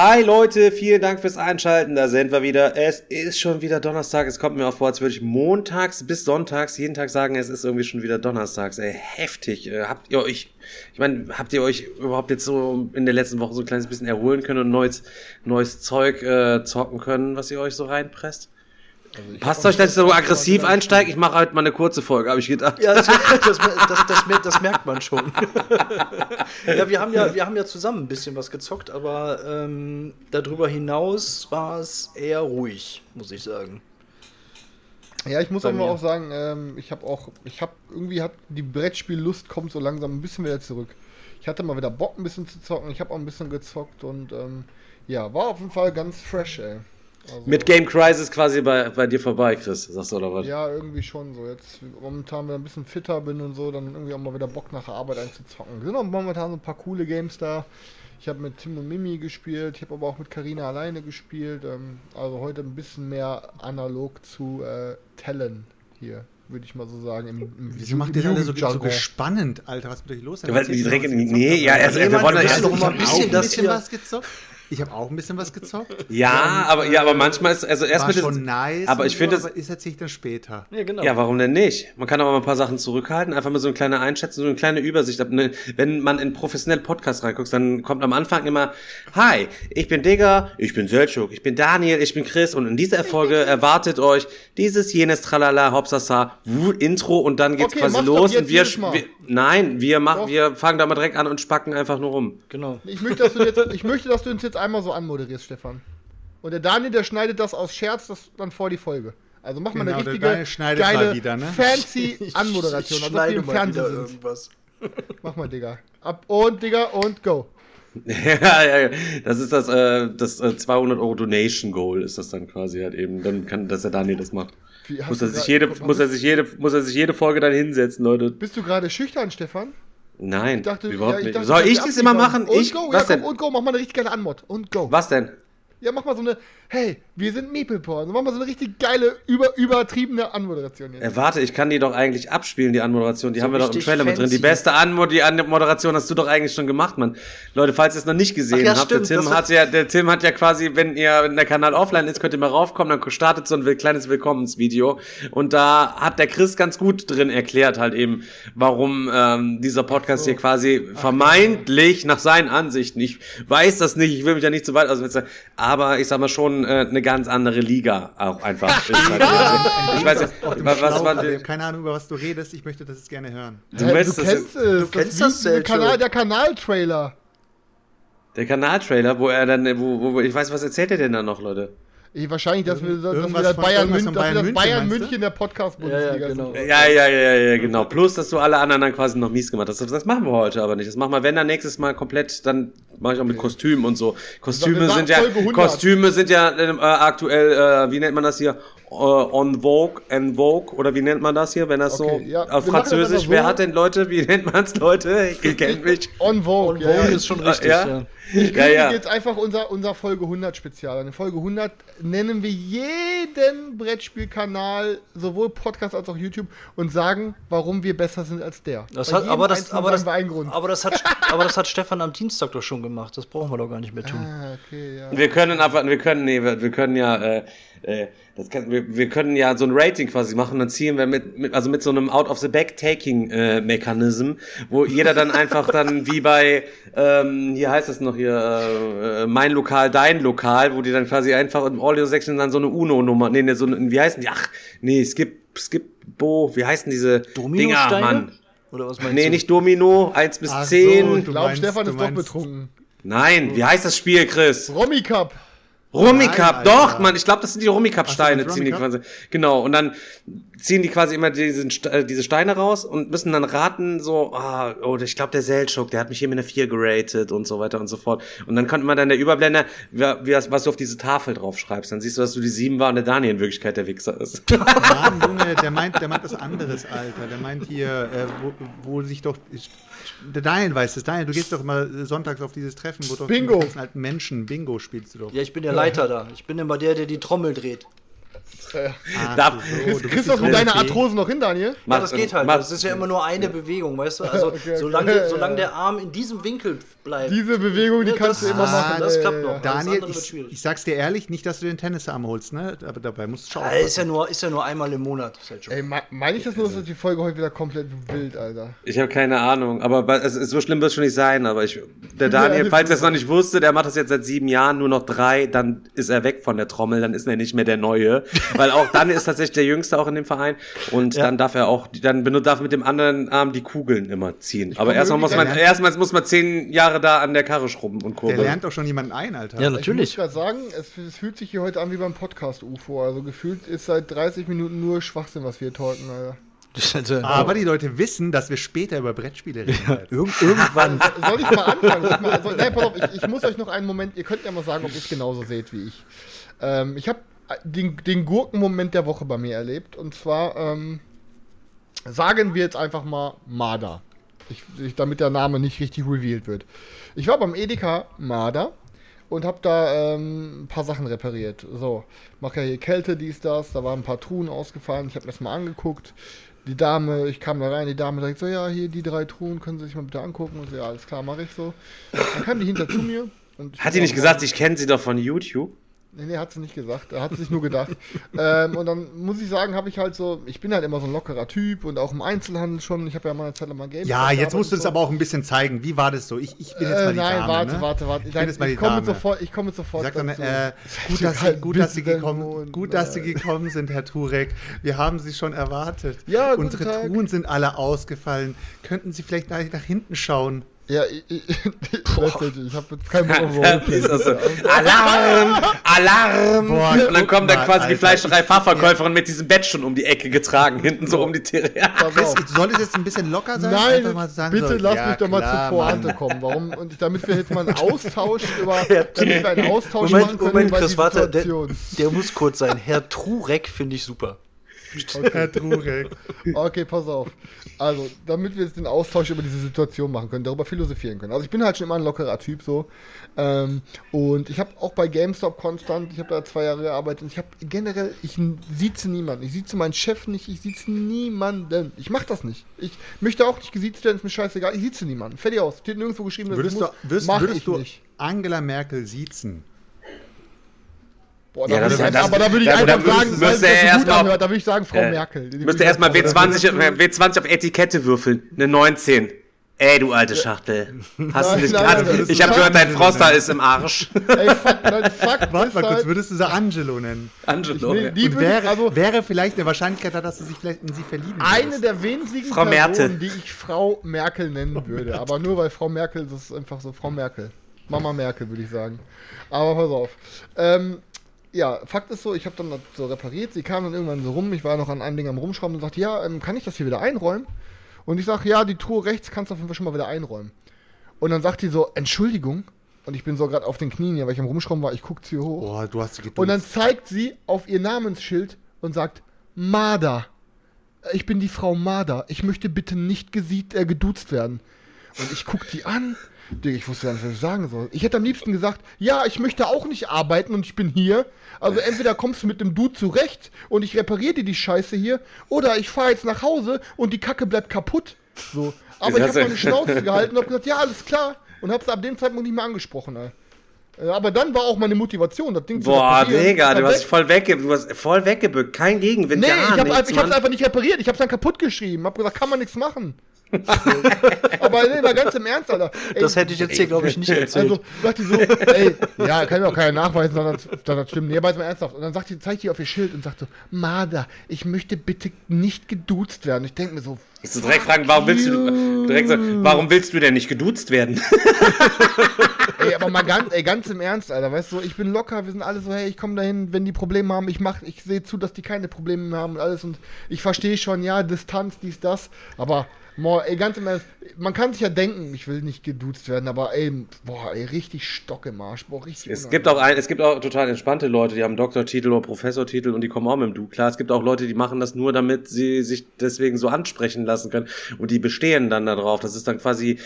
Hi Leute, vielen Dank fürs Einschalten. Da sind wir wieder. Es ist schon wieder Donnerstag. Es kommt mir auch vor, als würde ich montags bis sonntags jeden Tag sagen, es ist irgendwie schon wieder Donnerstags. Ey, heftig. Äh, Habt ihr euch, ich meine, habt ihr euch überhaupt jetzt so in der letzten Woche so ein kleines bisschen erholen können und neues, neues Zeug äh, zocken können, was ihr euch so reinpresst? Passt euch, dass ich so aggressiv einsteige? Ich mache heute mal eine kurze Folge, habe ich gedacht. Ja, das, das, das, das, mer- das merkt man schon. ja, wir haben ja, wir haben ja zusammen ein bisschen was gezockt, aber ähm, darüber hinaus war es eher ruhig, muss ich sagen. Ja, ich muss aber auch sagen, ähm, ich habe auch, ich habe irgendwie hat die Brettspiellust kommt so langsam ein bisschen wieder zurück. Ich hatte mal wieder Bock ein bisschen zu zocken, ich habe auch ein bisschen gezockt und ähm, ja, war auf jeden Fall ganz fresh, ey. Also, Mit Game Crisis quasi bei, bei dir vorbei, Chris, sagst du oder was? Ja, irgendwie schon so. Jetzt momentan wieder ein bisschen fitter bin und so, dann irgendwie auch mal wieder Bock nach der Arbeit einzuzocken. Sind auch momentan so ein paar coole Games da. Ich habe mit Tim und Mimi gespielt, ich habe aber auch mit Karina alleine gespielt. Ähm, also heute ein bisschen mehr analog zu äh, Tellen hier, würde ich mal so sagen. Im, im Wieso macht ihr das alle so, so gespannend, Alter? Was ist mit euch los? Ja, weil direkt nee, ja, also, wir wollen ja- doch mal ein ich bisschen das bisschen was gezockt. Ich habe auch ein bisschen was gezockt. Ja, aber ja, aber manchmal ist also erst War mit den- schon nice. Aber und ich finde aber ist erzähle ich dann später. Ja, genau. ja, warum denn nicht? Man kann aber mal ein paar Sachen zurückhalten, einfach mal so eine kleine Einschätzung, so eine kleine Übersicht. ne, Wenn man in professionellen Podcast reinguckt, dann kommt am Anfang immer, hi, ich bin Digger, ich bin Selchuk, ich bin Daniel, ich bin Chris und in dieser Folge erwartet euch dieses, jenes, tralala, hopsasa, Intro und dann geht's Okay, quasi los und wir, wir nein, wir machen, wir fangen da mal direkt an und spacken einfach nur rum. genau. Ich möchte, dass du jetzt, ich möchte, dass du uns jetzt einmal so anmoderierst, Stefan. Und der Daniel, der schneidet das aus Scherz das dann vor die Folge. Also mach mal Genau, eine der richtige, Daniel schneidet geile, mal wieder, ne? fancy Ich- Anmoderation. Ich als ob wir schneide im mal wieder Fernsehen sind. irgendwas. Mach mal, Digga. Ab und, Digga, und go. ja, ja, ja. das ist das, äh, das äh, 200 Euro Donation Goal ist das dann quasi halt eben. Dann kann, dass der Daniel das macht. Wie, Muss er sich jede, mal, muss er sich jede, muss er sich jede Folge dann hinsetzen, Leute. Bist du gerade schüchtern, Stefan? Nein, dachte, überhaupt ja, ich nicht. dachte, Soll ich das immer machen? Und Ich, go, was ja, komm, denn? und go, mach mal eine richtig geile Anmod. Und go. Was denn? Ja, mach mal so eine, hey, wir sind Meeple Porn. Mach mal so eine richtig geile, über, übertriebene Anmoderation jetzt. Äh, warte, ich kann die doch eigentlich abspielen, die Anmoderation. Die haben wir doch im Trailer mit drin. Die fancy. beste Anmod die Anmoderation hast du doch eigentlich schon gemacht, Mann. Leute, falls ihr es noch nicht gesehen Ach ja, habt, stimmt, der Tim hat ja, der Tim hat ja quasi, wenn ihr, wenn der Kanal offline ist, könnt ihr mal raufkommen, dann startet so ein kleines Willkommensvideo. Und da hat der Chris ganz gut drin erklärt halt eben, warum ähm, dieser Podcast hier quasi vermeintlich nach seinen Ansichten, ich weiß das nicht, ich will mich ja nicht zu weit aussetzen, aber ich sag mal schon äh, eine ganz andere Liga auch einfach. ist halt. Ich weiß nicht, was, was war. Ich hab keine Ahnung, über was du redest. Ich möchte das jetzt gerne hören. Du Hä, weißt, du das kennst ist es. Du kennst das, der Selchuk. Kanal, der Kanaltrailer. der Kanaltrailer, wo er dann, wo, wo, wo ich weiß, was erzählt er denn da noch, Leute? Eh, Wahrscheinlich, dass wir, dass wir das Bayern, Mün wir Bayern das München, Bayern? München der Podcast-Bundesliga Ja, ja, genau. sind. Ja, ja, ja, ja, genau. Plus, dass du alle anderen dann quasi noch mies gemacht hast. Das, das machen wir heute aber nicht. Das machen wir, wenn dann nächstes Mal komplett, dann mache ich auch mit Kostümen und so. Kostüme sind ja, Folge 100. Kostüme sind ja äh, aktuell, äh, wie nennt man das hier? Äh, on Vogue, en Vogue, oder wie nennt man das hier, wenn das Okay, so ja, auf wir Französisch, so. wer hat denn Leute, wie nennt man's Leute? Ihr kennt mich. On Vogue. Ja, Vogue ja. ist schon richtig, ja? ja. Ich Ja, ja. jetzt einfach unser, unser Folge 100 Spezial. In Folge 100 nennen wir jeden Brettspielkanal, sowohl Podcast als auch YouTube, und sagen, warum wir besser sind als der. Das Bei hat, aber, das, aber, das, aber, das hat, aber das hat Stefan am Dienstag doch schon gemacht. Das brauchen wir doch gar nicht mehr tun. ah, okay, ja. Wir können einfach, wir können, nee, wir, wir können ja, äh, äh, das kann, wir, wir können ja so ein Rating quasi machen, dann ziehen wir mit, mit also mit so einem out of the back taking äh, Mechanism, wo jeder dann einfach dann wie bei, ähm, hier heißt es noch hier, äh, äh, mein Lokal, dein Lokal, wo die dann quasi einfach im Audio Section dann so eine Uno Nummer, nee, nee, so eine, wie heißen die? Ach, nee, Skip, Skip, Bo, wie heißen diese Dinger? Mann? Oder was meinst Nee, du? nicht Domino, 1 bis Ach so, 10. Ich glaube, Stefan ist doch betrunken. Nein, wie heißt das Spiel, Chris? Romy Cup. Rummikap, Nein, doch. Mann, ich glaube, das sind die Rummikap-Steine, Ach so, ziehen die quasi. Genau, und dann ziehen die quasi immer diesen, äh, diese Steine raus und müssen dann raten, so, ah, oh, ich glaube, der Seltschuk, der hat mich hier mit einer 4 geratet und so weiter und so fort. Und dann kommt immer dann der Überblender, wie, was du auf diese Tafel drauf schreibst. Dann siehst du, dass du die 7 war und der Daniel in Wirklichkeit der Wichser ist. Mann, Junge, der meint, der meint was anderes, Alter. Der meint hier, äh, wo, wo sich doch. Der Daniel weiß es. Daniel, du gehst doch immer sonntags auf dieses Treffen, wo doch Bingo. alten Menschen Bingo spielst du doch. Ja, ich bin der Leiter da. Ich bin immer der, der die Trommel dreht. Ach, Darf- so, Kriegst, du kriegst du das mit deiner. Arthrose noch hin, Daniel? Ja, das geht halt. Das ist ja immer nur eine Bewegung, weißt du? Also, Okay, okay. solange, solange der Arm in diesem Winkel bleibt. Diese Bewegung, die Ja, kannst das- du immer das- machen. das Ja, klappt noch. Daniel, andere wird ich, schwierig. ich sag's dir ehrlich, nicht, dass du den Tennisarm holst, ne? Aber dabei musst du schauen. Ja, ist ja nur, ist ja nur einmal im Monat. Ist halt schon. Ey, me- meine ich das nur, dass die Folge heute wieder komplett wild, Alter? Ich habe keine Ahnung, aber es ist, so schlimm wird es schon nicht sein. Aber ich, der Daniel, Ja, falls er es noch nicht wusste, der macht das jetzt seit sieben Jahren, nur noch drei, dann ist er weg von der Trommel, dann ist er nicht mehr der Neue. Weil auch dann ist tatsächlich der Jüngste auch in dem Verein und dann darf er auch, dann benutzt darf mit dem anderen Arm die Kugeln immer ziehen. Aber komme erstmal muss man, irgendwie- erstmal muss man zehn Jahre da an der Karre schrubben und Der kurbeln. lernt doch schon jemanden ein, Alter. Ja, Ich muss natürlich. gerade sagen, es, es fühlt sich hier heute an wie beim Podcast UFO. Also gefühlt ist seit 30 Minuten nur Schwachsinn, was wir talken, Alter. Aber die Leute wissen, dass wir später über Brettspiele reden werden. Irg irgendwann. Soll ich mal anfangen? Ich, mal, soll, nein, pass auf, ich, ich muss euch noch einen Moment, ihr könnt ja mal sagen, ob ihr es genauso seht wie ich. Ähm, ich habe den, den Gurkenmoment der Woche bei mir erlebt. Und zwar ähm, sagen wir jetzt einfach mal Marder. Ich, ich, damit der Name nicht richtig revealed wird. Ich war beim Edeka Marder und habe da ähm, ein paar Sachen repariert. So, mache ja hier Kälte, dies, das. Da waren ein paar Truhen ausgefallen. Ich habe das mal angeguckt. Die Dame, ich kam da rein, die Dame sagt so, ja, hier die drei Truhen, können Sie sich mal bitte angucken. Und so, ja, alles klar, mache ich so. Dann kam die hinter zu mir. Hat die nicht gesagt, ich kenne sie doch von YouTube? Nee, nee, hat sie nicht gesagt. Er hat sich nur gedacht. ähm, und dann muss ich sagen, habe ich halt so, ich bin halt immer so ein lockerer Typ und auch im Einzelhandel schon. Ich habe ja mal eine Zeit lang mal Games. Ja, jetzt musst du es es aber auch ein bisschen zeigen. Wie war das so? Ich, ich bin jetzt mal Äh, die nein, Dame, warte, ne? warte, warte. Ich mal die ich komme sofort, ich komme sofort. Sag dann, äh, gut, dass Sie, Halt gut, dass Sie gekommen, Mund, gut, dass Sie nein. gekommen sind, Herr Turek. Wir haben Sie schon erwartet. Ja, Unsere Tag. Truhen sind alle ausgefallen. Könnten Sie vielleicht nach hinten schauen? Ja, ich, ich, letztendlich, ich habe jetzt keinen Bock auf Roleplay. ist das so. Alarm! Alarm! Boah, und dann kommt dann mal, quasi die Alter. Fleischerei-Fachverkäuferin mit diesem Bett schon um die Ecke getragen, hinten so um die Tiere. Du solltest jetzt ein bisschen locker sein. Nein, sagen, bitte so, lass ja, mich doch mal klar, zur Pointe Mann. kommen. Warum? Und damit wir jetzt mal einen Austausch über, damit wir einen Austausch Moment, machen können Moment, über Chris, die warte. Der, Situation. der muss kurz sein. Herr Trurek finde ich super. Herr Turek. Okay, pass auf. Also, damit wir jetzt den Austausch über diese Situation machen können, darüber philosophieren können. Also, ich bin halt schon immer ein lockerer Typ so. Ähm, und ich habe auch bei GameStop konstant, ich habe da zwei Jahre gearbeitet. und Ich habe generell, ich sieze niemanden. Ich sieze meinen Chef nicht, ich sieze niemanden. Ich mache das nicht. Ich möchte auch nicht gesiezt werden, ist mir scheißegal. Ich sieze niemanden. Fertig aus. Steht nirgendwo geschrieben, dass Würdest ich du, muss. würdest, Mach würdest ich du nicht. Angela Merkel siezen? Boah, Ja, da das- würde ich, das- aber da würde ich da- da einfach sagen, müsste er das so erst gut mal anhört, da würde ich sagen, Frau Äh, Merkel. Müsste ich erstmal sagen, W20, auf- W20 auf Etikette würfeln. Eine 19. Ey, du alte Schachtel. Hast du Nein, nicht nein, gerade. nein, das Ich habe gehört, dein Froster ist im Arsch. Ey, fuck, nein, fuck, Warte mal kurz, halt- würdest du sie Angelo nennen? Angelo. Nee, die Und würde ich, wäre, also, wäre vielleicht eine Wahrscheinlichkeit da, dass du sich vielleicht in sie verlieben eine würdest. der wenigen Frau. Personen, die ich Frau Merkel nennen würde. Aber nur weil Frau Merkel, das ist einfach so Frau Merkel. Mama Merkel, würde ich sagen. Aber pass auf. Ähm, ja, Fakt ist so, ich habe dann das so repariert. Sie kam dann irgendwann so rum. Ich war noch an einem Ding am Rumschrauben und sagte, ja, ähm, kann ich das hier wieder einräumen? Und ich sage, ja, die Truhe rechts kannst du auf jeden Fall schon mal wieder einräumen. Und dann sagt die so, Entschuldigung. Und ich bin so gerade auf den Knien hier, weil ich am Rumschrauben war. Ich gucke ihr hoch. Boah, du hast sie. Und dann zeigt sie auf ihr Namensschild und sagt, Marder. Ich bin die Frau Marder. Ich möchte bitte nicht gesiezt, äh, geduzt werden. Und ich guck die an. Digga, Ich wusste gar nicht, was ich sagen soll. Ich hätte am liebsten gesagt, ja, ich möchte auch nicht arbeiten und ich bin hier. Also entweder kommst du mit dem Dude zurecht und ich repariere dir die Scheiße hier, oder ich fahre jetzt nach Hause und die Kacke bleibt kaputt. So. Aber ich habe meine Schnauze gehalten und habe gesagt, ja, alles klar. Und habe es ab dem Zeitpunkt nicht mehr angesprochen. Ey. Äh, Aber dann war auch meine Motivation, das Ding zu Boah, reparieren. Digga, du hast voll wegge du hast voll weggebückt. Kein Gegenwind, Nee, gar ich habe nichts, ich hab's einfach nicht repariert. Ich hab's dann kaputt geschrieben. Hab gesagt, kann man nichts machen. Aber nee, mal ganz im Ernst, Alter. Ey, Das hätte ich jetzt hier, glaube ich, nicht erzählt. also sagt die so, ey, ja, kann mir auch keiner nachweisen, sondern das, das stimmt. Nee, aber jetzt mal ernsthaft. Und dann sagt die, zeigt die auf ihr Schild und sagt so, Marder, ich möchte bitte nicht geduzt werden. Ich denke mir so, Ich so direkt fragen, warum willst du direkt so, warum willst du denn nicht geduzt werden? ey, aber mal ganz, ey, ganz im Ernst, Alter, weißt du, ich bin locker, wir sind alle so, hey, ich komme dahin, wenn die Probleme haben, ich mach, ich sehe zu, dass die keine Probleme mehr haben und alles und ich verstehe schon, ja, Distanz, dies, das, aber Boah, ey, ganz im Ernst, man kann sich ja denken, ich will nicht geduzt werden, aber ey, boah, ey, richtig Stock im Arsch, boah, richtig Es gibt auch ein, es gibt auch total entspannte Leute, die haben Doktortitel oder Professortitel und die kommen auch mit dem Du. Klar, es gibt auch Leute, die machen das nur, damit sie sich deswegen so ansprechen lassen können und die bestehen dann darauf. Das ist dann quasi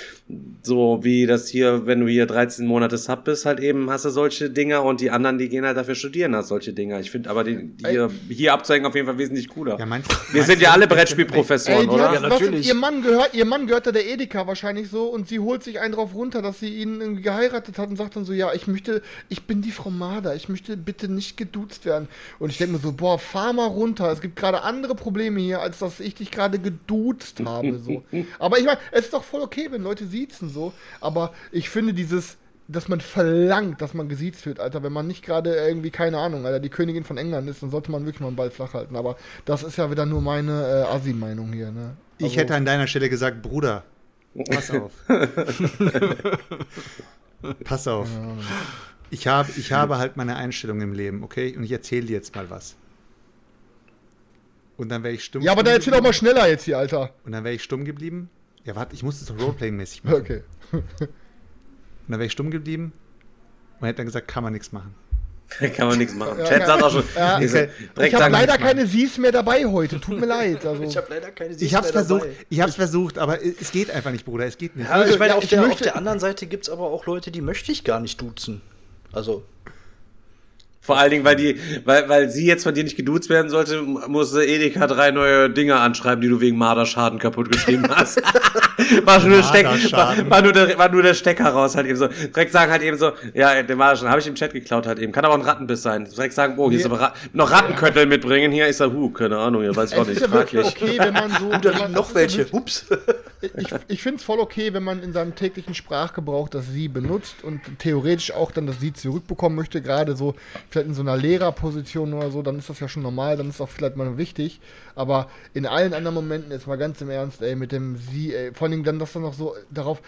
so wie das hier, wenn du hier 13 Monate Sub bist, halt eben hast du solche Dinger und die anderen, die gehen halt dafür studieren, hast solche Dinger. Ich finde aber die, die hier, hier abzuhängen auf jeden Fall wesentlich cooler. Ja, meinst, Wir meinst sind ja alle Brettspielprofessoren, Ey, oder? Ja, was, natürlich. ihr Mann gehört, ihr Mann gehört da der Edeka wahrscheinlich so und sie holt sich einen drauf runter, dass sie ihn irgendwie geheiratet hat und sagt dann so, ja, ich möchte, ich bin die Frau Marder, ich möchte bitte nicht geduzt werden. Und ich denke mir so, boah, fahr mal runter, es gibt gerade andere Probleme hier, als dass ich dich gerade geduzt habe, so. Aber ich meine, es ist doch voll okay, wenn Leute siezen, so, aber ich finde dieses, dass man verlangt, dass man gesiezt wird, Alter. Wenn man nicht gerade irgendwie, keine Ahnung, Alter, die Königin von England ist, dann sollte man wirklich mal einen Ball flach halten. Aber das ist ja wieder nur meine äh, Assi-Meinung hier, ne? Ich Also- hätte an deiner Stelle gesagt, Bruder, pass auf. pass auf. Ich habe, ich habe halt meine Einstellung im Leben, okay? Und ich erzähle dir jetzt mal was. Und dann wäre ich stumm. Ja, aber da erzähl doch mal schneller jetzt hier, Alter. Und dann wäre ich stumm geblieben. Ja, warte, ich muss das doch Roleplaying-mäßig machen. Okay. Und dann wäre ich stumm geblieben und hätte dann gesagt, kann man nichts machen. Kann man nichts machen. Chat ja. sagt auch schon. Ja. ich sag- Ich habe leider keine Sies mehr dabei heute. Tut mir leid. Also, Ich habe leider keine Ich habe es versucht, ich habe es versucht, aber es geht einfach nicht, Bruder, es geht nicht. Ja, ich meine, Ja, auf, ich der, auf der anderen Seite gibt es aber auch Leute, die möchte ich gar nicht duzen. Also, Vor allen Dingen, weil die, weil, weil sie jetzt von dir nicht geduzt werden sollte, musste Edeka drei neue Dinge anschreiben, die du wegen Marderschaden kaputt geschrieben hast. war, schon nur der Steck, war, war, nur der, war nur der Stecker raus halt eben so. Direkt sagen halt eben so, ja, der Marderschaden habe ich im Chat geklaut halt eben. Kann aber ein Rattenbiss sein. Direkt sagen, oh, hier ist aber Ra noch Rattenköttel mitbringen. Hier ist er, huh, keine Ahnung, hier weiß ich auch nicht. ist ja okay, wenn man so. da liegen noch welche. wirklich- Ups. ich, ich finde es voll okay, wenn man in seinem täglichen Sprachgebrauch das Sie benutzt und theoretisch auch dann das Sie zurückbekommen möchte, gerade so vielleicht in so einer Lehrerposition oder so, dann ist das ja schon normal, dann ist auch vielleicht mal wichtig. Aber in allen anderen Momenten ist mal ganz im Ernst, ey, mit dem Sie, ey, vor allem dann, dass dann noch so darauf,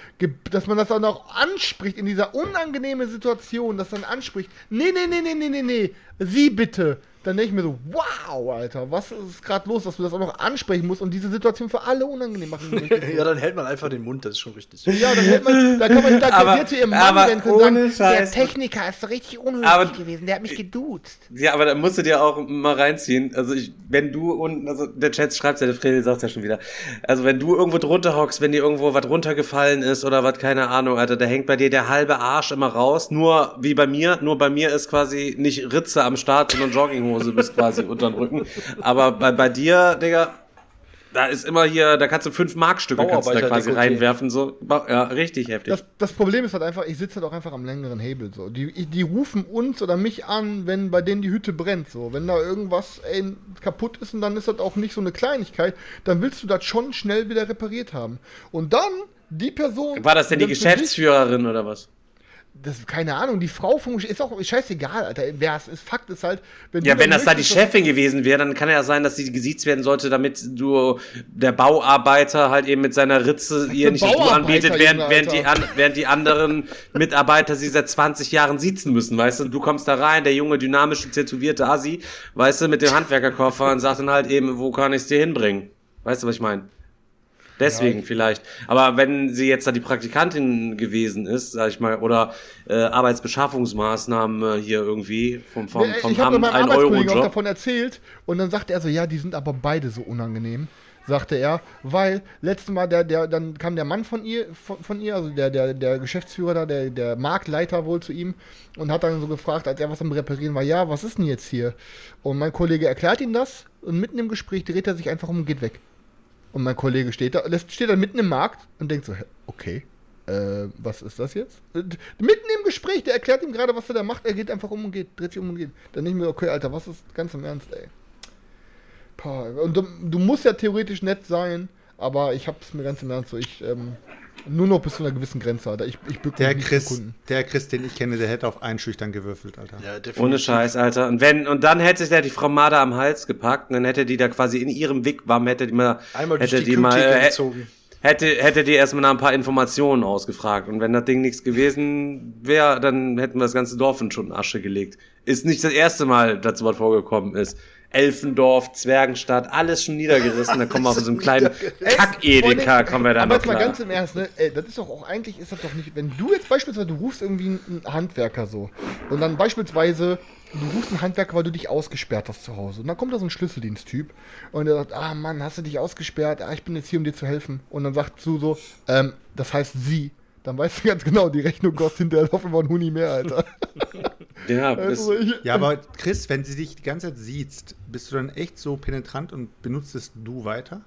dass man das auch noch anspricht in dieser unangenehmen Situation, dass dann anspricht, nee, nee, nee, nee, nee, nee, nee, Sie bitte. Dann denke ich mir so, wow, Alter, was ist gerade los, dass du das auch noch ansprechen musst und diese Situation für alle unangenehm machen möchtest. ja, dann hält man einfach den Mund, das ist schon richtig. Ja, dann, hält man, dann kann man da Aber- kann zu ihrem Mann aber und sagen, der. Techniker ist so richtig unhöflich Aber- gewesen, der hat mich geduzt. Ja, aber da musst du dir auch mal reinziehen. Also ich, wenn du unten, also der Chat schreibt ja, der Fredel sagt ja schon wieder. Also wenn du irgendwo drunter hockst, wenn dir irgendwo was runtergefallen ist oder was, keine Ahnung, Alter, da hängt bei dir der halbe Arsch immer raus. Nur wie bei mir, nur bei mir ist quasi nicht Ritze am Start, sondern Jogginghose bis quasi unter den Rücken. Aber bei, bei dir, Digga, da ist immer hier, da kannst du fünf Markstücke kannst da quasi Bauarbeiter-Dekolleté. reinwerfen, so. Ja, richtig heftig. Das, das Problem ist halt einfach, ich sitze halt auch einfach am längeren Hebel. So. Die, die rufen uns oder mich an, wenn bei denen die Hütte brennt. So. Wenn da irgendwas ey, kaputt ist und dann ist das auch nicht so eine Kleinigkeit, dann willst du das schon schnell wieder repariert haben. Und dann die Person. War das denn die Geschäftsführerin oder was? Das, keine Ahnung, die Frau vom ist auch scheißegal, Alter. Wer es ist, Fakt ist halt, wenn Ja, wenn das da die Chefin gewesen wäre, dann kann ja sein, dass sie gesiezt werden sollte, damit du der Bauarbeiter halt eben mit seiner Ritze ihr nicht Bauarbeiter, anbietet, während, während, die an, während die anderen Mitarbeiter sie seit 20 Jahren siezen müssen, weißt du? Und du kommst da rein, der junge, dynamische, tätowierte Asi, weißt du, mit dem Handwerkerkoffer und sagt dann halt eben, wo kann ich es dir hinbringen? Weißt du, was ich meine? Deswegen vielleicht. Aber wenn sie jetzt da die Praktikantin gewesen ist, sag ich mal, oder äh, Arbeitsbeschaffungsmaßnahmen äh, hier irgendwie vom, vom, vom ich habe Amt, meinem ein Arbeitskollegen auch Euro-Job. davon erzählt und dann sagte er so, ja, die sind aber beide so unangenehm, sagte er, weil letztes Mal der, der, dann kam der Mann von ihr, von, von ihr, also der, der, der Geschäftsführer da, der, der Marktleiter wohl zu ihm und hat dann so gefragt, als er was am Reparieren war, ja, was ist denn jetzt hier? Und mein Kollege erklärt ihm das und mitten im Gespräch dreht er sich einfach um und geht weg. Und mein Kollege steht da, steht da mitten im Markt und denkt so, okay, äh, was ist das jetzt? Äh, mitten im Gespräch, der erklärt ihm gerade, was er da macht, er geht einfach um und geht, dreht sich um und geht. Dann ich mir, okay, Alter, was ist ganz im Ernst, ey? Und du, du musst ja theoretisch nett sein, aber ich hab's mir ganz im Ernst so, ich, ähm, nur noch bis zu einer gewissen Grenze, Alter. Ich, ich Der Chris, Kunden. der Chris, den ich kenne, der hätte auf einschüchtern gewürfelt, Alter. Ja. Ohne Scheiß, Alter. Und wenn, und dann hätte der die Frau Marder am Hals gepackt und dann hätte die da quasi in ihrem Wigwam, hätte die mal, Einmal durch hätte die die mal, äh, hätte, hätte die erstmal nach ein paar Informationen ausgefragt. Und wenn das Ding nichts gewesen wäre, dann hätten wir das ganze Dorf in Schutt und Asche gelegt. Ist nicht das erste Mal, dass sowas vorgekommen ist. Elfendorf, Zwergenstadt, alles schon niedergerissen. Da kommen wir auf so einem kleinen Kack-Edeka, kommen wir da Aber noch jetzt mal klar. ganz im Ernst, ne? Ey, das ist doch auch eigentlich, ist das doch nicht, wenn du jetzt beispielsweise, du rufst irgendwie einen Handwerker so und dann beispielsweise, du rufst einen Handwerker, weil du dich ausgesperrt hast zu Hause und dann kommt da so ein Schlüsseldiensttyp und der sagt, ah Mann, hast du dich ausgesperrt, ah, ich bin jetzt hier, um dir zu helfen und dann sagst du so, ähm, das heißt sie, dann weißt du ganz genau, die Rechnung kostet hinterher auf immer ein Huni mehr, Alter. Ja, Also ich, Ja, aber Chris, wenn sie dich die ganze Zeit sieht, bist du dann echt so penetrant und benutzt es du weiter?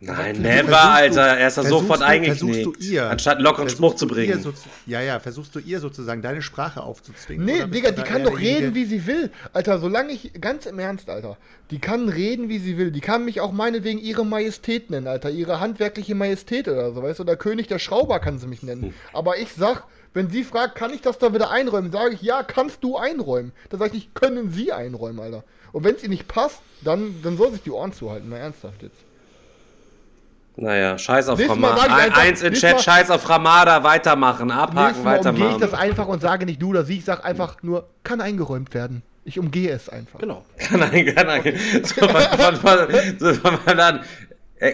nein, never, du- Alter. Er ist da sofort eingeknickt. versuchst du ihr- Anstatt lockeren Spruch zu bringen. so ja, ja, versuchst du ihr sozusagen deine Sprache aufzuzwingen? Nee, Digga, die kann doch reden, wie sie will. Alter, solange ich, ganz im Ernst, Alter, die kann reden, wie sie will. Die kann mich auch meinetwegen ihre Majestät nennen, Alter. Ihre handwerkliche Majestät oder so, weißt du? Oder König der Schrauber kann sie mich nennen. Aber ich sag, wenn sie fragt, kann ich das da wieder einräumen, sage ich, ja, kannst du einräumen. Dann sag ich nicht, können sie einräumen, Alter. Und wenn es ihr nicht passt, dann, dann soll sich die Ohren zuhalten, mal ernsthaft jetzt. Naja, scheiß auf Ramada. einfach- eins in Chat, Mal- scheiß auf Ramada, weitermachen, abhaken, Mal umgehe ich weitermachen. das einfach und sage nicht du oder sie, ich sag einfach nur, kann eingeräumt werden. Ich umgehe es einfach. Genau. Kann ein, kann ein, so von, von, von, so von dann,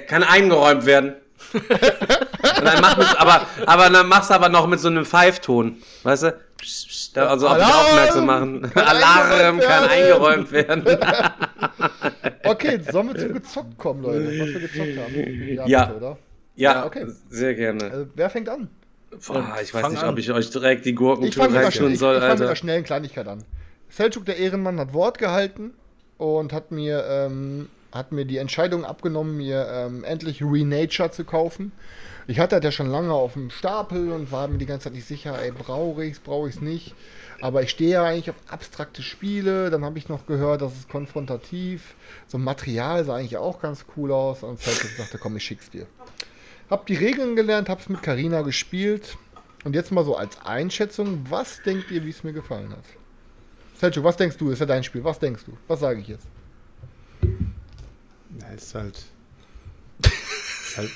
kann eingeräumt werden. Und dann mach mit, aber, aber dann machst du aber noch mit so einem Pfeifton, weißt du? Also auf dich Alarm! aufmerksam machen. Kann Alarm eingeräumt kann werden. eingeräumt werden. Okay, sollen wir zum Gezockt kommen, Leute? Was wir gezockt haben. Ja. bitte, Oder? Ja, okay. sehr gerne. Also, wer fängt an? Boah, ich weiß nicht, an. ob ich euch direkt die Ich fange mit, einer schnell- reinschauen ich, soll, ich fang mit einer Alter. schnellen Kleinigkeit an. Selçuk, der Ehrenmann, hat Wort gehalten und hat mir, ähm, hat mir die Entscheidung abgenommen, mir ähm, endlich Renature zu kaufen. Ich hatte das ja schon lange auf dem Stapel und war mir die ganze Zeit nicht sicher, ey, brauche ich es, brauche ich es nicht. Aber ich stehe ja eigentlich auf abstrakte Spiele. Dann habe ich noch gehört, das ist konfrontativ. So ein Material sah eigentlich auch ganz cool aus. Und Selçuk sagte, komm, ich schick's dir. Hab die Regeln gelernt, hab's mit Karina gespielt. Und jetzt mal so als Einschätzung, was denkt ihr, wie es mir gefallen hat? Selchuk, was denkst du? Ist ja dein Spiel. Was denkst du? Was sage ich jetzt? Ja, ist halt. Ist halt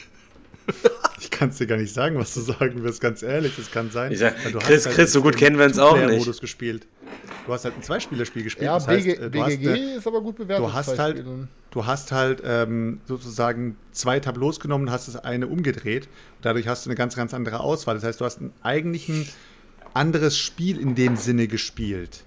ich kann es dir gar nicht sagen, was du sagen wirst, ganz ehrlich. Das kann sein. Ich sag, du Chris, hast Chris, so gut kennen wir uns auch nicht. Two-Player-Modus gespielt. Du hast halt ein Zweispielerspiel gespielt. Ja, das heißt, BG, äh, du hast BGG ist aber gut bewertet. du hast halt, du hast halt ähm, sozusagen zwei Tableaus genommen und hast das eine umgedreht. Dadurch hast du eine ganz, ganz andere Auswahl. Das heißt, du hast ein, eigentlich ein anderes Spiel in dem Sinne gespielt,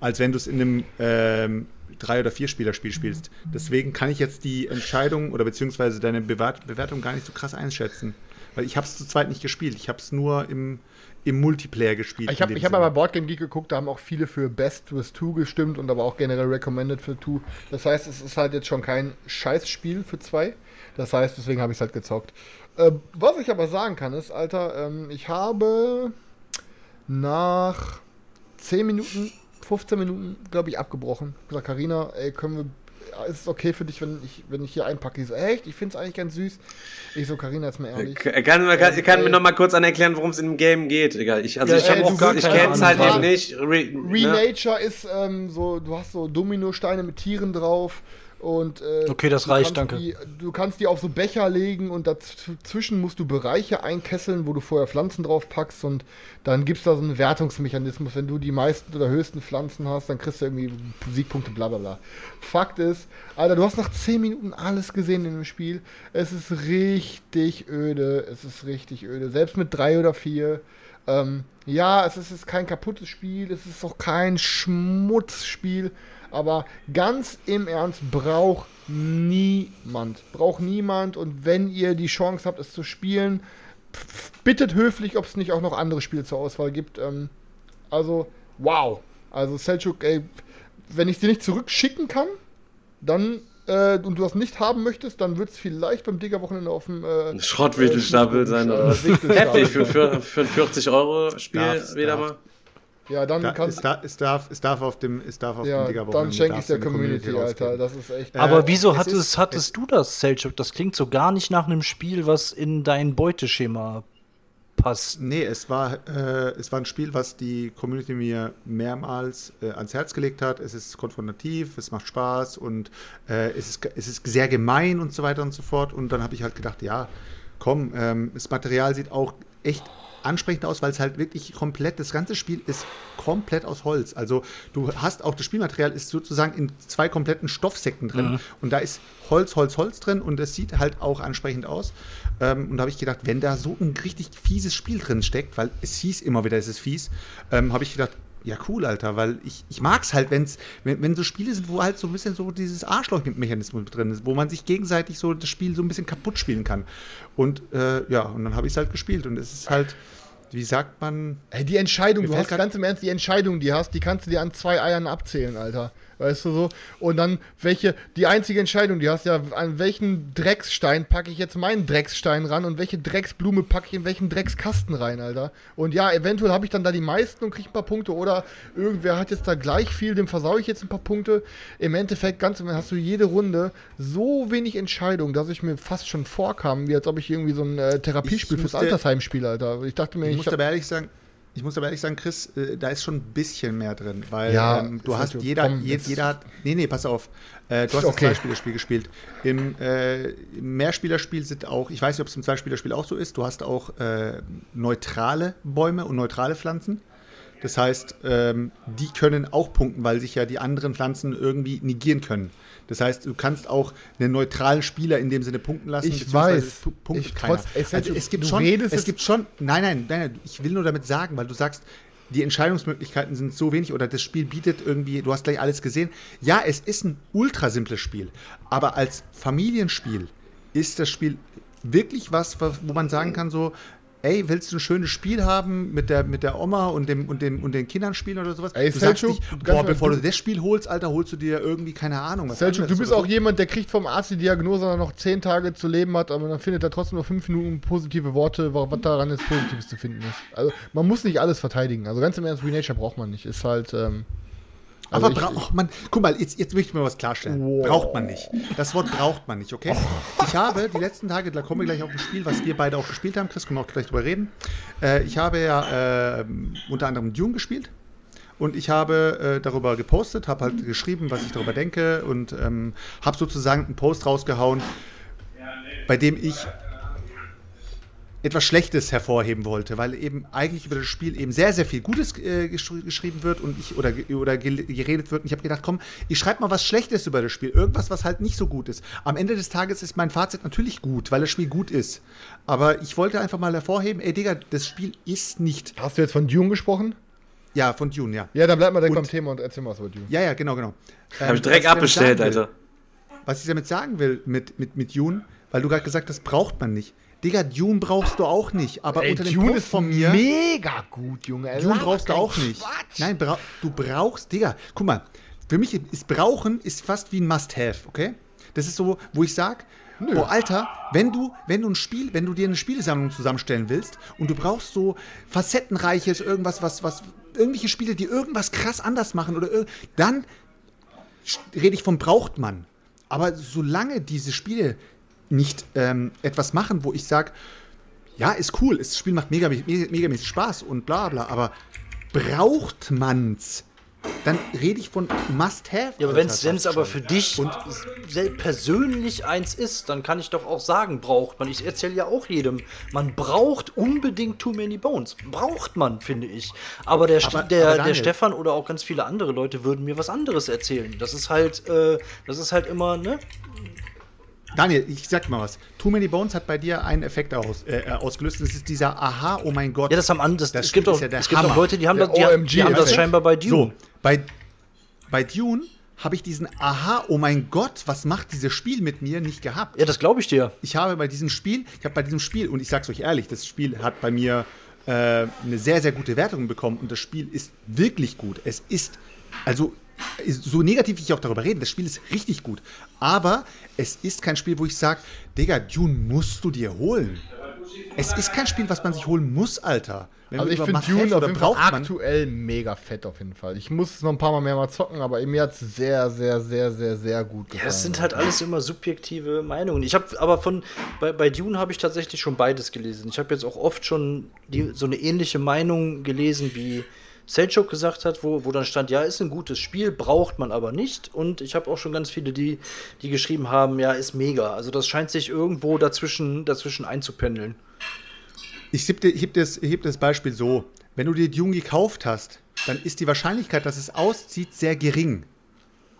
als wenn du es in einem ähm, Drei- oder Vier-Spieler-Spiel spielst. Deswegen kann ich jetzt die Entscheidung oder beziehungsweise deine Bewert Bewertung gar nicht so krass einschätzen. Weil ich habe es zu zweit nicht gespielt. Ich habe es nur im, im Multiplayer gespielt. Ich habe hab aber bei Boardgame Geek geguckt, da haben auch viele für Best with Two gestimmt und aber auch generell Recommended für Two. Das heißt, es ist halt jetzt schon kein Scheißspiel für zwei. Das heißt, deswegen habe ich es halt gezockt. Äh, was ich aber sagen kann, ist, Alter, ähm, ich habe nach 10 Minuten, 15 Minuten, glaube ich, abgebrochen. Ich gesagt, Carina, ey, können wir. Ist es okay für dich, wenn ich, wenn ich hier einpacke? Die so, echt? Ich finde es eigentlich ganz süß. Ich so, Carina, jetzt mal ehrlich. Kann, kann, kann, kann mir ey. noch mal kurz an erklären, worum es in dem Game geht, Egal. Ich, also Ja, ich ey, auch ich keine kenne es halt eben nicht. Re, ne? Renature ist ähm, so, du hast so Dominosteine mit Tieren drauf und äh, Okay, das reicht, danke. Die, du kannst die auf so Becher legen und dazwischen musst du Bereiche einkesseln, wo du vorher Pflanzen drauf packst und dann gibt es da so einen Wertungsmechanismus. Wenn du die meisten oder höchsten Pflanzen hast, dann kriegst du irgendwie Siegpunkte, bla bla bla. Fakt ist, Alter, du hast nach 10 Minuten alles gesehen in dem Spiel. Es ist richtig öde, es ist richtig öde. Selbst mit drei oder vier. Ähm, ja, es ist, es ist kein kaputtes Spiel, es ist auch kein Schmutzspiel, aber ganz im Ernst braucht niemand. Braucht niemand und wenn ihr die Chance habt, es zu spielen, bittet höflich, ob es nicht auch noch andere Spiele zur Auswahl gibt. Ähm, also, wow. Also, Selchuk, ey, wenn ich es dir nicht zurückschicken kann, dann äh, und du das nicht haben möchtest, dann wird es vielleicht beim Digger-Wochenende auf dem äh, Schrottwichtelstapel sein oder was? Heftig für, für, für ein 40-Euro-Spiel Darf's, wieder mal. Ja, dann Da, kannst es, da, es, darf, es darf auf dem, es darf auf ja, dem Digger dann schenke ich der Community, Alter. Das ist echt. Aber Äh, wieso es hattest, ist- hattest du das, Selchuk? Das klingt so gar nicht nach einem Spiel, was in dein Beuteschema passt. Nee, es war, äh, es war ein Spiel, was die Community mir mehrmals äh, ans Herz gelegt hat. Es ist konfrontativ, es macht Spaß und äh, es, ist, es ist sehr gemein und so weiter und so fort. Und dann habe ich halt gedacht, ja, komm, ähm, das Material sieht auch echt ansprechend aus, weil es halt wirklich komplett, das ganze Spiel ist komplett aus Holz. Also du hast auch, das Spielmaterial ist sozusagen in zwei kompletten Stoffsäcken drin Mhm. und da ist Holz, Holz, Holz drin und es sieht halt auch ansprechend aus. Ähm, und da habe ich gedacht, wenn da so ein richtig fieses Spiel drin steckt, weil es hieß immer wieder, es ist fies, ähm, habe ich gedacht, ja, cool, Alter, weil ich, ich mag es halt, wenn's, wenn, wenn so Spiele sind, wo halt so ein bisschen so dieses Arschloch-Mechanismus drin ist, wo man sich gegenseitig so das Spiel so ein bisschen kaputt spielen kann. Und äh, ja, und dann habe ich es halt gespielt und es ist halt, wie sagt man, Ey, die Entscheidung, du hast ganz im Ernst, die Entscheidung, die hast, die kannst du dir an zwei Eiern abzählen, Alter. Weißt du so? Und dann, welche, die einzige Entscheidung, die hast ja, an welchen Drecksstein packe ich jetzt meinen Drecksstein ran und welche Drecksblume packe ich in welchen Dreckskasten rein, Alter. Und ja, eventuell habe ich dann da die meisten und kriege ein paar Punkte oder irgendwer hat jetzt da gleich viel, dem versaue ich jetzt ein paar Punkte. Im Endeffekt, ganz im hast du jede Runde so wenig Entscheidung, dass ich mir fast schon vorkam, wie als ob ich irgendwie so ein äh, Therapiespiel fürs Altersheim spiele, Alter. Ich dachte mir, Ich ich, muss hab- aber ehrlich sagen, ich muss aber ehrlich sagen, Chris, äh, da ist schon ein bisschen mehr drin, weil Ja, ähm, du hast jeder, je, jetzt- jeder hat, nee, nee, pass auf, äh, du hast Okay. das Zweispielerspiel gespielt. Im, äh, im Mehrspielerspiel sind auch, ich weiß nicht, ob es im Zweispielerspiel auch so ist, du hast auch äh, neutrale Bäume und neutrale Pflanzen. Das heißt, ähm, die können auch punkten, weil sich ja die anderen Pflanzen irgendwie negieren können. Das heißt, du kannst auch einen neutralen Spieler in dem Sinne punkten lassen. Ich weiß. pu- punktet Ich keiner. trotz- es- also es gibt schon, es gibt schon, nein, nein, nein, nein, ich will nur damit sagen, weil du sagst, die Entscheidungsmöglichkeiten sind so wenig oder das Spiel bietet irgendwie, du hast gleich alles gesehen. Ja, es ist ein ultra simples Spiel, aber als Familienspiel ist das Spiel wirklich was- wo man sagen kann so, ey, willst du ein schönes Spiel haben mit der, mit der Oma und, dem, und, dem, und den Kindern spielen oder sowas? Ey, du sagst Selçuk, nicht, boah, bevor du das Spiel holst, Alter, holst du dir irgendwie, keine Ahnung, was Selchuk, du bist auch so. jemand, der kriegt vom Arzt die Diagnose, dass er noch zehn Tage zu leben hat, aber dann findet er trotzdem nur fünf Minuten positive Worte, wa- was daran jetzt Positives zu finden ist. Also man muss nicht alles verteidigen. Also ganz im Ernst, Renature braucht man nicht. Ist halt. Ähm, also Aber braucht man, guck mal, jetzt, jetzt möchte ich mir was klarstellen. Wow. Braucht man nicht. Das Wort braucht man nicht, okay? Ich habe die letzten Tage, da kommen wir gleich auf ein Spiel, was wir beide auch gespielt haben. Chris, können wir auch gleich drüber reden. Äh, ich habe ja äh, unter anderem Dune gespielt. Und ich habe äh, darüber gepostet, habe halt geschrieben, was ich darüber denke und ähm, habe sozusagen einen Post rausgehauen, bei dem ich etwas Schlechtes hervorheben wollte, weil eben eigentlich über das Spiel eben sehr, sehr viel Gutes äh, geschri geschrieben wird und ich oder, oder geredet wird. Und ich habe gedacht, komm, ich schreibe mal was Schlechtes über das Spiel. Irgendwas, was halt nicht so gut ist. Am Ende des Tages ist mein Fazit natürlich gut, weil das Spiel gut ist. Aber ich wollte einfach mal hervorheben, ey Digga, das Spiel ist nicht. Hast du jetzt von Dune gesprochen? Ja, von Dune, ja. Ja, dann bleib mal direkt Und- beim Thema und erzähl mal was über Dune. Ja, ja, genau, genau. Hab Ähm, ich direkt was damit abbestellt, sagen will- Alter. was ich damit sagen will mit, mit, mit Dune, weil du gerade gesagt hast, braucht man nicht. Digga, Dune brauchst du auch nicht. Aber Ey, unter dem Dune Post ist von mir. mega gut, Junge. Ey, Dune brauchst du auch nicht. Quatsch. Nein, brau du brauchst, Digga, guck mal, für mich ist Brauchen ist fast wie ein Must-Have, okay? Das ist so, wo ich sag, oh Alter, wenn du, wenn du ein Spiel, wenn du dir eine Spielesammlung zusammenstellen willst und du brauchst so facettenreiches, irgendwas, was, was, irgendwelche Spiele, die irgendwas krass anders machen oder dann rede ich von braucht man. Aber solange diese Spiele nicht ähm, etwas machen, wo ich sage, ja, ist cool, das Spiel macht mega, mega, megamäßig Spaß und bla bla, aber braucht man's? Dann rede ich von Must-Have. Ja, aber wenn es aber für dich sel- persönlich eins ist, dann kann ich doch auch sagen, braucht man. Ich erzähle ja auch jedem, man braucht unbedingt Too Many Bones. Braucht man, finde ich. Aber der, Aber- der, aber der Stefan oder auch ganz viele andere Leute würden mir was anderes erzählen. Das ist halt, äh, das ist halt immer, ne? Daniel, ich sag mal was. Too Many Bones hat bei dir einen Effekt aus, äh, ausgelöst. Das ist dieser Aha, oh mein Gott. Ja, das haben andere. Das Es gibt auch, ist ja der es gibt auch. Leute, die haben, das, die, haben- OMG die haben das scheinbar bei Dune. So, bei, bei Dune habe ich diesen Aha, oh mein Gott, was macht dieses Spiel mit mir nicht gehabt. Ja, das glaube ich dir. ich habe bei diesem Spiel, ich habe bei diesem Spiel, und ich sag's euch ehrlich, das Spiel hat bei mir äh, eine sehr, sehr gute Wertung bekommen und das Spiel ist wirklich gut. Es ist, also, ist, so negativ wie ich auch darüber rede, das Spiel ist richtig gut. Aber es ist kein Spiel, wo ich sage, Digga, Dune musst du dir holen. es ist kein Spiel, was man sich holen muss, Alter. Wenn Also ich über finde Dune auf oder jeden Fall braucht man- aktuell mega fett auf jeden Fall. Ich muss es noch ein paar Mal mehr mal zocken, aber mir hat es sehr, sehr, sehr, sehr, sehr gut gefallen. Ja, es sind halt alles immer subjektive Meinungen. Ich habe aber von bei, bei Dune habe ich tatsächlich schon beides gelesen. Ich habe jetzt auch oft schon die, so eine ähnliche Meinung gelesen, wie Selchuk gesagt hat, wo, wo dann stand, ja, ist ein gutes Spiel, braucht man aber nicht. Und ich habe auch schon ganz viele, die, die geschrieben haben, ja, ist mega. Also das scheint sich irgendwo dazwischen, dazwischen einzupendeln. Ich heb, dir- ich heb das, ich heb das Beispiel so. Wenn du dir Dune gekauft hast, dann ist die Wahrscheinlichkeit, dass es auszieht, sehr gering.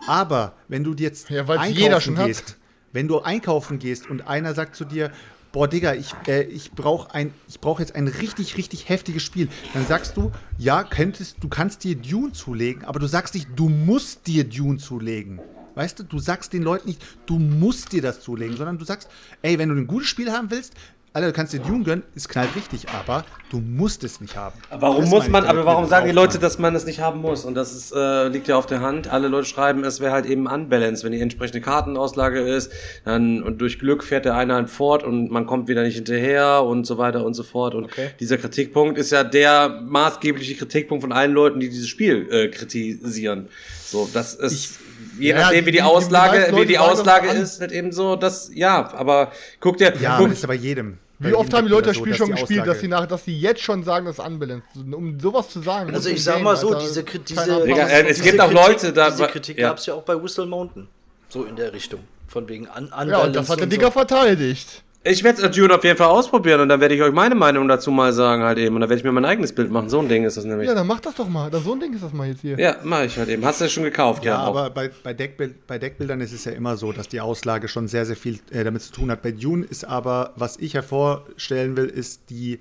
Aber wenn du jetzt Ja, jeder schon hat. gehst, wenn du einkaufen gehst und einer sagt zu dir, boah, Digga, ich, äh, ich brauche brauch jetzt ein richtig, richtig heftiges Spiel, dann sagst du, ja, könntest, du kannst dir Dune zulegen, aber du sagst nicht, du musst dir Dune zulegen. Weißt du, du sagst den Leuten nicht, du musst dir das zulegen, sondern du sagst, ey, wenn du ein gutes Spiel haben willst, Alter, du kannst dir Dune gönnen, ist knallt richtig, aber du musst es nicht haben. Warum Das muss ich man, aber warum mit sagen die Leute, dass man es nicht haben muss? Und das ist, äh, liegt ja auf der Hand. Alle Leute schreiben, es wäre halt eben unbalanced. Wenn die entsprechende Kartenauslage ist, dann und durch Glück fährt der eine halt fort und man kommt wieder nicht hinterher und so weiter und so fort. Und Okay. dieser Kritikpunkt ist ja der maßgebliche Kritikpunkt von allen Leuten, die dieses Spiel äh, kritisieren. So, das ist je Ja, nachdem, die- wie die die- die Auslage, meisten wie die Auslage ist, halt eben so, dass ja, aber guck dir, Ja, guck, aber das ist bei jedem. Wie oft haben die Leute das so, Spiel dass schon die gespielt, dass sie nach, dass sie jetzt schon sagen, das ist unbalanced. Um sowas zu sagen. Also ich sag Game, mal so, Alter, diese, Kri- diese, Ahnung. Digga, äh, es diese gibt auch Kritik- Leute, da- Diese Kritik ja. gab es ja auch bei Whistle Mountain. So in der Richtung. Von wegen an Ja, und das hat der Digger verteidigt. Ich werde Dune auf jeden Fall ausprobieren und dann werde ich euch meine Meinung dazu mal sagen halt eben und dann werde ich mir mein eigenes Bild machen. So ein Ding ist das nämlich. Ja, Ja, dann mach das doch mal. So ein Ding ist das mal jetzt hier. mache ich halt eben. Hast du das schon gekauft? Ja, auch. aber bei, bei, Deckbild, bei Deckbildern ist es ja immer so, dass die Auslage schon sehr, sehr viel äh, damit zu tun hat. Bei Dune ist aber, was ich hervorstellen will, ist die,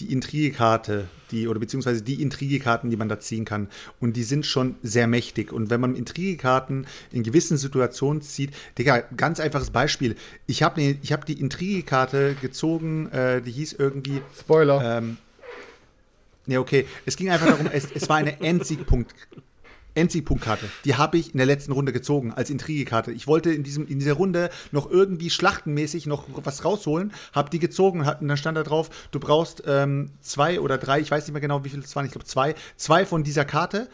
die Intrigekarte, die, oder beziehungsweise die Intrigekarten, die man da ziehen kann. Und die sind schon sehr mächtig. Und wenn man Intrigekarten in gewissen Situationen zieht, Digga, ganz einfaches Beispiel. Ich habe ne, ich hab die Intrigekarte gezogen, äh, die hieß irgendwie Spoiler. ähm, nee, okay. Es ging einfach darum, es, es war eine Endsiegpunkt. Endsiegpunktkarte. Die habe ich in der letzten Runde gezogen als Intrigekarte. Ich wollte in, diesem, in dieser Runde noch irgendwie schlachtenmäßig noch was rausholen, habe die gezogen und dann stand da drauf, du brauchst ähm, zwei oder drei, ich weiß nicht mehr genau, wie viele es waren, ich glaube zwei, zwei von dieser Karte,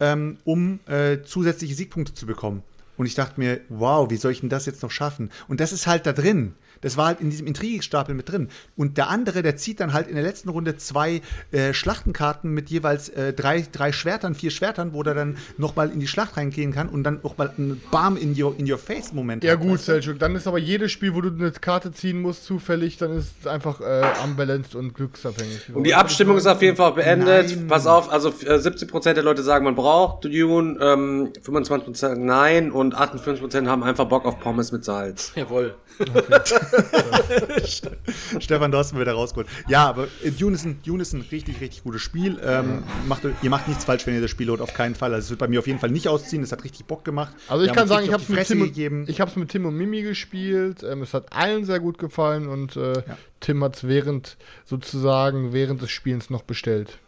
ähm, um äh, zusätzliche Siegpunkte zu bekommen. Und ich dachte mir, wow, wie soll ich denn das jetzt noch schaffen? Und das ist halt da drin. Das war halt in diesem Intrigestapel mit drin. Und der andere, der zieht dann halt in der letzten Runde zwei äh, Schlachtenkarten mit jeweils äh, drei, drei Schwertern, vier Schwertern, wo der dann nochmal in die Schlacht reingehen kann und dann nochmal einen Bam in your, in your face Moment Ja hat, gut, weißt du? Selchuk, dann ist aber jedes Spiel, wo du eine Karte ziehen musst, zufällig, dann ist es einfach äh, unbalanced und glücksabhängig. Und die Abstimmung ist auf jeden Fall beendet. Nein. Pass auf, also äh, 70% der Leute sagen, man braucht Dune, ähm, 25% nein und 58% haben einfach Bock auf Pommes mit Salz. Jawohl. Stefan, du hast ihn wieder rausgeholt. Ja, aber äh, Dune ist ein, Dune ist ein richtig, richtig gutes Spiel. Ähm, macht, ihr macht nichts falsch, wenn ihr das Spiel holt, auf keinen Fall. Also es wird bei mir auf jeden Fall nicht ausziehen. Es hat richtig Bock gemacht. Also ich kann sagen, ich habe es mit, Tim, ich hab's mit Tim und Mimi gespielt. Ähm, es hat allen sehr gut gefallen und äh, Tim hat es während sozusagen während des Spielens noch bestellt.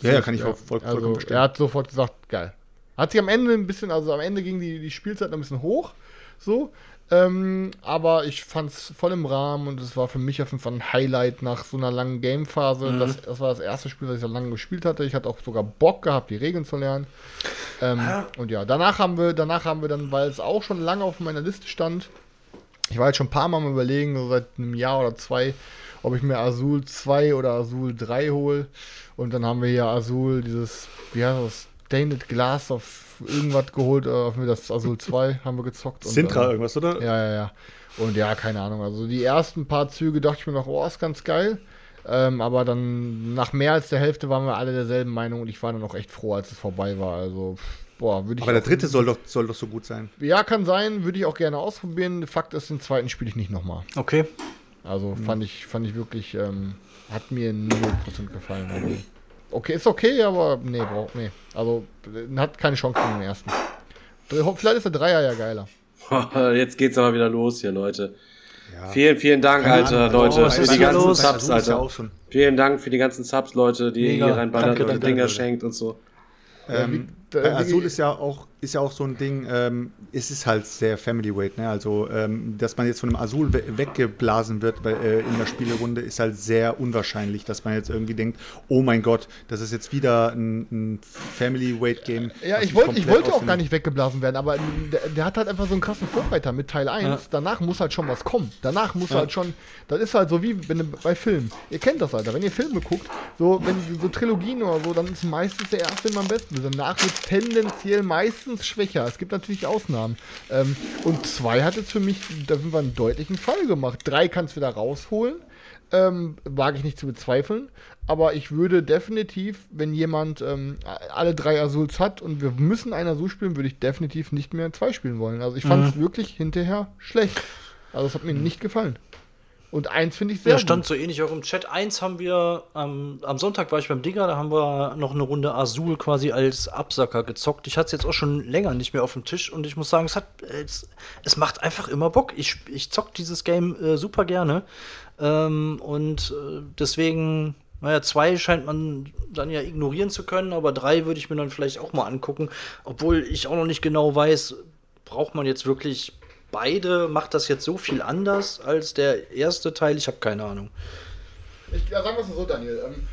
Ja, ja, kann ich voll- voll- also, vollkommen verstehen. Er hat sofort gesagt, geil. Hat sich am Ende ein bisschen, also am Ende ging die, die Spielzeit noch ein bisschen hoch, so. Ähm, aber ich fand es voll im Rahmen und es war für mich auf jeden Fall ein Highlight nach so einer langen Gamephase. Mhm. Das, das war das erste Spiel, das ich so lange gespielt hatte. Ich hatte auch sogar Bock gehabt, die Regeln zu lernen. Ähm, und ja, danach haben wir, danach haben wir dann, weil es auch schon lange auf meiner Liste stand, ich war jetzt schon ein paar Mal am überlegen, so seit einem Jahr oder zwei, ob ich mir Azul 2 oder Azul 3 hole. Und dann haben wir hier Azul, dieses, wie heißt das, Stained Glass auf irgendwas geholt, äh, auf mir das Azul 2 haben wir gezockt. Und, Sintra ähm, irgendwas, oder? ja, ja, ja. Und ja, keine Ahnung. Also die ersten paar Züge dachte ich mir noch, oh, ist ganz geil. Ähm, aber dann nach mehr als der Hälfte waren wir alle derselben Meinung und ich war dann auch echt froh, als es vorbei war. Also, boah, würde ich. Aber der auch- dritte soll doch, soll doch so gut sein. Ja, kann sein, würde ich auch gerne ausprobieren. Fakt ist, den zweiten spiele ich nicht nochmal. Okay. Also fand ich, fand ich wirklich, ähm, hat mir 0% gefallen. Also, okay, ist okay, aber nee, braucht, nee. Also hat keine Chance gegen den ersten. Vielleicht ist der Dreier ja geiler. Jetzt geht's aber wieder los hier, Leute. Vielen, vielen Dank, Keine Alter, Ahnung, Leute, für die ganzen los? Subs, ja Alter. schon. Vielen Dank für die ganzen Subs, Leute, die Mega. hier reinballert Danke, und danke, Dinger Leute. schenkt und so. Ähm, Bei Azul ist ja auch, ist ja auch so ein Ding, ähm, es ist halt sehr Family Weight, ne? Also, ähm, dass man jetzt von einem Azul we weggeblasen wird bei, äh, in der Spielerunde, ist halt sehr unwahrscheinlich, dass man jetzt irgendwie denkt, oh mein Gott, das ist jetzt wieder ein, ein Family Weight Game. Ja, ich, wollt, ich wollte auch gar nicht weggeblasen werden, aber der, der, hat halt einfach so einen krassen Vorreiter mit Teil 1. Ja. Danach muss halt schon was kommen. Danach muss ja. halt schon, das ist halt so wie bei Filmen. Ihr kennt das, Alter. Wenn ihr Filme guckt, so, wenn so Trilogien oder so, dann ist meistens der erste Film am besten. Danach wird tendenziell meistens schwächer. Es gibt natürlich Ausnahmen. Ähm, und zwei hat jetzt für mich, da sind wir einen deutlichen Fall gemacht. Drei kannst du wieder rausholen. Ähm, wage ich nicht zu bezweifeln. Aber ich würde definitiv, wenn jemand ähm, alle drei Azuls hat und wir müssen ein Azul spielen, würde ich definitiv nicht mehr zwei spielen wollen. Also ich fand es mhm. wirklich hinterher schlecht. Also es hat mir nicht gefallen. Und eins finde ich sehr. Ja, stand gut. so ähnlich auch im Chat. Eins haben wir, ähm, am Sonntag war ich beim Digger, da haben wir noch eine Runde Azul quasi als Absacker gezockt. Ich hatte es jetzt auch schon länger nicht mehr auf dem Tisch und ich muss sagen, es hat, es, es macht einfach immer Bock. Ich, ich zock dieses Game äh, super gerne. Ähm, und äh, deswegen, naja, zwei scheint man dann ja ignorieren zu können, aber drei würde ich mir dann vielleicht auch mal angucken. Obwohl ich auch noch nicht genau weiß, braucht man jetzt wirklich beide? Macht das jetzt so viel anders als der erste Teil? Ich habe keine Ahnung. Ich, ja, sagen wir es so, Daniel. Ähm,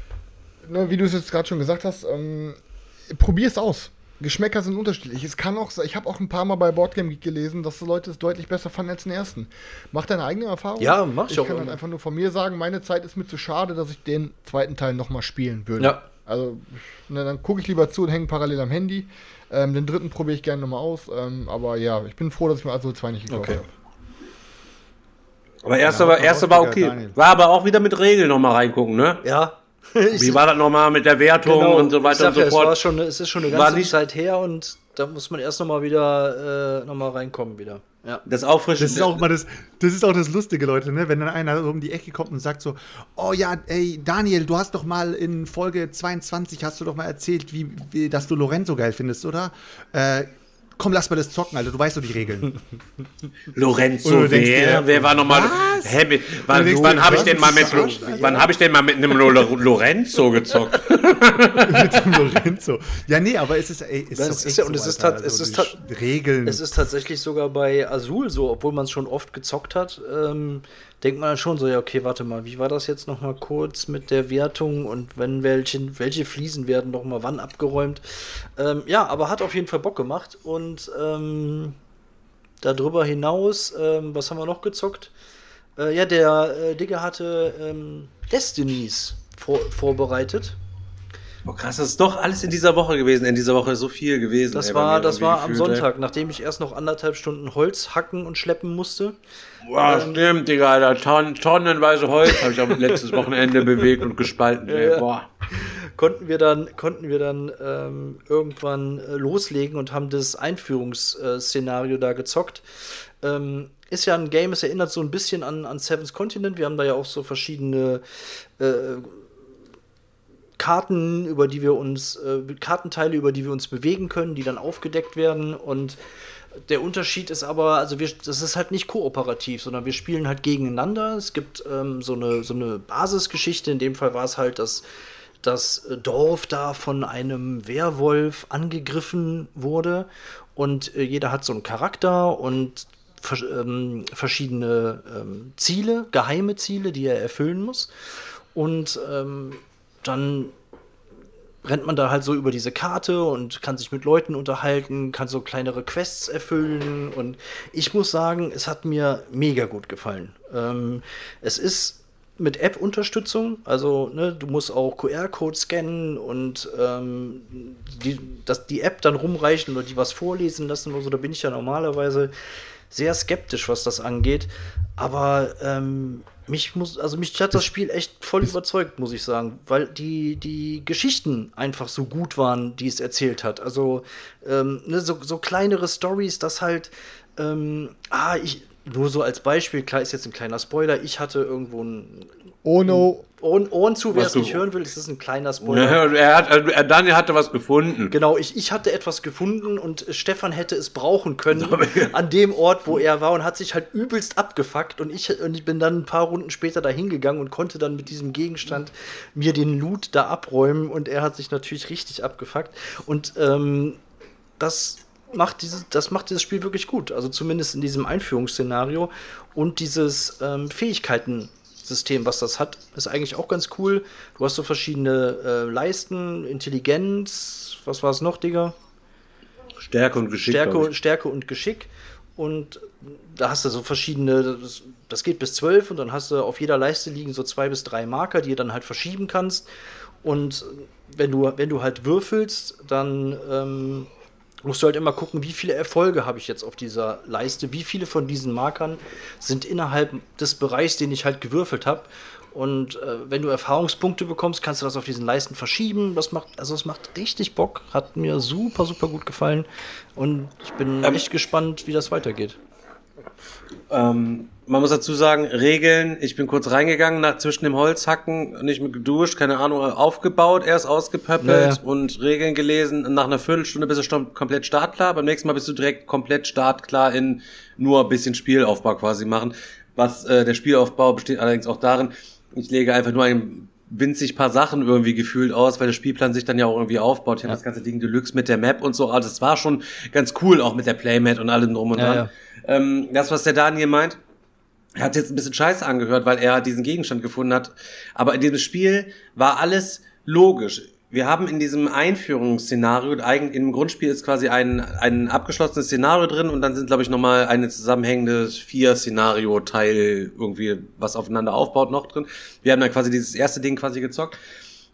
ne, wie du es jetzt gerade schon gesagt hast, ähm, probier es aus. Geschmäcker sind unterschiedlich. Es kann auch, ich habe auch ein paar Mal bei Boardgame Geek gelesen, dass die Leute es deutlich besser fanden als den ersten. Mach deine eigene Erfahrung. Ja, mach ich, ich auch. Ich kann dann einfach nur von mir sagen, meine Zeit ist mir zu schade, dass ich den zweiten Teil nochmal spielen würde. Ja. Also, ne, dann gucke ich lieber zu und hänge parallel am Handy. Ähm, den dritten probiere ich gerne nochmal aus. Ähm, aber ja, ich bin froh, dass ich mir also zwei nicht gekauft okay. habe. Aber erste, ja, war, erste war okay. Daniel. War aber auch wieder mit Regeln nochmal reingucken, ne? Ja. Wie war das nochmal mit der Wertung genau, und so weiter und so fort? Es, war schon, es ist schon eine ganze Zeit her und da muss man erst nochmal wieder äh, noch reinkommen wieder. Ja. Das Auffrischen. Das ist auch mal das, das ist auch das Lustige, Leute, ne? Wenn dann einer um die Ecke kommt und sagt so, oh ja, ey, Daniel, du hast doch mal in Folge 22 hast du doch mal erzählt, wie, wie dass du Lorenzo geil findest, oder? Äh, komm, lass mal das zocken, Alter, du weißt doch die Regeln. Lorenzo, wer? Dir, wer war nochmal? Hä, wann, wann habe ich denn mal mit wann habe ich denn mal mit einem Lorenzo gezockt? mit dem Lorenzo. Ja, nee, aber es ist ey, ist, es ist ja, und so, es ist, Alter, es ist Regeln. Es ist tatsächlich sogar bei Azul so, obwohl man es schon oft gezockt hat. Ähm, denkt man dann schon so, ja, okay, warte mal, wie war das jetzt noch mal kurz mit der Wertung und wenn welche, welche Fliesen werden noch mal wann abgeräumt. Ähm, ja, aber hat auf jeden Fall Bock gemacht und ähm, darüber hinaus, ähm, was haben wir noch gezockt? Äh, ja, der äh, Digger hatte ähm, Destinies vor, vorbereitet. Oh krass, das ist doch alles in dieser Woche gewesen. In dieser Woche ist so viel gewesen. Das ey, war, das war am Sonntag, ey. nachdem ich erst noch anderthalb Stunden Holz hacken und schleppen musste. Boah, ähm, stimmt, Digga, Alter. Ton tonnenweise Holz habe ich am letztes Wochenende bewegt und gespalten. Ey. Boah. Konnten wir dann, konnten wir dann ähm, irgendwann äh, loslegen und haben das Einführungsszenario da gezockt. Ähm, ist ja ein Game, es erinnert so ein bisschen an, an Seven's Continent. Wir haben da ja auch so verschiedene äh, Karten, über die wir uns, äh, Kartenteile, über die wir uns bewegen können, die dann aufgedeckt werden. Und der Unterschied ist aber, also wir, das ist halt nicht kooperativ, sondern wir spielen halt gegeneinander. Es gibt ähm, so, eine, so eine Basisgeschichte. In dem Fall war es halt, dass das Dorf da von einem Werwolf angegriffen wurde. Und äh, jeder hat so einen Charakter und vers ähm, verschiedene ähm, Ziele, geheime Ziele, die er erfüllen muss. Und ähm, dann rennt man da halt so über diese Karte und kann sich mit Leuten unterhalten, kann so kleinere Quests erfüllen und ich muss sagen, es hat mir mega gut gefallen. Ähm, es ist mit App-Unterstützung, also ne, du musst auch QR-Code scannen und ähm, die, das, die App dann rumreichen oder die was vorlesen lassen oder so, da bin ich ja normalerweise sehr skeptisch, was das angeht. Aber ähm, mich muss, also mich hat das Spiel echt voll überzeugt, muss ich sagen, weil die, die Geschichten einfach so gut waren, die es erzählt hat. Also ähm, ne, so, so kleinere Stories, dass halt, ähm, ah, ich, nur so als Beispiel, klar ist jetzt ein kleiner Spoiler, ich hatte irgendwo ein. Oh no. Ohren, Ohren zu, wer es nicht hören will, das ist ein kleiner Spoiler. er hat, Daniel hatte was gefunden. Genau, ich, ich hatte etwas gefunden und Stefan hätte es brauchen können an dem Ort, wo er war und hat sich halt übelst abgefuckt und ich, und ich bin dann ein paar Runden später da hingegangen und konnte dann mit diesem Gegenstand mir den Loot da abräumen und er hat sich natürlich richtig abgefuckt und ähm, das macht dieses, das macht dieses Spiel wirklich gut. Also zumindest in diesem Einführungsszenario. Und dieses ähm, Fähigkeiten-System, was das hat, ist eigentlich auch ganz cool. Du hast so verschiedene äh, Leisten, Intelligenz, was war es noch, Digga? Stärke und Geschick. Stärke. Stärke und Geschick. Und da hast du so verschiedene, das, das geht bis zwölf und dann hast du auf jeder Leiste liegen so zwei bis drei Marker, die du dann halt verschieben kannst. Und wenn du, wenn du halt würfelst, dann ähm, musst du halt immer gucken, wie viele Erfolge habe ich jetzt auf dieser Leiste, wie viele von diesen Markern sind innerhalb des Bereichs, den ich halt gewürfelt habe. Und äh, wenn du Erfahrungspunkte bekommst, kannst du das auf diesen Leisten verschieben. Das macht, also es macht richtig Bock. Hat mir super, super gut gefallen. Und ich bin Ähm, echt gespannt, wie das weitergeht. Ähm, man muss dazu sagen, Regeln, ich bin kurz reingegangen, nach zwischen dem Holzhacken, nicht mit geduscht, keine Ahnung, aufgebaut, erst ausgepöppelt Ja, ja. und Regeln gelesen. Nach einer Viertelstunde bist du schon komplett startklar. Beim nächsten Mal bist du direkt komplett startklar in nur ein bisschen Spielaufbau quasi machen. Was äh, der Spielaufbau besteht allerdings auch darin, ich lege einfach nur ein winzig paar Sachen irgendwie gefühlt aus, weil der Spielplan sich dann ja auch irgendwie aufbaut. Ich habe das ganze Ding Deluxe mit der Map und so. Also das war schon ganz cool, auch mit der Playmat und allem drum und Ja, dran. Ähm, das, was der Daniel meint, hat jetzt ein bisschen scheiße angehört, weil er diesen Gegenstand gefunden hat. Aber in diesem Spiel war alles logisch. Wir haben in diesem Einführungsszenario, im Grundspiel ist quasi ein, ein abgeschlossenes Szenario drin und dann sind, glaube ich, nochmal eine zusammenhängende Vier-Szenario-Teil irgendwie, was aufeinander aufbaut, noch drin. Wir haben dann quasi dieses erste Ding quasi gezockt.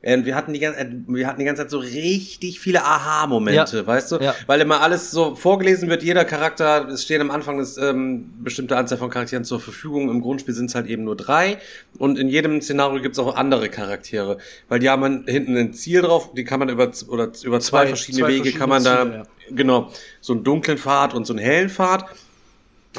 Und wir hatten die ganze, wir hatten die ganze Zeit so richtig viele Aha-Momente, Ja. weißt du? Ja. Weil immer alles so vorgelesen wird, jeder Charakter, es stehen am Anfang ist, ähm, bestimmte Anzahl von Charakteren zur Verfügung. Im Grundspiel sind es halt eben nur drei. Und in jedem Szenario gibt es auch andere Charaktere. Weil die haben hinten ein Ziel drauf, die kann man über, oder über zwei, Zwei- verschiedene zwei Wege kann man da, verschiedene genau, so einen dunklen Pfad und so einen hellen Pfad.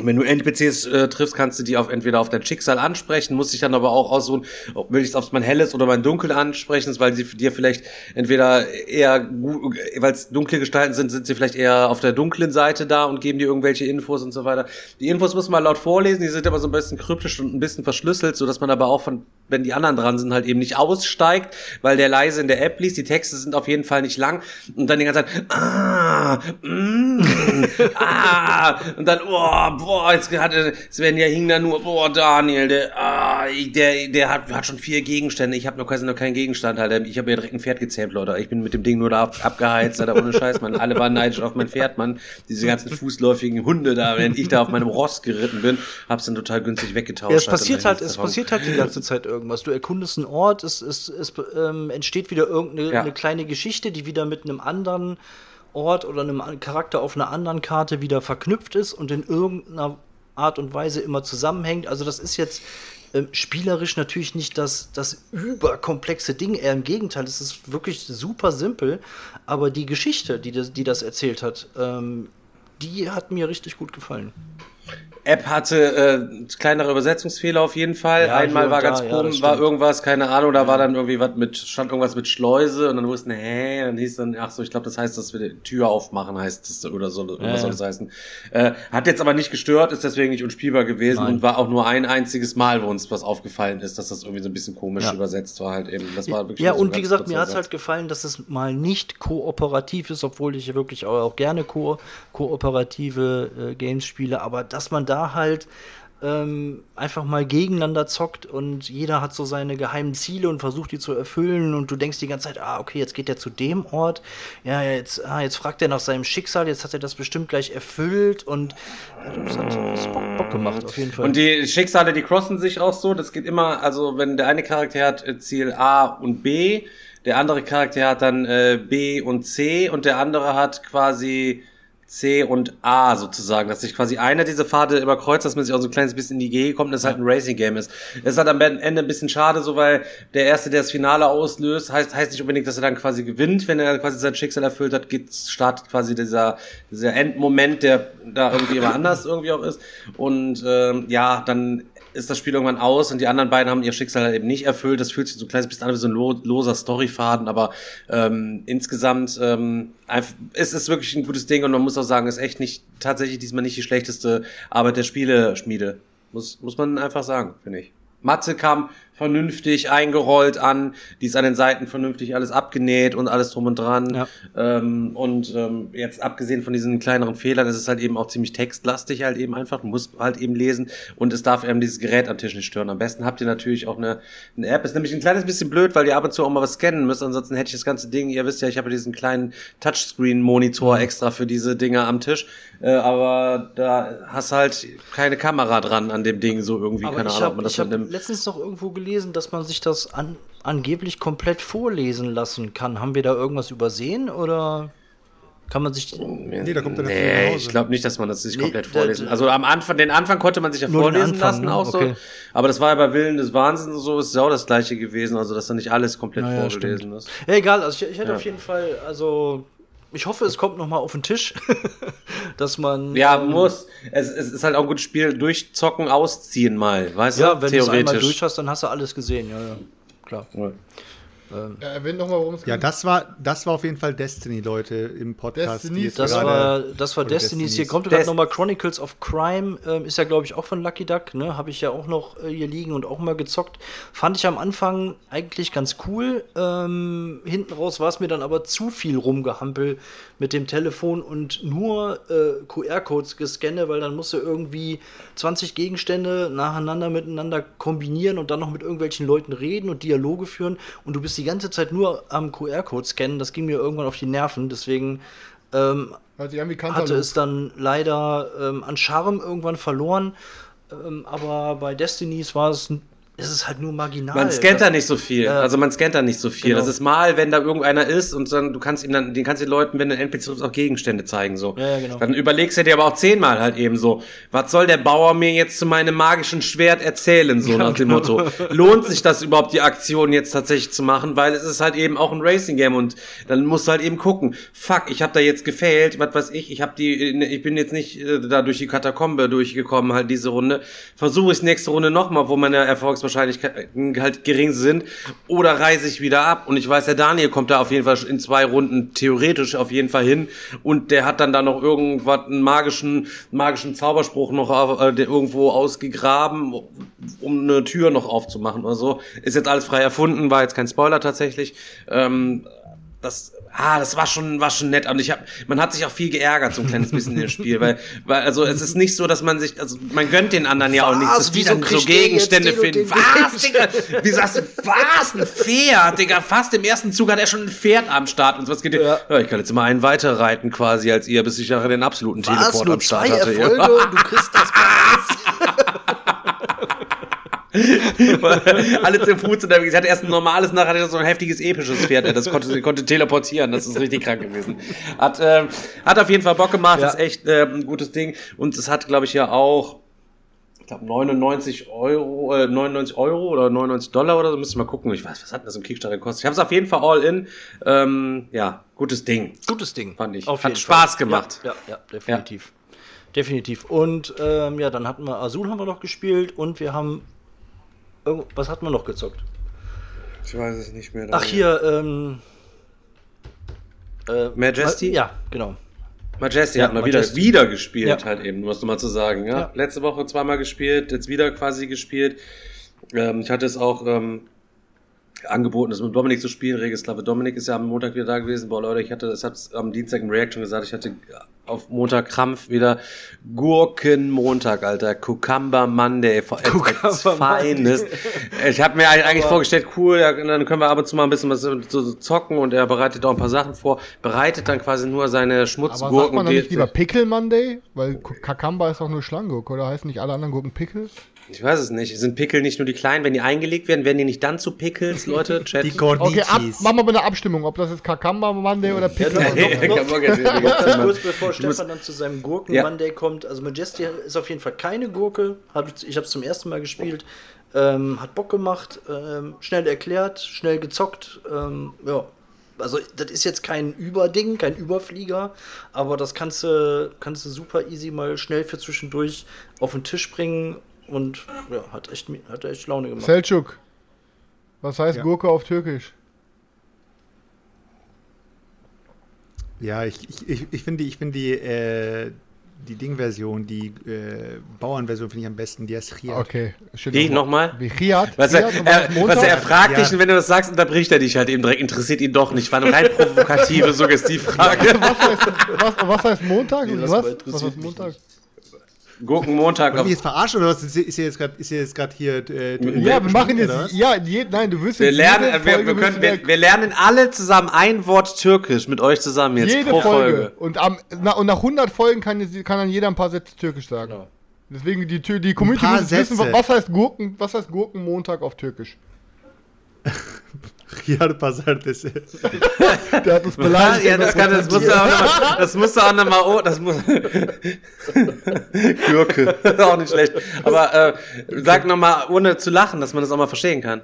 Wenn du NPCs äh, triffst, kannst du die auf entweder auf dein Schicksal ansprechen, musst dich dann aber auch aussuchen, ob will ich es mein helles oder mein dunkel ansprechen, weil sie dir vielleicht entweder eher gut, weil es dunkle Gestalten sind, sind sie vielleicht eher auf der dunklen Seite da und geben dir irgendwelche Infos und so weiter. Die Infos muss man laut vorlesen, die sind aber so ein bisschen kryptisch und ein bisschen verschlüsselt, so dass man aber auch von wenn die anderen dran sind, halt eben nicht aussteigt, weil der leise in der App liest. Die Texte sind auf jeden Fall nicht lang und dann die ganze Zeit, ah, mm, ah, und dann, oh, boah, jetzt hat äh, Sven ja hing da nur, boah, Daniel, der, ah, der, der hat, hat schon vier Gegenstände. Ich habe noch quasi noch keinen Gegenstand, halt. Ich habe ja direkt ein Pferd gezähmt, Leute. Ich bin mit dem Ding nur da ab, abgeheizt, Alter, ohne Scheiß, Mann. Alle waren neidisch auf mein Pferd, Mann. Diese ganzen fußläufigen Hunde da, während ich da auf meinem Ross geritten bin, hab's dann total günstig weggetauscht. Ja, es passiert halt, es davon- passiert halt die ganze Zeit irgendwas. Du erkundest einen Ort, es, es, es ähm, entsteht wieder irgendeine Ja. eine kleine Geschichte, die wieder mit einem anderen Ort oder einem Charakter auf einer anderen Karte wieder verknüpft ist und in irgendeiner Art und Weise immer zusammenhängt. Also das ist jetzt ähm, spielerisch natürlich nicht das, das überkomplexe Ding, eher im Gegenteil, es ist wirklich super simpel, aber die Geschichte, die das, die das erzählt hat, ähm, die hat mir richtig gut gefallen. App hatte äh, kleinere Übersetzungsfehler auf jeden Fall. Ja, Einmal war und ganz ja, komisch, das war irgendwas, keine Ahnung, da war dann irgendwie was mit, stand irgendwas mit Schleuse und dann wussten, hä, dann hieß dann, ach so, ich glaube, das heißt, dass wir die Tür aufmachen, heißt das oder so, oder Ja, soll ja. das heißen. Äh, hat jetzt aber nicht gestört, ist deswegen nicht unspielbar gewesen Nein. und war auch nur ein einziges Mal, wo uns was aufgefallen ist, dass das irgendwie so ein bisschen komisch Ja. übersetzt war halt eben. Das war wirklich Ja, nur so und wie gesagt, mir hat es halt gefallen, dass es mal nicht kooperativ ist, obwohl ich wirklich auch, auch gerne ko kooperative äh, Games spiele, aber dass man da halt ähm, einfach mal gegeneinander zockt und jeder hat so seine geheimen Ziele und versucht die zu erfüllen und du denkst die ganze Zeit, ah, okay, jetzt geht er zu dem Ort, ja, jetzt, ah, jetzt fragt er nach seinem Schicksal, jetzt hat er das bestimmt gleich erfüllt und das hat Bock, Bock gemacht, auf jeden Fall. Und die Schicksale, die crossen sich auch so. Das geht immer, also wenn der eine Charakter hat äh, Ziel A und B, der andere Charakter hat dann äh, B und C und der andere hat quasi C und A sozusagen, dass sich quasi einer dieser Pfade immer kreuzt, dass man sich auch so ein kleines bisschen in die Gehe kommt und es halt ein Racing-Game ist. Es ist halt am Ende ein bisschen schade, so weil der Erste, der das Finale auslöst, heißt, heißt nicht unbedingt, dass er dann quasi gewinnt, wenn er quasi sein Schicksal erfüllt hat, geht, startet quasi dieser, dieser Endmoment, der da irgendwie immer anders irgendwie auch ist. Und ähm, ja, dann ist das Spiel irgendwann aus und die anderen beiden haben ihr Schicksal halt eben nicht erfüllt. Das fühlt sich so ein kleines bisschen an wie so ein lo loser Storyfaden, aber ähm, insgesamt ähm, einfach, ist es wirklich ein gutes Ding und man muss auch sagen, ist echt nicht tatsächlich diesmal nicht die schlechteste Arbeit der Spieleschmiede. Muss, muss man einfach sagen, finde ich. Mathe kam vernünftig eingerollt an, die ist an den Seiten vernünftig alles abgenäht und alles drum und dran. Ja. Ähm, und ähm, jetzt abgesehen von diesen kleineren Fehlern ist es halt eben auch ziemlich textlastig halt eben einfach. Du musst halt eben lesen und es darf eben dieses Gerät am Tisch nicht stören. Am besten habt ihr natürlich auch eine, eine App. Ist nämlich ein kleines bisschen blöd, weil ihr ab und zu auch mal was scannen müsst. Ansonsten hätte ich das ganze Ding, ihr wisst ja, ich habe diesen kleinen Touchscreen-Monitor extra für diese Dinger am Tisch. Äh, aber da hast halt keine Kamera dran an dem Ding, so irgendwie, Aber keine ich Ahnung, ob habe man das hab mit letztens noch irgendwo gelesen, dass man sich das an, angeblich komplett vorlesen lassen kann. Haben wir da irgendwas übersehen oder kann man sich. Nee, da kommt er Nee, ich glaube nicht, dass man das sich Nee, komplett vorlesen. Also am Anfang, den Anfang konnte man sich ja vorlesen Anfang, lassen ne? auch so. Okay. Aber das war ja bei Willen des Wahnsinns und so, ist ja auch das gleiche gewesen. Also dass da nicht alles komplett Ja, ja, vorgelesen ist. Ja, egal, also ich, ich hätte Ja. auf jeden Fall, also. Ich hoffe, es kommt noch mal auf den Tisch, dass man. Ja, ähm, muss. Es, es ist halt auch ein gutes Spiel. Durchzocken, ausziehen mal. Weißt Ja, du? wenn du es einmal durch hast, dann hast du alles gesehen, ja, ja. Klar. Ja. Ja, erwähnt doch mal, worum es Ja, geht. das war, das war auf jeden Fall Destiny, Leute, im Podcast. Destiny, Das gerade- war, das war oder Destinies. Hier kommt gerade nochmal Chronicles of Crime. Ähm, ist ja, glaube ich, auch von Lucky Duck. Ne? Habe ich ja auch noch äh, hier liegen und auch mal gezockt. Fand ich am Anfang eigentlich ganz cool. Ähm, hinten raus war es mir dann aber zu viel rumgehampel mit dem Telefon und nur äh, QR-Codes gescanne, weil dann musst du irgendwie 20 Gegenstände nacheinander miteinander kombinieren und dann noch mit irgendwelchen Leuten reden und Dialoge führen. Und du bist die ganze Zeit nur am QR-Code scannen. Das ging mir irgendwann auf die Nerven. Deswegen ähm, wie hatte es dann leider ähm, an Charme irgendwann verloren. Ähm, aber bei Destinies war es, ist es halt nur marginal. Man scannt da nicht so viel. Ja. Also man scannt da nicht so viel. Genau. Das ist mal, wenn da irgendeiner ist und dann, du kannst ihm dann, den kannst du den Leuten, wenn du NPC triffst, auch Gegenstände zeigen, so. Ja, ja, genau. Dann überlegst du dir aber auch zehnmal halt eben so, was soll der Bauer mir jetzt zu meinem magischen Schwert erzählen, so nach dem genau. Motto. Lohnt sich das überhaupt, die Aktion jetzt tatsächlich zu machen? Weil es ist halt eben auch ein Racing-Game und dann musst du halt eben gucken, fuck, ich habe da jetzt gefailt, was weiß ich, ich habe die, ich bin jetzt nicht äh, da durch die Katakombe durchgekommen, halt diese Runde. Versuche ich nächste Runde nochmal, wo meine Erfolgswahrscheinlichkeiten halt gering sind, oder reise ich wieder ab. Und ich weiß, der Daniel kommt da auf jeden Fall in zwei Runden theoretisch auf jeden Fall hin und der hat dann da noch irgendwas, einen magischen, magischen Zauberspruch noch auf, äh, irgendwo ausgegraben, um eine Tür noch aufzumachen oder so. Ist jetzt alles frei erfunden, war jetzt kein Spoiler tatsächlich. Ähm, das, ah, das war schon, war schon nett. Und ich hab, man hat sich auch viel geärgert, so ein kleines bisschen in dem Spiel, weil, weil, also es ist nicht so, dass man sich, also man gönnt den anderen ja auch nicht, Was? dass die dann so Gegenstände finden. den Was, Digga? Wie sagst du, was? Ein Pferd, Digga, fast im ersten Zug hat er schon ein Pferd am Start und was geht Ja. ja. ich kann jetzt mal einen weiter reiten quasi als ihr, bis ich nachher den absoluten Was? Teleport Nur am Start hatte. ja. Erfolge und du kriegst das Alle zu Fuß unterwegs. Ich hatte erst ein normales, nachher hatte ich so ein heftiges, episches Pferd. Das konnte, konnte teleportieren. Das ist richtig krank gewesen. Hat, ähm, hat auf jeden Fall Bock gemacht. Ja. Ist echt äh, ein gutes Ding. Und es hat, glaube ich, ja auch, ich glaube, 99 Euro, äh, 99 Euro oder 99 Dollar oder so. Müsste mal gucken. Ich weiß, was hat das im Kickstarter gekostet? Ich habe es auf jeden Fall all in. Ähm, ja, gutes Ding. Gutes Ding. Fand ich. Auf Hat Spaß Fall. gemacht. Ja, ja, ja definitiv. Definitiv. Und ähm, ja, dann hatten wir Azul haben wir noch gespielt und wir haben. Irgend- Was hatten wir noch gezockt? Ich weiß es nicht mehr. Ach, hier, ähm. Äh, Majesty? Ja, genau. Majesty Ja, hat mal wieder, Majesty. wieder gespielt, Ja. halt eben, musst du mal zu sagen. Ja? Ja. Letzte Woche zweimal gespielt, jetzt wieder quasi gespielt. Ähm, ich hatte es auch ähm, angeboten, das mit Dominik zu spielen. Regislave Dominik ist ja am Montag wieder da gewesen. Boah, Leute, ich hatte, das hab's am Dienstag im Reaction gesagt, ich hatte auf Montag Krampf wieder Gurkenmontag, Alter. Cucumber Monday. Cucumber Feines. Ich habe mir eigentlich vorgestellt, cool, dann können wir ab und zu mal ein bisschen was so, zocken und er bereitet auch ein paar Sachen vor, bereitet dann quasi nur seine Aber sagt Schmutzgurken. man dann nicht lieber Pickle Monday? Weil Kakamba ist auch nur Schlangurke, oder heißen nicht alle anderen Gurken Pickle? Ich weiß es nicht. Sind Pickel nicht nur die kleinen? Wenn die eingelegt werden, werden die nicht dann zu Pickles, Leute? Chat. Die Okay, Cornichis. ab, machen wir mal eine Abstimmung, ob das jetzt Kakamba Monday oder Ja, noch- ist. noch- Noch kurz, bevor Stefan dann zu seinem Gurken Ja. Monday kommt. Also Majesty ist auf jeden Fall keine Gurke. Ich habe es zum ersten Mal gespielt. Ähm, hat Bock gemacht, ähm, schnell erklärt, schnell gezockt. Ähm, ja. Also das ist jetzt kein Überding, kein Überflieger, aber das kannst du, kannst du super easy mal schnell für zwischendurch auf den Tisch bringen und ja, hat echt, hat echt Laune gemacht. Selçuk. Was heißt Ja. Gurke auf Türkisch? Ja, ich, ich, ich, ich finde, ich finde die, äh, die Ding-Version, die äh, Bauernversion finde ich am besten, die heißt Chiat. Okay, schön. Wie, nochmal? Wie Chiat? Was er, was er, was fragt Ja. dich und wenn du das sagst, unterbricht er dich halt eben direkt. Interessiert ihn doch nicht. War eine rein provokative Suggestivfrage. was, heißt, was, was heißt Montag? Nee, was? was heißt Montag? nicht. Gurkenmontag Wollen auf wir jetzt verarschen oder was? Ist, ist hier jetzt gerade ist hier jetzt gerade hier äh, Ja, wir machen jetzt. Ja, je, nein, du wirst Wir jetzt lernen, jede wir, Folge wir, können, wir, wir lernen alle zusammen ein Wort Türkisch mit euch zusammen jetzt jede pro Folge. Folge. Und, am, na, und nach 100 Folgen kann, jetzt- kann dann jeder ein paar Sätze Türkisch sagen. Genau. Deswegen die, die Community muss wissen, was heißt Gurken, was heißt Gurkenmontag auf Türkisch. Chiat Pazartesi. Der hat uns beleidigt. ja, das, kann, das musst du auch nochmal, das musst du auch nochmal, oh, das muss, Gurke, ist auch nicht schlecht. Aber, äh, sag nochmal, ohne zu lachen, dass man das auch mal verstehen kann.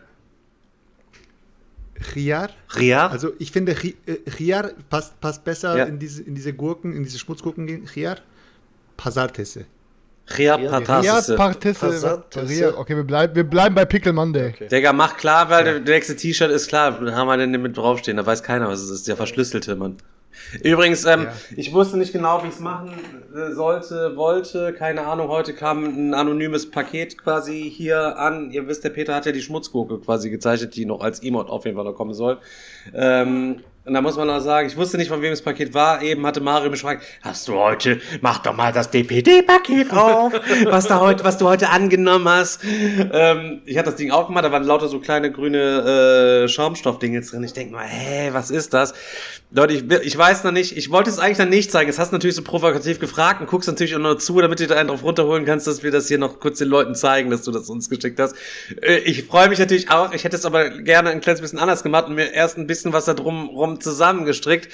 Chiat? Ria? Also ich finde, Chi- äh, Chiar passt, passt besser Ja. in, diese, in diese Gurken, in diese Schmutzgurken. Chiar Pazartesi. Ria. Riad- Okay, wir bleiben, wir bleiben bei Pickle Monday. Okay. Digga, mach klar, weil der nächste T-Shirt ist klar. Dann haben wir denn mit draufstehen. Da weiß keiner, was es ist. Der verschlüsselte, Mann. Übrigens, ähm, Ja. ich wusste nicht genau, wie ich es machen äh, sollte, wollte. Keine Ahnung, heute kam ein anonymes Paket quasi hier an. Ihr wisst, der Peter hat ja die Schmutzgurke quasi gezeichnet, die noch als Emote auf jeden Fall noch kommen soll. Ähm, und da muss man auch sagen, ich wusste nicht, von wem das Paket war. Eben hatte Mario mich gefragt, hast du heute, mach doch mal das DPD-Paket auf, was, da heute, was du heute angenommen hast. Ähm, ich hatte das Ding aufgemacht, da waren lauter so kleine grüne äh, Schaumstoffdinge drin. Ich denke mal, hä, was ist das? Leute, ich, ich weiß noch nicht, ich wollte es eigentlich dann nicht zeigen. Jetzt hast du natürlich so provokativ gefragt und guckst natürlich auch nur zu, damit du da einen drauf runterholen kannst, dass wir das hier noch kurz den Leuten zeigen, dass du das uns geschickt hast. Äh, ich freue mich natürlich auch, ich hätte es aber gerne ein kleines bisschen anders gemacht und mir erst ein bisschen was da drum rum zusammengestrickt.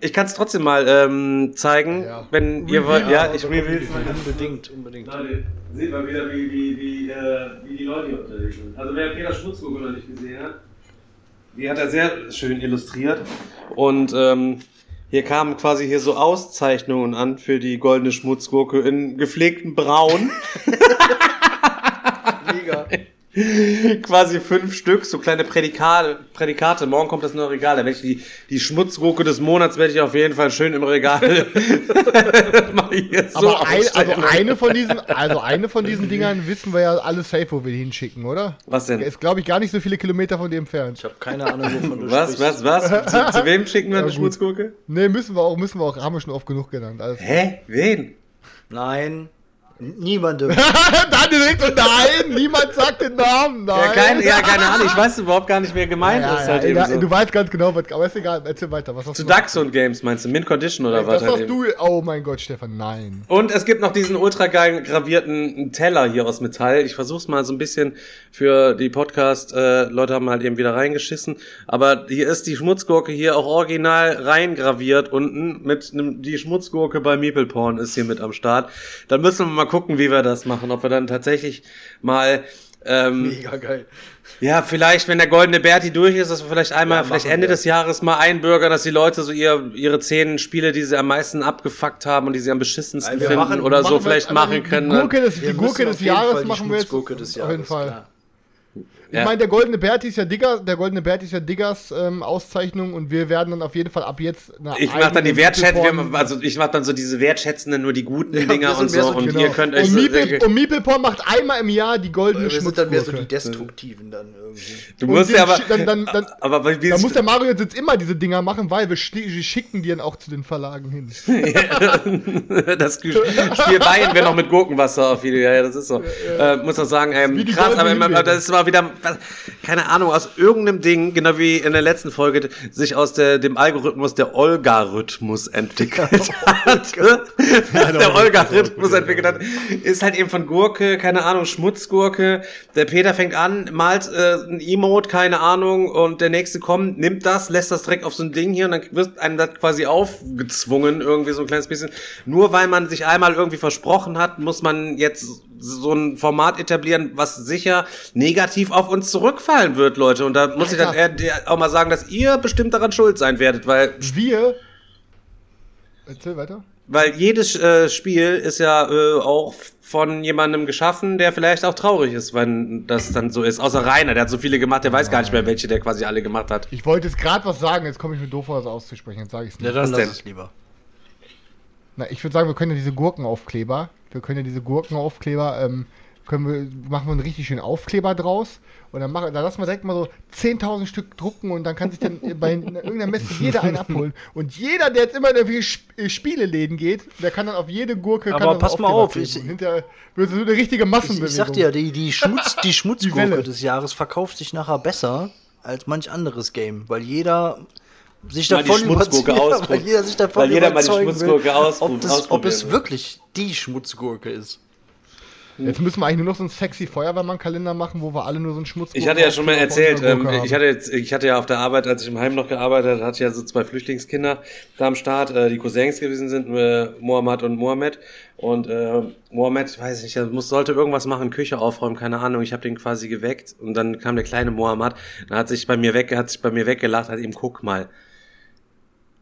Ich kann es trotzdem mal ähm, zeigen, Ja. wenn ihr wollt. Ja, ich reveal Unbedingt, unbedingt. Leute, sieht mal wieder, wie, wie, wie, äh, wie die Leute hier unterwegs sind. Also wer Peter Schmutzgurke noch nicht gesehen hat, die hat er sehr schön illustriert. Und ähm, hier kamen quasi hier so Auszeichnungen an für die goldene Schmutzgurke in gepflegten Braun. Mega. quasi fünf Stück, so kleine Prädikate. Prädikate. Morgen kommt das neue Regal. Da werde ich die, die Schmutzgurke des Monats werde ich auf jeden Fall schön im Regal so Aber ein, also eine von diesen, also eine von diesen Dingern wissen wir ja alle safe, wo wir die hinschicken, oder? Was denn? Der ist, glaube ich, gar nicht so viele Kilometer von dir entfernt. Ich habe keine Ahnung, wovon du Was, sprichst. was, was? Zu, zu wem schicken wir eine gut. Schmutzgurke? Nee, müssen wir auch, müssen wir auch, haben wir schon oft genug genannt. Alles. Hä? Wen? Nein, niemandem. Dann direkt so, nein, niemand sagt den Namen, nein. Ja, keine, ja, keine Ahnung, ich weiß überhaupt gar nicht, wer gemeint Ja, ist. halt ja, so. Du weißt ganz genau, was, aber ist egal, erzähl weiter. Was hast Zu? Daxon Games meinst du? Mint Condition oder was? Das Halt hast eben. du, oh mein Gott, Stefan, nein. Und es gibt noch diesen ultra geilen gravierten Teller hier aus Metall. Ich versuch's mal so ein bisschen für die Podcast. Äh, Leute haben halt eben wieder reingeschissen. Aber hier ist die Schmutzgurke hier auch original reingraviert unten. Mit nem, die Schmutzgurke bei Meeple Porn ist hier mit am Start. Dann müssen wir mal gucken, wie wir das machen. Ob wir dann tatsächlich mal ähm, Mega geil. Ja, vielleicht, wenn der goldene Berti durch ist, dass wir vielleicht einmal, Ja, vielleicht machen Ende wir. des Jahres mal einbürgern, dass die Leute so ihr, ihre zehn Spiele, die sie am meisten abgefuckt haben und die sie am beschissensten Also finden machen- oder so wir- vielleicht machen können. Die Gurke des, die Gurke des auf jeden Fall Jahres machen wir jetzt. Auf jeden Fall. klar. Ja. Ich meine, der goldene Berti ist ja Digger, der goldene Berti ist ja Diggers ähm, Auszeichnung und wir werden dann auf jeden Fall ab jetzt eine Ich mach dann die Meeple-Porn- also ich mach dann so diese wertschätzenden, nur die guten wir Dinger und so so und genau. ihr könnt euch und, so, Meeple, und Meeple-Porn macht einmal im Jahr die goldene sind dann mehr so die Schmutzgurke. Destruktiven dann irgendwie. du musst ja aber, dann, dann, dann, aber wie da muss der Mario jetzt immer diese Dinger machen, weil wir, schicken die dann auch zu den Verlagen hin. das Spiel weihen wir noch mit Gurkenwasser auf Video. Ja, ja, das ist so. Äh, muss man sagen, ähm, krass, aber immer, das ist mal wieder, keine Ahnung, aus irgendeinem Ding, genau wie in der letzten Folge, sich aus der, dem Algorithmus der Olgarithmus entwickelt hat. der Olgarithmus entwickelt hat, ist halt eben von Gurke, keine Ahnung, Schmutzgurke. Der Peter fängt an, malt äh, ein Emote, keine Ahnung, und der nächste kommt, nimmt das, lässt das direkt auf so ein Ding hier und dann wird einem das quasi aufgezwungen, irgendwie so ein kleines bisschen. Nur weil man sich einmal irgendwie versprochen hat, muss man jetzt so ein Format etablieren, was sicher negativ auf uns zurückfallen wird, Leute. Und da muss ich dann auch mal sagen, dass ihr bestimmt daran schuld sein werdet, weil Wir. Erzähl weiter. weil jedes äh, Spiel ist ja äh, auch von jemandem geschaffen, der vielleicht auch traurig ist, wenn das dann so ist. Außer Rainer, der hat so viele gemacht, der weiß gar nicht mehr, welche der quasi alle gemacht hat. Ich wollte jetzt gerade was sagen, jetzt komme ich mir doof vor, das auszusprechen, jetzt sage ich es nicht. Ja, dann lass es lieber. Na, ich würde sagen, wir können ja diese Gurkenaufkleber, wir können ja diese Gurkenaufkleber, ähm, können wir, machen wir einen richtig schönen Aufkleber draus und dann, machen, dann lassen wir direkt mal so 10.000 Stück drucken und dann kann sich dann bei irgendeiner Messe jeder einen abholen. Und jeder, der jetzt immer in irgendwelche äh, Spieleläden geht, der kann dann auf jede Gurke. Aber pass mal auf, ich- Und hinterher wird so eine richtige Ich, Massenbewegung. ich sag dir, ja, die, die, Schmutz, die. Schmutzgurke des Jahres verkauft sich nachher besser als manch anderes Game, weil jeder sich Mal die davon Schmutzgurke überzeugt- ausprobiert. weil jeder sich davon Weil jeder mal die Schmutzgurke will, ausprob- ob, das, ob ausprobieren es wirklich die Schmutzgurke ist. Jetzt müssen wir eigentlich nur noch so einen sexy Feuerwehrmann-Kalender machen, wo wir alle nur so einen Schmutz Ich hatte ja schon mal erzählt, ähm, ich hatte jetzt, ich hatte ja auf der Arbeit, als ich im Heim noch gearbeitet hatte, hatte ich ja so zwei Flüchtlingskinder da am Start, äh, die Cousins gewesen sind, äh, Mohammed und Mohammed. Und äh, Mohammed, weiß ich nicht, er muss, sollte irgendwas machen, Küche aufräumen, keine Ahnung. Ich habe den quasi geweckt und dann kam der kleine Mohammed, dann hat sich bei mir weg, hat sich bei mir weggelacht, hat ihm guck mal.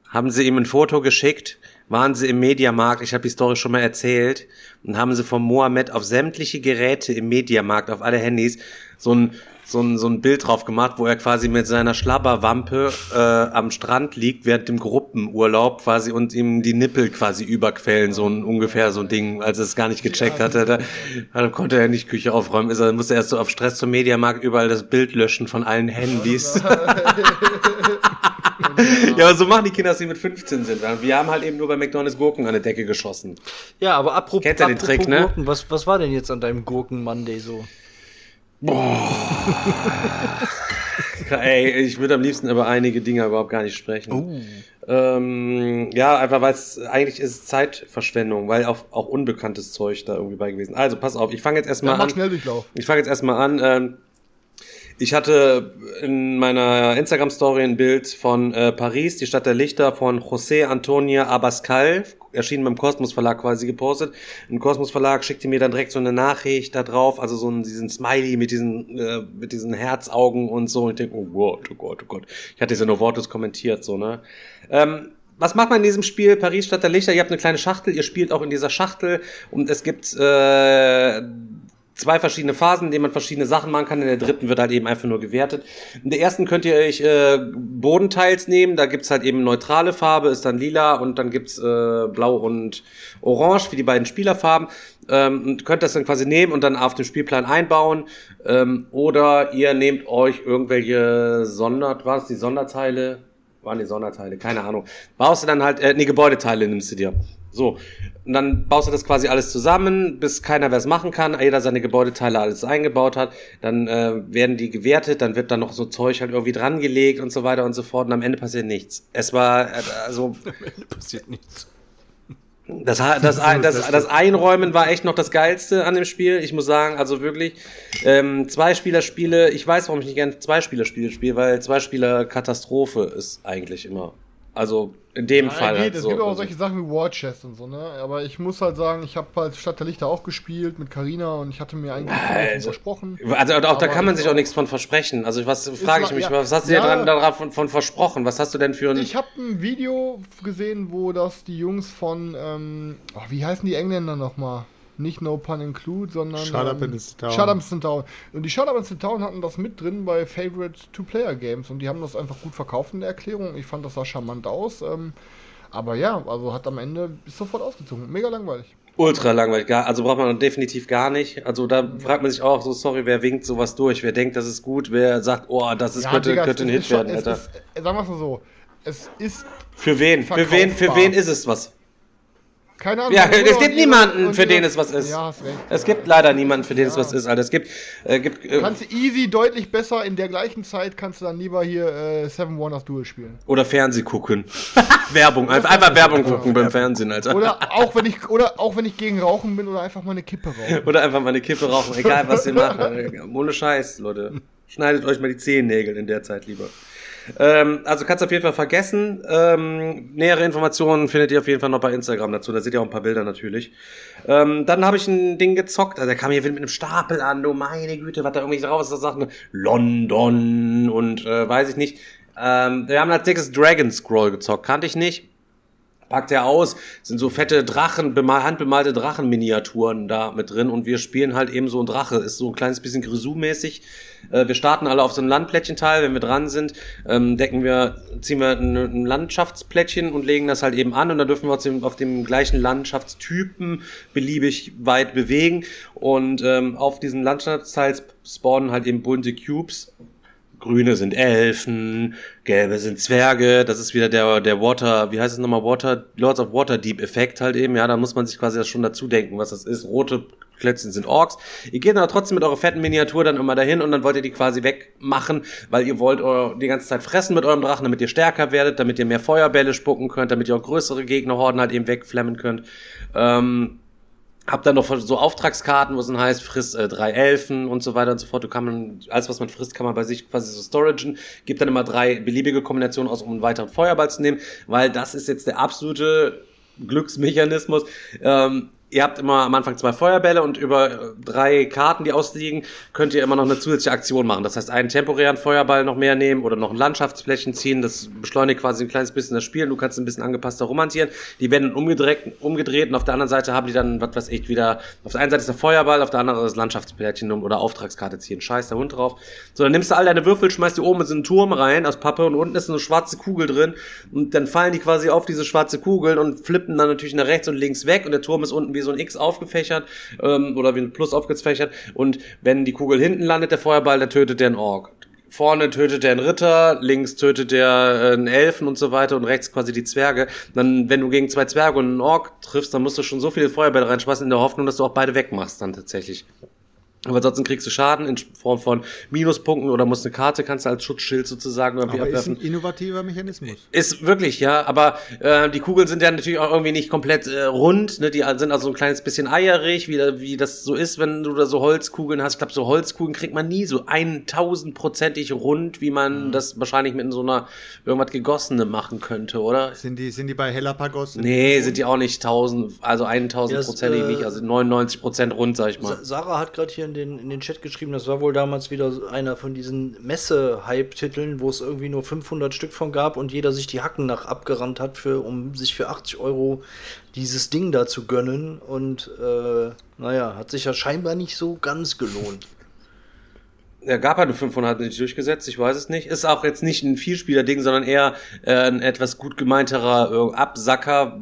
Haben sie ihm ein Foto geschickt, waren sie im Mediamarkt, ich habe die Story schon mal erzählt, und haben sie vom Mohammed auf sämtliche Geräte im Mediamarkt, auf alle Handys, so ein, so ein, so ein Bild drauf gemacht, wo er quasi mit seiner Schlabberwampe äh, am Strand liegt, während dem Gruppenurlaub quasi und ihm die Nippel quasi überquellen, so ein ungefähr so ein Ding, als er es gar nicht gecheckt hatte. Da, da konnte er nicht Küche aufräumen, ist er, musste erst so auf Stress zum Mediamarkt überall das Bild löschen von allen Handys. Ja, aber so machen die Kinder, dass sie mit 15 sind. Wir haben halt eben nur bei McDonalds Gurken an die Decke geschossen. Ja, aber apropos, Kennt ihr den apropos Trick, ne? Gurken, was, was war denn jetzt an deinem Gurken-Monday so? Ey, ich würde am liebsten über einige Dinge überhaupt gar nicht sprechen. Ähm, ja, einfach weil es eigentlich ist es Zeitverschwendung, weil auch, auch unbekanntes Zeug da irgendwie bei gewesen. Also pass auf, ich fange jetzt erstmal Mach an. Schnelldurchlauf. Ich fange jetzt erstmal an. Ähm, ich hatte in meiner Instagram-Story ein Bild von äh, Paris, die Stadt der Lichter, von José Antonia Abascal, erschienen beim Kosmos Verlag quasi gepostet. Im Kosmos Verlag schickte mir dann direkt so eine Nachricht da drauf, also so einen, diesen Smiley mit diesen, äh, mit diesen Herzaugen und so. Und ich denke, oh Gott, oh Gott, oh Gott. Ich hatte diese nur wortlos kommentiert, so, ne? Ähm, was macht man in diesem Spiel Paris Stadt der Lichter? Ihr habt eine kleine Schachtel, ihr spielt auch in dieser Schachtel und es gibt äh, zwei verschiedene Phasen, in denen man verschiedene Sachen machen kann. In der dritten wird halt eben einfach nur gewertet. In der ersten könnt ihr euch äh, Bodenteils nehmen. Da gibt's halt eben neutrale Farbe, ist dann lila und dann gibt's äh, blau und orange für die beiden Spielerfarben. Ähm, und könnt das dann quasi nehmen und dann auf dem Spielplan einbauen. Ähm, oder ihr nehmt euch irgendwelche Sonder... Was? Die Sonderteile? Waren die Sonderteile? Keine Ahnung. Baust du dann halt... Äh, nee, Gebäudeteile nimmst du dir. So, und dann baust du das quasi alles zusammen, bis keiner was machen kann, jeder seine Gebäudeteile alles eingebaut hat, dann äh, werden die gewertet, dann wird dann noch so Zeug halt irgendwie dran gelegt und so weiter und so fort und am Ende passiert nichts. Es war, äh, also, Passiert nichts. das, das, das, das Einräumen war echt noch das Geilste an dem Spiel. Ich muss sagen, also wirklich, ähm, Zwei-Spieler-Spiele, ich weiß, warum ich nicht gerne Zwei-Spieler-Spiele spiele, weil Zwei-Spieler-Katastrophe ist eigentlich immer. Also in dem Fall. Ja, halt geht. Es so. gibt auch Also- solche Sachen wie War Chest und so, ne? Aber ich muss halt sagen, ich habe halt Stadt der Lichter auch gespielt mit Carina und ich hatte mir eigentlich Also- versprochen. Also auch da kann man sich auch nichts von versprechen. Also was frage ich mich, ja. was hast du Ja. dir dran, davon von versprochen? Was hast du denn für ein Ich habe ein Video gesehen, wo das die Jungs von, ähm, oh, wie heißen die Engländer nochmal? Nicht No Pun Include, sondern. Shut Up ähm, and Sit Down. Shut Up and Sit Down. Und die Shut Up and Sit Down hatten das mit drin bei Favorite Two-Player-Games und die haben das einfach gut verkauft in der Erklärung. Ich fand das sah charmant aus. Ähm, aber ja, also hat am Ende ist sofort ausgezogen. Mega langweilig. ultra langweilig? Also braucht man definitiv gar nicht. Also da fragt man sich auch so, sorry, wer winkt sowas durch? Wer denkt, das ist gut? Wer sagt, oh, das ist, könnte, Digga, könnte ein Hit schon- werden, Alter? Ist, sagen wir es mal so. Es ist Für wen? Für wen? Für wen ist es was? Keine Ahnung. Ja, es gibt niemanden, und- für und- den es was ist. Ja, hast recht. Es gibt leider niemanden, für den es was ist, Alter. Es gibt, äh, gibt äh, Kannst du easy deutlich besser in der gleichen Zeit kannst du dann lieber hier äh, Seven Wonders Duel spielen. oder Fernseh gucken. Werbung, einfach, einfach Werbung gucken beim Fernsehen, Alter. Oder auch wenn ich oder auch wenn ich gegen Rauchen bin oder einfach mal eine Kippe rauchen. Oder einfach mal eine Kippe rauchen, egal was ihr macht. Ohne Scheiß, Leute. Schneidet euch mal die Zehennägel in der Zeit lieber. Ähm, also kannst du auf jeden Fall vergessen. Ähm, nähere Informationen findet ihr auf jeden Fall noch bei Instagram dazu. Da seht ihr auch ein paar Bilder natürlich. Ähm, dann habe ich ein Ding gezockt. Also der kam hier mit einem Stapel an. Du meine Güte, was da irgendwie drauf ist. Da sagt London und äh, weiß ich nicht. Ähm, wir haben als nächstes Dragon Scroll gezockt. Kannte ich nicht. Packt er aus, sind so fette Drachen, bemal, handbemalte Drachenminiaturen da mit drin. Und wir spielen halt eben so ein Drache, ist so ein kleines bisschen Grisou-mäßig. Äh, wir starten alle auf so ein Landplättchenteil, wenn wir dran sind, ähm, decken wir, ziehen wir ein, ein Landschaftsplättchen und legen das halt eben an. Und dann dürfen wir uns auf dem gleichen Landschaftstypen beliebig weit bewegen. Und ähm, auf diesen Landschaftsteil spawnen halt eben bunte Cubes Grüne sind Elfen, gelbe sind Zwerge, das ist wieder der, der Water, wie heißt es nochmal, Water, Lords of Waterdeep Effekt halt eben, ja, da muss man sich quasi schon dazu denken, was das ist. Rote Klötzchen sind Orks. Ihr geht aber trotzdem mit eurer fetten Miniatur dann immer dahin und dann wollt ihr die quasi wegmachen, weil ihr wollt die ganze Zeit fressen mit eurem Drachen, damit ihr stärker werdet, damit ihr mehr Feuerbälle spucken könnt, damit ihr auch größere Gegnerhorden halt eben wegflemmen könnt. Ähm, hab dann noch so Auftragskarten, wo es dann heißt, friss äh, drei Elfen und so weiter und so fort. Du kann man, alles was man frisst, kann man bei sich quasi so storagen. Gibt dann immer drei beliebige Kombinationen aus, um einen weiteren Feuerball zu nehmen, weil das ist jetzt der absolute Glücksmechanismus. Ähm, ihr habt immer am Anfang zwei Feuerbälle und über drei Karten, die ausliegen, könnt ihr immer noch eine zusätzliche Aktion machen. Das heißt, einen temporären Feuerball noch mehr nehmen oder noch ein Landschaftsflächen ziehen. Das beschleunigt quasi ein kleines bisschen das Spiel. Du kannst ein bisschen angepasster romantieren. Die werden umgedreht, umgedreht und auf der anderen Seite haben die dann, was weiß ich, wieder, auf der einen Seite ist der Feuerball, auf der anderen das Landschaftsplättchen oder Auftragskarte ziehen. Scheiß der Hund drauf. So, dann nimmst du all deine Würfel, schmeißt die oben in so einen Turm rein aus Pappe und unten ist eine schwarze Kugel drin und dann fallen die quasi auf diese schwarze Kugel und flippen dann natürlich nach rechts und links weg und der Turm ist unten wie so ein X aufgefächert ähm, oder wie ein Plus aufgefächert und wenn die Kugel hinten landet, der Feuerball, dann tötet der einen Ork. Vorne tötet der einen Ritter, links tötet der äh, einen Elfen und so weiter und rechts quasi die Zwerge. Dann, wenn du gegen zwei Zwerge und einen Ork triffst, dann musst du schon so viele Feuerbälle reinschmeißen in der Hoffnung, dass du auch beide wegmachst dann tatsächlich. Aber ansonsten kriegst du Schaden in Form von Minuspunkten oder musst eine Karte, kannst du als Schutzschild sozusagen irgendwie Aber abwerfen. ist ein innovativer Mechanismus. Ist wirklich, ja, aber äh, die Kugeln sind ja natürlich auch irgendwie nicht komplett äh, rund, ne? Die sind also ein kleines bisschen eierig, wie, wie das so ist, wenn du da so Holzkugeln hast. Ich glaube, so Holzkugeln kriegt man nie so 1000-prozentig rund, wie man mhm. das wahrscheinlich mit so einer irgendwas gegossene machen könnte, oder? Sind die, sind die bei Helapagos? Nee, sind die auch nicht 1000, also 1000-prozentig ja, äh, nicht, also 99 Prozent rund, sag ich mal. Sarah hat gerade hier in den, in den Chat geschrieben, das war wohl damals wieder einer von diesen Messe-Hype-Titeln, wo es irgendwie nur 500 Stück von gab und jeder sich die Hacken nach abgerannt hat, für, um sich für 80 Euro dieses Ding da zu gönnen. Und äh, naja, hat sich ja scheinbar nicht so ganz gelohnt. Ja, gab halt 500 nicht durchgesetzt, ich weiß es nicht. Ist auch jetzt nicht ein Vielspieler-Ding, sondern eher äh, ein etwas gut gemeinterer äh, Absacker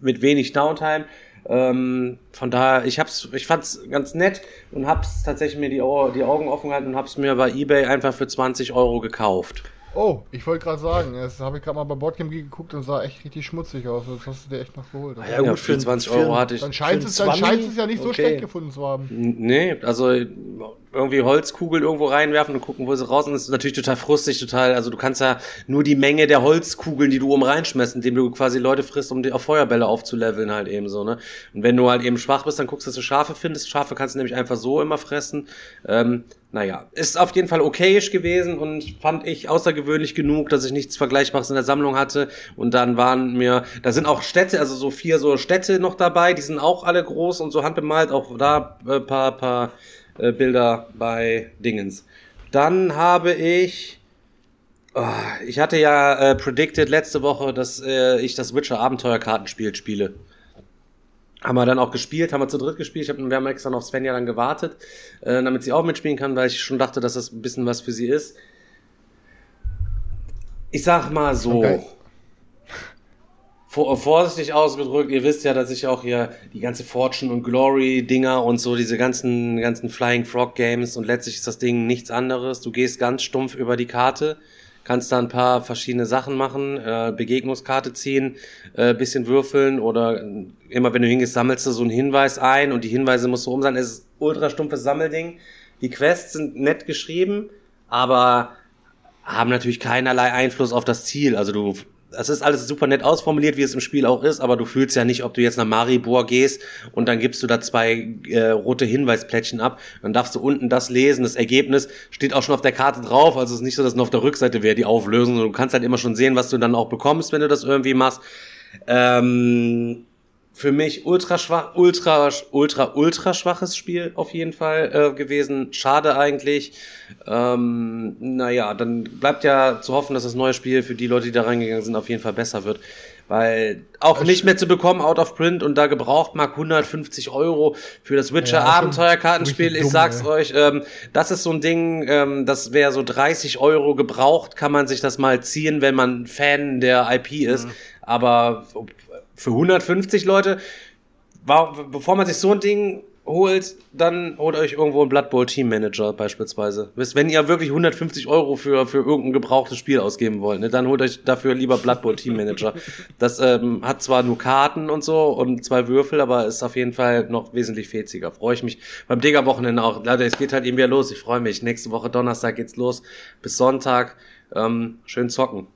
mit wenig Downtime. Ähm, von daher, ich hab's, ich fand's ganz nett und hab's tatsächlich mir die, die Augen offen gehalten und hab's mir bei eBay einfach für 20 Euro gekauft. Oh, ich wollte gerade sagen, das habe ich gerade mal bei Boardgame geguckt und sah echt richtig schmutzig aus. Das hast du dir echt noch geholt. Ja, gut, für 20 Euro hatte ich. Dann scheint, es, dann scheint es ja nicht so okay. schlecht gefunden zu haben. Nee, also irgendwie Holzkugeln irgendwo reinwerfen und gucken, wo sie raus sind. Das ist natürlich total frustig, total. Also du kannst ja nur die Menge der Holzkugeln, die du oben reinschmeißt, indem du quasi Leute frisst, um die auf Feuerbälle aufzuleveln halt eben so, ne? Und wenn du halt eben schwach bist, dann guckst, dass du Schafe findest. Schafe kannst du nämlich einfach so immer fressen. Ähm, naja, ist auf jeden Fall okayisch gewesen und fand ich außergewöhnlich genug, dass ich nichts Vergleichbares in der Sammlung hatte. Und dann waren mir, da sind auch Städte, also so vier so Städte noch dabei, die sind auch alle groß und so handbemalt, auch da äh, paar, paar äh, Bilder bei Dingens. Dann habe ich, oh, ich hatte ja äh, predicted letzte Woche, dass äh, ich das Witcher Abenteuerkartenspiel spiele. Haben wir dann auch gespielt, haben wir zu dritt gespielt. Ich hab, wir haben extra noch Svenja dann gewartet, äh, damit sie auch mitspielen kann, weil ich schon dachte, dass das ein bisschen was für sie ist. Ich sag mal so. Okay. Vor, vorsichtig ausgedrückt, ihr wisst ja, dass ich auch hier die ganze Fortune und Glory Dinger und so diese ganzen ganzen Flying Frog Games und letztlich ist das Ding nichts anderes. Du gehst ganz stumpf über die Karte kannst da ein paar verschiedene Sachen machen, äh, Begegnungskarte ziehen, äh, bisschen würfeln oder immer wenn du hingehst, sammelst du so einen Hinweis ein und die Hinweise musst du um sein. Es ist ultra stumpfes Sammelding. Die Quests sind nett geschrieben, aber haben natürlich keinerlei Einfluss auf das Ziel. Also du das ist alles super nett ausformuliert, wie es im Spiel auch ist, aber du fühlst ja nicht, ob du jetzt nach Maribor gehst und dann gibst du da zwei äh, rote Hinweisplättchen ab. Dann darfst du unten das lesen. Das Ergebnis steht auch schon auf der Karte drauf. Also es ist nicht so, dass nur auf der Rückseite wäre die Auflösung. Du kannst halt immer schon sehen, was du dann auch bekommst, wenn du das irgendwie machst. Ähm, für mich ultra schwach, ultra, ultra, ultra schwaches Spiel auf jeden Fall äh, gewesen. Schade eigentlich. Ähm, naja, dann bleibt ja zu hoffen, dass das neue Spiel für die Leute, die da reingegangen sind, auf jeden Fall besser wird. Weil auch nicht mehr zu bekommen, out of print und da gebraucht mag 150 Euro für das Witcher Ja, Abenteuerkartenspiel. Ich sag's ey. euch, ähm, das ist so ein Ding, ähm, das wäre so 30 Euro gebraucht, kann man sich das mal ziehen, wenn man Fan der IP ist. Aber für 150 Leute, war, bevor man sich so ein Ding holt, dann holt euch irgendwo einen Blood Bowl Team Manager beispielsweise. Wenn ihr wirklich 150 Euro für, für irgendein gebrauchtes Spiel ausgeben wollt, ne, dann holt euch dafür lieber Blood Bowl Team Manager. Das ähm, hat zwar nur Karten und so und zwei Würfel, aber ist auf jeden Fall noch wesentlich fetziger. Freue ich mich beim Digger-Wochenende auch. Leider, es geht halt eben wieder los. Ich freue mich. Nächste Woche Donnerstag geht's los. Bis Sonntag. Ähm, schön zocken.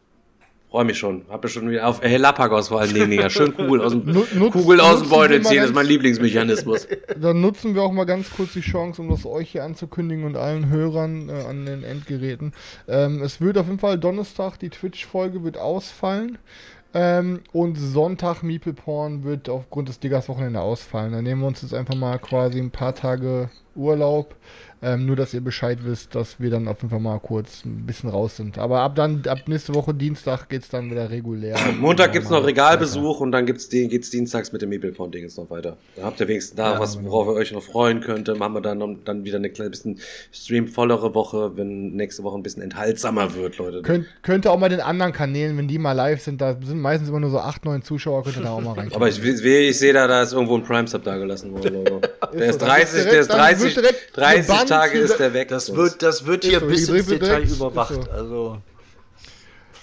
Freue mich schon. Hab ja schon wieder auf Helapagos vor allen Dingen, Digga. Schön Kugel aus dem, Nu- nutz- Kugel aus dem Beutel ziehen, das ist mein Lieblingsmechanismus. Dann nutzen wir auch mal ganz kurz die Chance, um das euch hier anzukündigen und allen Hörern äh, an den Endgeräten. Ähm, es wird auf jeden Fall Donnerstag, die Twitch-Folge wird ausfallen. Ähm, und Sonntag Meeple Porn wird aufgrund des Diggers Wochenende ausfallen. Dann nehmen wir uns jetzt einfach mal quasi ein paar Tage Urlaub. Ähm, nur, dass ihr Bescheid wisst, dass wir dann auf jeden Fall mal kurz ein bisschen raus sind. Aber ab dann, ab nächste Woche Dienstag geht's dann wieder regulär. Montag gibt's noch Normal Regalbesuch und dann gibt's die, geht's dienstags mit dem Meeple Ding jetzt noch weiter. Da habt ihr wenigstens da was, worauf ihr euch noch freuen könnt. Machen wir dann, noch- dann wieder eine kleine bisschen streamvollere Woche, wenn nächste Woche ein bisschen enthaltsamer wird, Leute. Könnt, könnte auch mal den anderen Kanälen, wenn die mal live sind, da sind meistens immer nur so 8, 9 Zuschauer, könnt ihr da auch mal rein. Aber ich, ich, ich sehe da, da ist irgendwo ein Prime-Sub da gelassen worden. Der ist so, dann 30, wird der ist direkt- dann 30, wird direkt 30 Tage ist der weg. Das wird, das wird hier so, bis ins Detail überwacht. so. Also,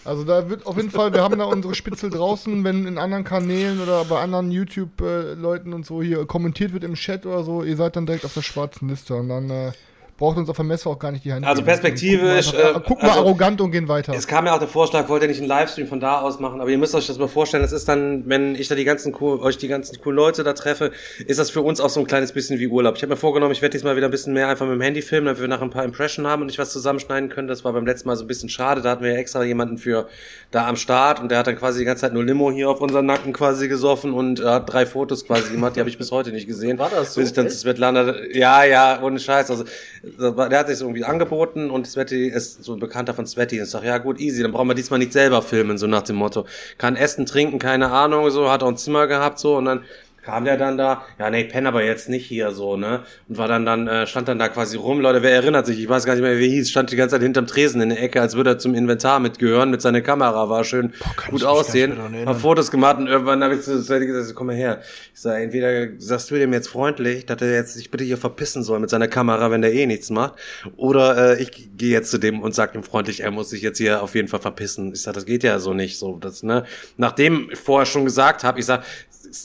Also da wird auf jeden Fall, wir haben da unsere Spitzel draußen, wenn in anderen Kanälen oder bei anderen YouTube-Leuten und so hier kommentiert wird im Chat oder so, ihr seid dann direkt auf der schwarzen Liste und dann äh, braucht uns auf der Messe auch gar nicht die Hand. Also perspektivisch, Gucken wir, einfach- äh, gucken wir also- arrogant und gehen weiter. Es kam ja auch der Vorschlag, wollt ihr nicht einen Livestream von da aus machen, aber ihr müsst euch das mal vorstellen, das ist dann, wenn ich da die ganzen cool, euch die ganzen coolen Leute da treffe, ist das für uns auch so ein kleines bisschen wie Urlaub. Ich habe mir vorgenommen, ich werde diesmal wieder ein bisschen mehr einfach mit dem Handy filmen, damit wir nachher ein paar Impression haben und nicht was zusammenschneiden können. Das war beim letzten Mal so ein bisschen schade, da hatten wir ja extra jemanden für da am Start und der hat dann quasi die ganze Zeit nur Limo hier auf unseren Nacken quasi gesoffen und äh, hat drei Fotos quasi gemacht, die habe ich bis heute nicht gesehen. War das so? Bis ich dann zu Svetlana, ja, ja, ohne Scheiß, also der hat sich irgendwie angeboten und Sveti ist so ein Bekannter von Sveti. Und ich sag, ja gut, easy, dann brauchen wir diesmal nicht selber filmen, so nach dem Motto. Kann essen, trinken, keine Ahnung, so, hat auch ein Zimmer gehabt, so, und dann kam der dann da, ja, nee, ich penne aber jetzt nicht hier, so, ne, und war dann dann, äh, stand dann da quasi rum, Leute, wer erinnert sich, ich weiß gar nicht mehr, wie hieß, stand die ganze Zeit hinterm Tresen in der Ecke, als würde er zum Inventar mitgehören, mit seiner Kamera, war schön gut ich mich aussehen, hab. Fotos gemacht und irgendwann habe ich zu Sveti gesagt, komm mal her, ich sag, entweder sagst du dem jetzt freundlich, dass er jetzt sich bitte hier verpissen soll mit seiner Kamera, wenn der eh nichts macht, oder äh, ich gehe jetzt zu dem und sag ihm freundlich, er muss sich jetzt hier auf jeden Fall verpissen. Ich sag, das geht ja so nicht, so das ne. Nachdem ich vorher schon gesagt habe, ich sag,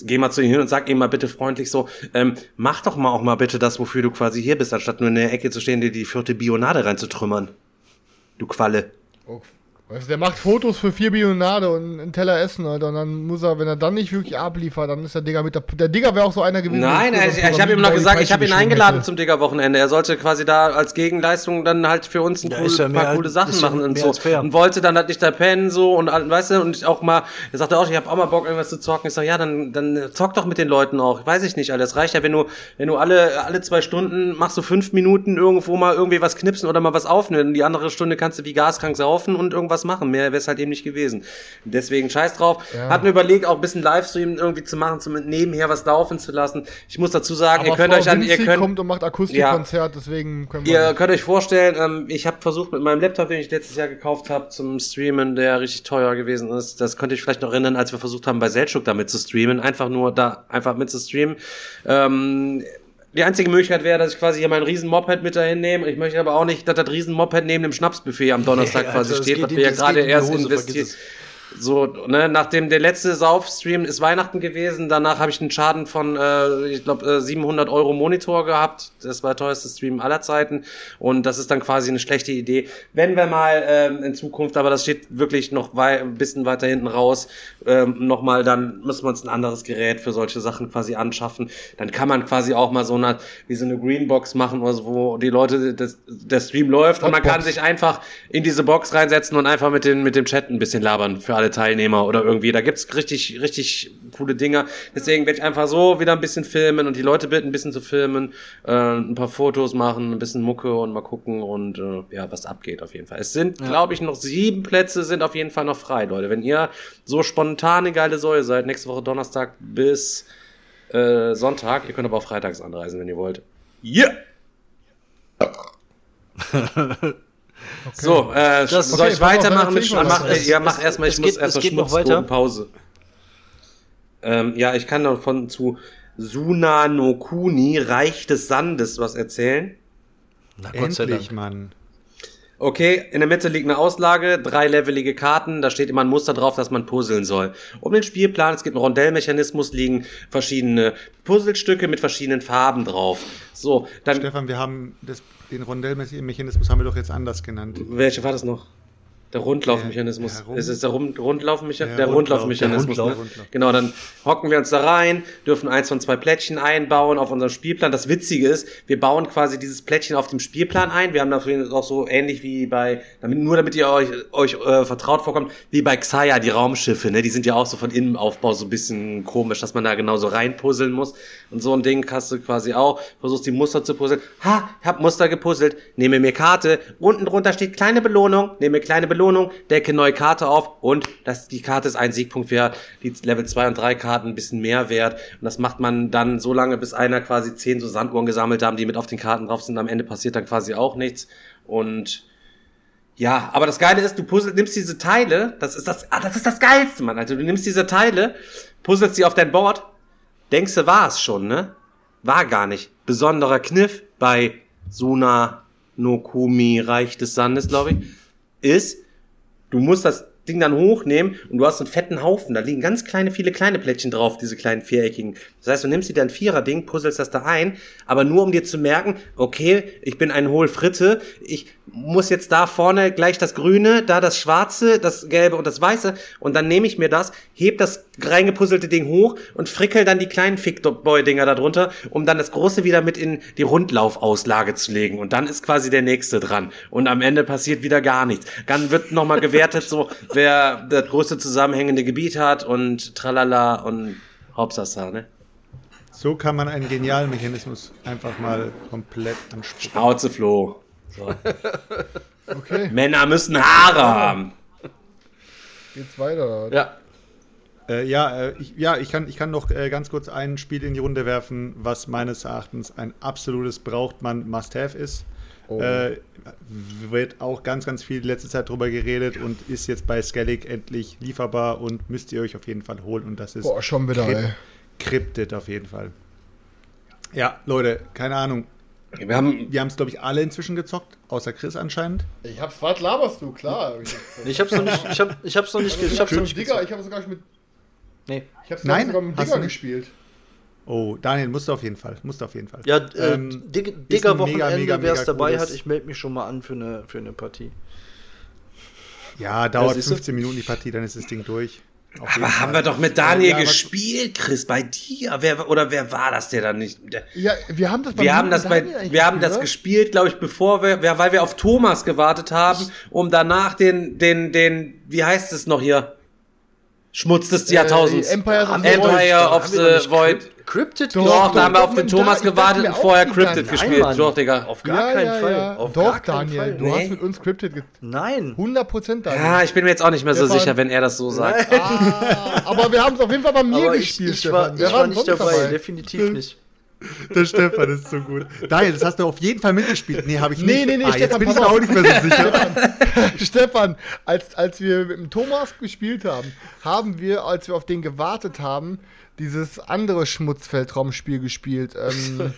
geh mal zu ihm hin und sag ihm mal bitte freundlich so, ähm, mach doch mal auch mal bitte das, wofür du quasi hier bist, anstatt nur in der Ecke zu stehen, dir die vierte Bionade reinzutrümmern. Du Qualle. Oh, weißt du, der macht Fotos für vier Bionade und einen Teller Essen, Alter. Und dann muss er, wenn er dann nicht wirklich abliefert, dann ist der Digger mit der. Der Digger wäre auch so einer gewesen. Nein, der ich, ich habe ihm noch gesagt, ich habe ihn eingeladen hätte. zum Digger-Wochenende. Er sollte quasi da als Gegenleistung dann halt für uns ein Ja, cool, ja paar coole Sachen machen und so. Und wollte dann halt nicht da pennen so und weißt du, und auch mal, er sagte auch, ich habe auch mal Bock irgendwas zu zocken. Ich sag, ja, dann dann zock doch mit den Leuten auch. Weiß ich nicht, Alter. Das reicht ja, wenn du wenn du alle alle zwei Stunden machst du fünf Minuten irgendwo mal irgendwie was knipsen oder mal was aufnehmen. Und die andere Stunde kannst du wie gaskrank saufen und irgendwas machen. Mehr wäre es halt eben nicht gewesen. Deswegen scheiß drauf. Hat mir überlegt, auch ein bisschen Livestream irgendwie zu machen, zum nebenher was laufen zu lassen. Ich muss dazu sagen, Aber ihr könnt Frau euch an, ihr könnt kommt und macht Akustikkonzert, deswegen können wir. Ihr könnt euch vorstellen, ähm, ich habe versucht mit meinem Laptop, den ich letztes Jahr gekauft habe, zum Streamen, der richtig teuer gewesen ist. Das könnte ich vielleicht noch erinnern, als wir versucht haben, bei Seltschuk damit zu streamen, einfach nur da einfach mit zu streamen. Ähm, die einzige Möglichkeit wäre, dass ich quasi hier mein riesen Moped mit dahin nehme. Ich möchte aber auch nicht, dass das riesen Moped neben dem Schnapsbuffet am Donnerstag Ja, quasi also, steht, was wir ja das gerade in erst investiert. So, ne, nachdem der letzte Saufstream ist Weihnachten gewesen, danach habe ich einen Schaden von, äh, ich glaube, äh, 700 Euro Monitor gehabt. Das war der teuerste Stream aller Zeiten und das ist dann quasi eine schlechte Idee. Wenn wir mal ähm, in Zukunft, aber das steht wirklich noch wei ein bisschen weiter hinten raus, ähm, nochmal, dann müssen wir uns ein anderes Gerät für solche Sachen quasi anschaffen. Dann kann man quasi auch mal so eine, wie so eine Greenbox machen, oder so, wo die Leute, das, der Stream läuft und man kann sich einfach in diese Box reinsetzen und einfach mit, den, mit dem Chat ein bisschen labern für alle Teilnehmer oder irgendwie. Da gibt's richtig, richtig coole Dinger. Deswegen werde ich einfach so wieder ein bisschen filmen und die Leute bitten, ein bisschen zu filmen, äh, ein paar Fotos machen, ein bisschen Mucke und mal gucken und äh, ja, was abgeht auf jeden Fall. Es sind, glaube ich, noch sieben Plätze sind auf jeden Fall noch frei, Leute. Wenn ihr so spontane geile Säue seid, nächste Woche Donnerstag bis äh, Sonntag, ihr könnt aber auch freitags anreisen, wenn ihr wollt. Yeah! So, äh, Das- soll Okay, ich weitermachen mit erzähl Mach, mal was. Ja, Es- mach es- erstmal, ich es muss geht- erstmal es geht weiter. Pause. Ähm, ja, ich kann davon zu Suna no Kuni, Reich des Sandes, was erzählen. Na Gott sei Endlich, Dank. Mann. Okay, in der Mitte liegt eine Auslage, drei levelige Karten, da steht immer ein Muster drauf, dass man puzzeln soll. Um den Spielplan, es gibt einen Rondellmechanismus, liegen verschiedene Puzzlestücke mit verschiedenen Farben drauf. So, dann, Stefan, wir haben das, den Rondellmechanismus haben wir doch jetzt anders genannt. welche war das noch? Der Rundlaufmechanismus. Der- es ist der Rum Rundlaufmechanismus. Der Der, Rundlauf, Rundlaufmechanismus. der ne? Rundlauf, Rundlauf. Genau, dann hocken wir uns da rein, dürfen eins von zwei Plättchen einbauen auf unserem Spielplan. Das Witzige ist, wir bauen quasi dieses Plättchen auf dem Spielplan ein. Wir haben dafür auch so ähnlich wie bei, damit, nur damit ihr euch, euch äh, vertraut vorkommt, wie bei Xaya, die Raumschiffe. Ne? Die sind ja auch so von Innenaufbau so ein bisschen komisch, dass man da genauso reinpuzzeln muss. Und so ein Ding hast du quasi auch, versuchst die Muster zu puzzeln. Ha, ich hab Muster gepuzzelt, nehme mir Karte, unten drunter steht kleine Belohnung, nehme kleine Belohnung, decke neue Karte auf und das, die Karte ist ein Siegpunkt wert, die Level 2 und 3 Karten ein bisschen mehr wert. Und das macht man dann so lange, bis einer quasi zehn so Sanduhren gesammelt haben, die mit auf den Karten drauf sind. Am Ende passiert dann quasi auch nichts. Und ja, aber das Geile ist, du puzzle, nimmst diese Teile, das ist das, ah, das ist das Geilste, Mann. Also du nimmst diese Teile, puzzelst sie auf dein Board, denkst du, war es schon, ne? War gar nicht. Besonderer Kniff bei Suna no Kumi, Reich des Sandes, glaube ich, ist, du musst das Ding dann hochnehmen und du hast einen fetten Haufen. Da liegen ganz kleine, viele kleine Plättchen drauf, diese kleinen viereckigen. Das heißt, du nimmst dir dein Vierer-Ding, puzzelst das da ein, aber nur um dir zu merken, okay, ich bin ein Hohlfritte, ich muss jetzt da vorne gleich das Grüne, da das Schwarze, das Gelbe und das Weiße und dann nehme ich mir das, heb das reingepuzzelte Ding hoch und frickel dann die kleinen Fickboy-Dinger da drunter, um dann das Große wieder mit in die Rundlaufauslage zu legen und dann ist quasi der Nächste dran und am Ende passiert wieder gar nichts. Dann wird nochmal gewertet, so wer das größte zusammenhängende Gebiet hat und tralala und Hauptsache, ne? So kann man einen genialen Mechanismus einfach mal komplett ansprechen. Schnauze Flo. So. Okay, Männer müssen Haare haben. geht's weiter. Ja. Äh, ja, äh, ich, ja, ich kann, ich kann noch äh, ganz kurz ein Spiel in die Runde werfen, was meines Erachtens ein absolutes braucht man Must-Have ist. Äh, wird auch ganz, ganz viel letzte Zeit drüber geredet und ist jetzt bei Skellig endlich lieferbar und müsst ihr euch auf jeden Fall holen. Und das ist Boah, schon wieder, Crypt- ey. Cryptid auf jeden Fall. Ja, Leute, keine Ahnung. Wir haben Wir haben es, glaube ich, alle inzwischen gezockt, außer Chris anscheinend. Ich hab's, was laberst du? Klar. hab ich hab's noch nicht, ich hab, ich hab's noch nicht, ge- ich hab's noch nicht Digga, gezockt. ich habe sogar mit. Nee. Ich hab's Nein? sogar mit nicht? gespielt. Oh, Daniel, musst du auf jeden Fall. Musst du auf jeden Fall. Ja, äh, Ähm, Dig- ist ein Digger mega, Wochenende, mega, wer es dabei cooles- hat, ich melde mich schon mal an für eine, für eine Partie. Ja, dauert siehst du? 15 Minuten die Partie, dann ist das Ding durch. Aber haben wir doch mit Daniel Ja, gespielt, Chris, bei dir. Wer, oder wer war das, der dann nicht? Der, Ja, wir haben das wir haben das bei, wir haben das gespielt, glaube ich, bevor wir, wir, weil wir auf Thomas gewartet haben, um danach den, den, den, wie heißt es noch hier? Schmutz des Jahrtausends. Äh, Empire of the Empire Void. of Haben the Void. Crypt- Cryptid Doch, Doch, da haben wir auf den Thomas ich gewartet und vorher die Cryptid ganze- gespielt. Mann. Doch, Digga. Auf gar keinen Fall. Auf Doch, gar Daniel, Fall. du Nee. hast mit uns Cryptid ge Nein. 100% Daniel. Ja, ich bin mir jetzt auch nicht mehr so Stefan. sicher, wenn er das so sagt. Ah, aber wir haben es auf jeden Fall bei mir Aber ich, gespielt, ich, war, Stefan. ich war nicht sonst dabei, definitiv nicht. Der Stefan ist so gut. Daniel, das hast du auf jeden Fall mitgespielt. Nee, habe ich Nee, nicht. nee, nee, ah, jetzt Stefan, bin ich mir auch nicht mehr so sicher. Stefan, als, als wir mit dem Thomas gespielt haben, haben wir, als wir auf den gewartet haben, dieses andere Schmutzfeldraumspiel gespielt. Ähm,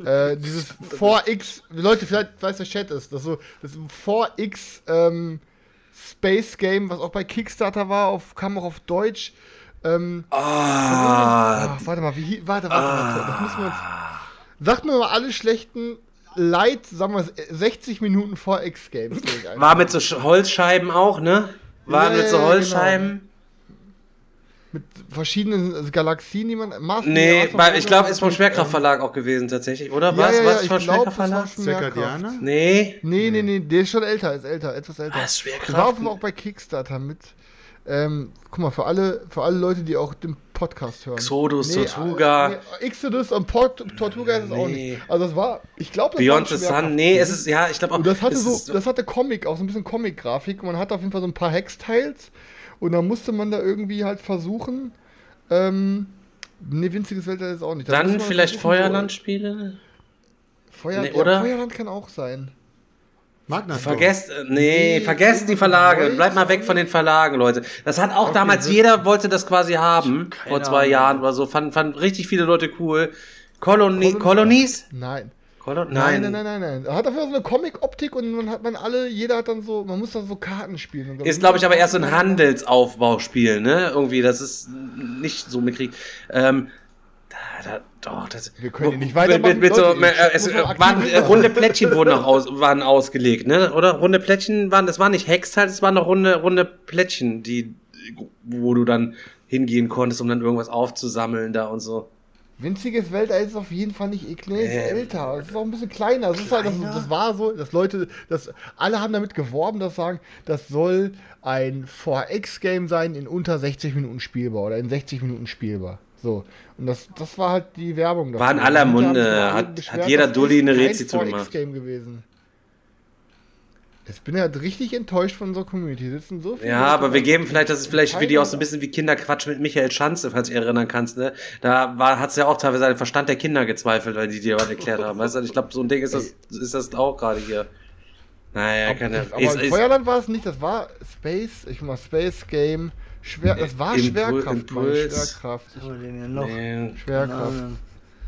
äh, dieses 4X, Leute, vielleicht weiß der Chat ist, das so, das 4X ähm, Space Game, was auch bei Kickstarter war, auf, kam auch auf Deutsch. Ähm, ah, warte mal, wie, warte, warte, warte, das müssen wir uns. Sagt mir mal alle schlechten Light, sagen wir 60 Minuten 4X Games. sag ich einfach. War mit so Sch- Holzscheiben auch, ne? War Ja, mit so ja, Holzscheiben. Mit verschiedenen Galaxien, die man. Mars, Nee, weil ich glaube, ist vom Schwerkraftverlag auch gewesen tatsächlich, oder? Ja, Was? ja, Was ja, ist ich vom war Schwerkraftverlag? Schwerkraft. Nee. Nee, nee, nee, der ist schon älter, ist älter, etwas älter. Ah, ist Schwerkraft. War auf- auch bei Kickstarter mit. Ähm, guck mal, für alle, für alle Leute, die auch den Podcast hören. Exodus, Tortuga. äh, Nee, Exodus und Port Tortuga ist es auch Nee. nicht. Also das war, ich glaube, das Beyond war the Sun, nee, es ist, ja, ich glaube auch. Und das hatte so, das hatte Comic, auch so ein bisschen Comic-Grafik. Man hatte auf jeden Fall so ein paar Hextiles und dann musste man da irgendwie halt versuchen, ähm, nee, winziges Weltall ist auch nicht. Da dann vielleicht versuchen, Feuerland-Spiele? So, Feuer, Nee, ja, oder? Feuerland kann auch sein. Magna Vergesst, nee, Nee, vergesst die Verlage. Bleibt mal weg von den Verlagen, Leute. Das hat auch damals, jeder wollte das quasi haben, vor zwei Ahnung. Jahren oder so. Fanden fand richtig viele Leute cool. Colony, Colonies? Nein. Colon Nein, nein, nein, nein, nein. Hat dafür so eine Comic-Optik und dann hat man alle, jeder hat dann so, man muss dann so Karten spielen. Ist, glaube ich, aber erst so ein Handelsaufbauspiel, ne? Irgendwie, das ist nicht so mitkriegt. Ähm, da, doch, das. Wir können nicht weitermachen. mit, mit so, Leute, äh, es, äh, waren, äh, runde Plättchen wurden noch aus, waren ausgelegt, ne? Oder runde Plättchen waren, das waren nicht Hex halt, es waren noch runde, runde Plättchen, die, wo du dann hingehen konntest, um dann irgendwas aufzusammeln da und so. Winziges Weltall ist auf jeden Fall nicht eklig, Ähm, älter. Es ist auch ein bisschen kleiner. Es ist halt, das, das war so, dass Leute, dass alle haben damit geworben, dass sagen, das soll ein 4X-Game sein in unter 60 Minuten spielbar oder in 60 Minuten spielbar. So. Und das, das war halt die Werbung dafür. War in aller Und Munde. Hat- hat jeder Dulli eine Rezi zu gemacht. 4X-Game gewesen. Jetzt bin ich halt richtig enttäuscht von unserer Community. Hier Sitzen so viele Ja, Leute aber wir geben vielleicht, das ist vielleicht für die auch so ein bisschen wie Kinderquatsch mit Michael Schanze, falls du dich erinnern kannst, ne? Da war, hat's ja auch teilweise den Verstand der Kinder gezweifelt, weil die dir was erklärt haben. Weißt du, ich glaube, so ein Ding ist das, ist das auch gerade hier. Naja, keine Aber ist, in ist, Feuerland war es nicht, das war Space, ich mach Space Game, Schwer, das war Impul- Schwerkraft, Mann, Impuls. Schwerkraft. Denn hier noch? nee, Schwerkraft.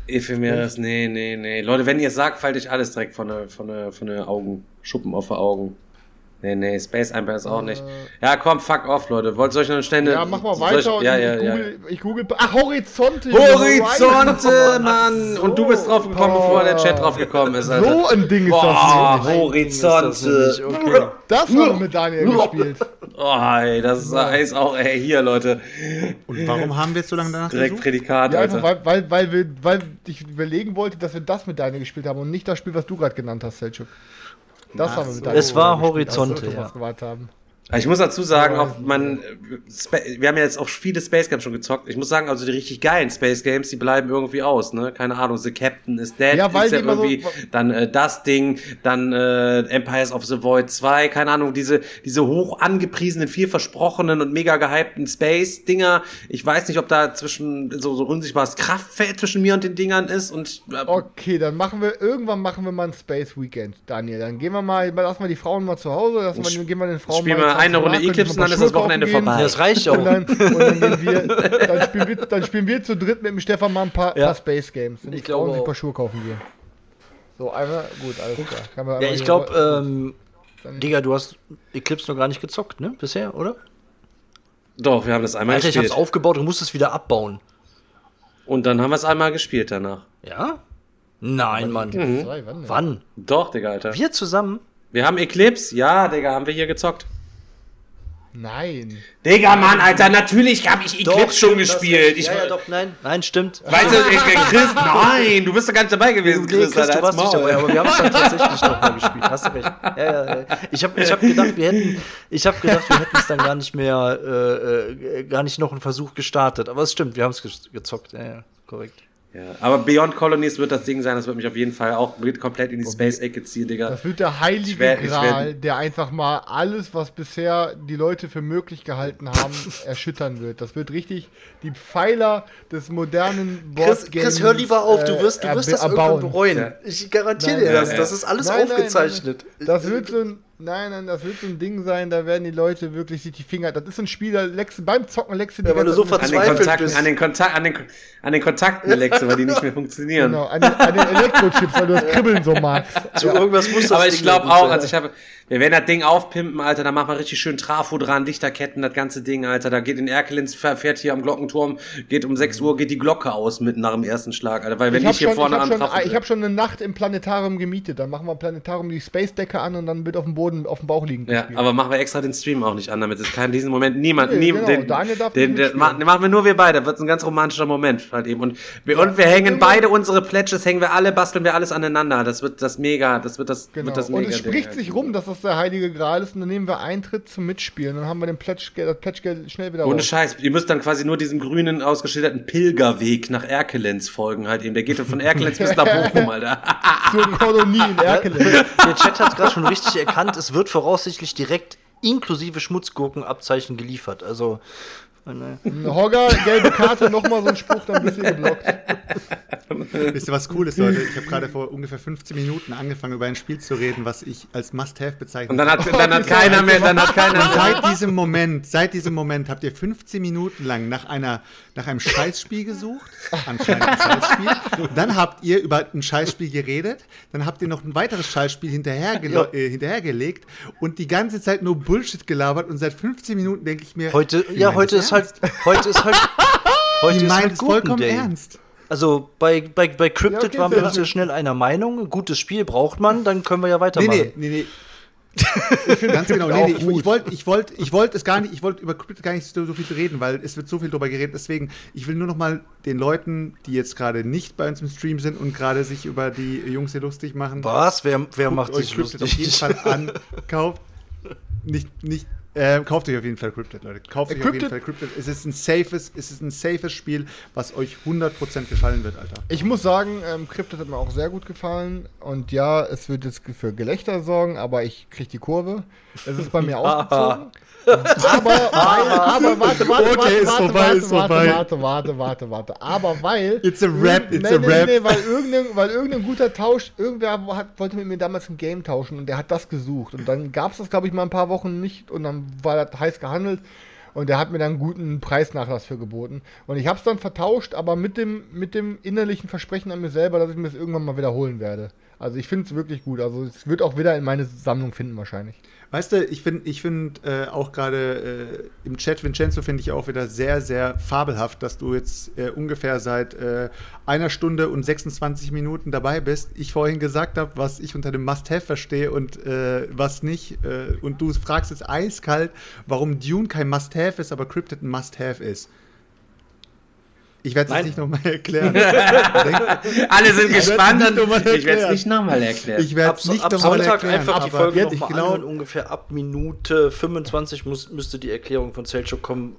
Ephemeris, nee, nee, nee. Leute, wenn ihr es sagt, fällt euch alles direkt von der, von der, von der Augen, Schuppen auf die Augen. Nee, nee, Space Empire ist auch nicht. Ja, komm, fuck off, Leute. Wollt soll ich noch eine Stände? Ja, mach mal ich- weiter und ja, ja, ich, ja. google, ich google. Ach, Horizonte! Horizonte, Mann! Und du bist drauf gekommen, bevor der Chat drauf gekommen ist, Alter. So ein Ding ist Boah, das. Horizonte. Okay. Das haben wir mit Daniel gespielt. Oh, ey, das ist, ist auch, ey, hier, Leute. Und warum haben wir jetzt so lange danach Direkt gesucht? Prädikat, Ja, einfach Alter. weil, weil, weil, wir, weil ich überlegen wollte, dass wir das mit Daniel gespielt haben und nicht das Spiel, was du gerade genannt hast, Selchuk. Das haben wir mit Daniel Es war Horizonte, ja. gewartet haben. Ich muss dazu sagen, auch man, wir haben ja jetzt auch viele Space Games schon gezockt. Ich muss sagen, also die richtig geilen Space Games, die bleiben irgendwie aus, ne? Keine Ahnung, The Captain is Dead, Ja, weil ist ja immer so- irgendwie, dann äh, das Ding, dann äh, Empires of the Void 2, keine Ahnung, diese diese hoch angepriesenen, viel versprochenen und mega gehypten Space Dinger. Ich weiß nicht, ob da zwischen so so unsichtbares Kraftfeld zwischen mir und den Dingern ist und äh, Okay, dann machen wir, irgendwann machen wir mal ein Space Weekend, Daniel. Dann gehen wir mal, lassen wir die Frauen mal zu Hause, lassen wir, gehen wir den Frauen spielen mal eine Runde Eclipse und dann ist das Wochenende kaufen vorbei. gehen. Das reicht auch. Und dann, und dann, gehen wir, dann, spielen wir, dann spielen wir zu dritt mit dem Stefan mal ein paar, Ja. paar Space Games. Und Ich glaube sich ein auch. paar Schuhe kaufen gehen. So, einmal, gut, alles klar. Kann man Ja, ich glaube, ähm, Digga, du hast Eclipse noch gar nicht gezockt, ne? Bisher, oder? doch, wir haben das einmal Alter, ich hab's gespielt. aufgebaut und musst es wieder abbauen. Und dann haben wir es einmal gespielt danach. Ja? Nein, Mann. Denn? Wann? Doch, Digga, Alter. Wir zusammen? Wir haben Eclipse, ja, Digga, haben wir hier gezockt. Nein. Digga, Mann, Alter, natürlich habe ich Eclipse schon gespielt. Ich, ja, ja, doch, nein. Nein, stimmt. Weißt du, ich, Chris, nein, du bist doch gar nicht dabei gewesen, Chris. Chris, Alter, du warst nicht dabei, aber wir haben es dann tatsächlich noch mal gespielt. Hast du recht. Ja, ja, ja. Ich habe ich hab gedacht, wir hätten, ich habe gedacht, wir hätten es dann gar nicht mehr, äh, äh, gar nicht noch einen Versuch gestartet. Aber es stimmt, wir haben es ge gezockt. Ja, ja, korrekt. Ja, aber Beyond Colonies wird das Ding sein, das wird mich auf jeden Fall auch mit komplett in die Space-Ecke ziehen, Digga. Das wird der heilige Ich ich Gral, der einfach mal alles, was bisher die Leute für möglich gehalten haben, erschüttern wird. Das wird richtig die Pfeiler des modernen Chris, Chris, hör lieber auf, du wirst, du äh, wirst das erbauen. irgendwann bereuen. Ich garantiere Nein, dir das. Das ist alles Nein, nein, aufgezeichnet. Nein, nein. Das wird so ein, nein, nein, das wird so ein Ding sein, da werden die Leute wirklich sich die Finger, das ist so ein Spiel, da du beim Zocken du die Ja, weil du so mit- An den verzweifelt Kontakten, bist. an den, Kontakt, an den, an den Kontakten, Alexe, weil die nicht mehr funktionieren. Genau, an den, an den Elektrochips, weil du das Kribbeln so magst. Zu irgendwas muss das Aber ich glaube auch, also ich habe, wir werden das Ding aufpimpen, Alter, da machen wir richtig schön Trafo dran, Lichterketten, das ganze Ding, Alter. Da geht in Erkelenz, fährt hier am Glockenturm, geht um 6 Uhr, geht die Glocke aus mitten nach dem ersten Schlag, Alter. Weil wenn Ich ich, habe hier schon, ich vorne hab am schon, ich hab schon eine Nacht im Planetarium gemietet. Dann machen wir im Planetarium die Space-Decke an und dann wird auf dem Boden auf dem Bauch liegend Ja, aber machen wir extra den Stream auch nicht an, damit es kann in diesem Moment niemand, Nee, nie, genau, den, Daniel darf den, den, den machen wir nur wir beide. Wird ein ganz romantischer Moment halt eben. Und wir, und wir hängen beide unsere Pledges, hängen wir alle, basteln wir alles aneinander. Das wird das mega, das wird das, Genau. wird das und mega. es Ding spricht halt. sich rum, dass das der heilige Gral ist und dann nehmen wir Eintritt zum Mitspielen. Dann haben wir den Pledgegeld, das Pledgegeld schnell wieder Ohne raus. Scheiß, ihr müsst dann quasi nur diesem grünen ausgeschilderten Pilgerweg nach Erkelenz folgen halt eben. Der geht dann von Erkelenz bis nach Bochum, Alter. Zur Kolonie in Erkelenz. Der Chat hat gerade schon richtig erkannt, es wird voraussichtlich direkt inklusive Schmutzgurkenabzeichen geliefert. Also, meine, Hogger, gelbe Karte, nochmal so ein Spruch, dann bist du geblockt. Wisst ihr, was cool ist, Leute? Ich habe gerade vor ungefähr 15 Minuten angefangen, über ein Spiel zu reden, was ich als Must-Have bezeichne. Und dann hat, dann hat keiner mehr, dann hat keiner Und mehr. seit diesem Moment, seit diesem Moment habt ihr 15 Minuten lang nach einer, nach einem Scheißspiel gesucht, anscheinend ein Scheißspiel. Dann habt ihr über ein Scheißspiel geredet, dann habt ihr noch ein weiteres Scheißspiel hinterher äh, hinterhergelegt und die ganze Zeit nur Bullshit gelabert und seit 15 Minuten denke ich mir, heute, ja, heute ist halt, heute ist halt, heute Die ist meint halt es vollkommen Day. ernst. Also bei, bei, bei Cryptid Ja, okay, waren wir sehr uns ja schnell einer Meinung. Ein gutes Spiel braucht man, dann können wir ja Nee, weitermachen. nee, nee, nee. Ganz genau. Nee, nee, ich ich wollte ich wollt, ich wollt es gar nicht, ich wollte über Cryptid gar nicht so, so viel reden, weil es wird so viel darüber geredet. Deswegen, ich will nur noch mal den Leuten, die jetzt gerade nicht bei uns im Stream sind und gerade sich über die Jungs hier lustig machen, Was? Wer, wer macht sich Cryptid auf jeden lustig? Fall an. Kauft nicht, nicht, äh, kauft euch auf jeden Fall Cryptid, Leute. Kauft euch auf jeden Cryptid- Fall Cryptid. Es ist ein safes, es ist ein safes Spiel, was euch 100% gefallen wird, Alter. Ich muss sagen, ähm, Cryptid hat mir auch sehr gut gefallen. Und ja, es wird jetzt für Gelächter sorgen, aber ich krieg die Kurve. Es ist bei mir ausgezogen. Aber, weil, aber, warte, warte, Okay, warte, ist warte, warte, warte, warte, warte, warte, warte. Aber weil. It's a rap, it's nee, a rap. Nee, weil irgendein, weil irgendein guter Tausch, irgendwer hat, wollte mit mir damals ein Game tauschen und der hat das gesucht. Und dann gab es das, glaube ich, mal ein paar Wochen nicht und dann war das heiß gehandelt. Und der hat mir dann einen guten Preisnachlass für geboten. Und ich habe es dann vertauscht, aber mit dem, mit dem innerlichen Versprechen an mir selber, dass ich mir das irgendwann mal wiederholen werde. Also ich finde es wirklich gut. Also es wird auch wieder in meine Sammlung finden wahrscheinlich. Weißt du, ich finde ich find, äh, auch gerade äh, im Chat, Vincenzo, finde ich auch wieder sehr, sehr fabelhaft, dass du jetzt äh, ungefähr seit äh, einer Stunde und 26 Minuten dabei bist. Ich vorhin gesagt habe, was ich unter dem Must-Have verstehe und äh, was nicht. Äh, und du fragst jetzt eiskalt, warum Dune kein Must-Have ist, aber Cryptid ein Must-Have ist. Ich werde es nicht nochmal erklären. Alle sind werd's gespannt. nicht nochmal Ich werde es erklären. nicht nochmal erklären. ich werde es nicht nochmal Sonntag erklären. einfach die aber Folge ich nochmal glaube, anhören. Ungefähr ab Minute 25 muss, müsste die Erklärung von Selchuk kommen,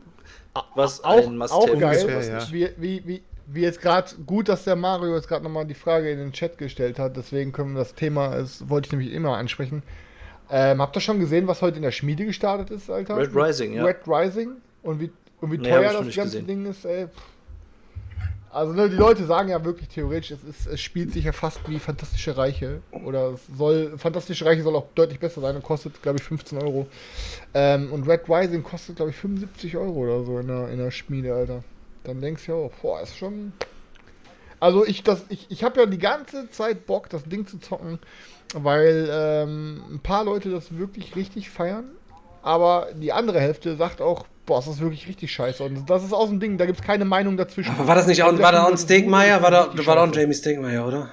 was Auch, ein auch Must-Have geil, ist. ungefähr, was ja. nicht. wie, wie, wie, wie jetzt gerade, gut, dass der Mario jetzt gerade nochmal die Frage in den Chat gestellt hat, deswegen können wir das Thema, das wollte ich nämlich immer ansprechen. Ähm, habt ihr schon gesehen, was heute in der Schmiede gestartet ist, Alter? Red Rising, ja. Red Rising und wie, und wie Nee, teuer ich noch das nicht ganze gesehen. Ding ist, ey. Pff. Also ne, die Leute sagen ja wirklich theoretisch, es, ist, es spielt sich ja fast wie Fantastische Reiche. Oder es soll, Fantastische Reiche soll auch deutlich besser sein und kostet, glaube ich, 15 Euro. Ähm, und Red Rising kostet, glaube ich, 75 Euro oder so in der, in der Schmiede, Alter. Dann denkst du ja auch, boah, ist schon. Also ich, ich, ich habe ja die ganze Zeit Bock, das Ding zu zocken, weil ähm, ein paar Leute das wirklich richtig feiern. Aber die andere Hälfte sagt auch, boah, das ist wirklich richtig scheiße. Und das ist auch so ein Ding, da gibt es keine Meinung dazwischen. Aber war das nicht auch, war da auch ein Stinkmeyer? War da, war da auch ein Jamie Stinkmeyer, oder?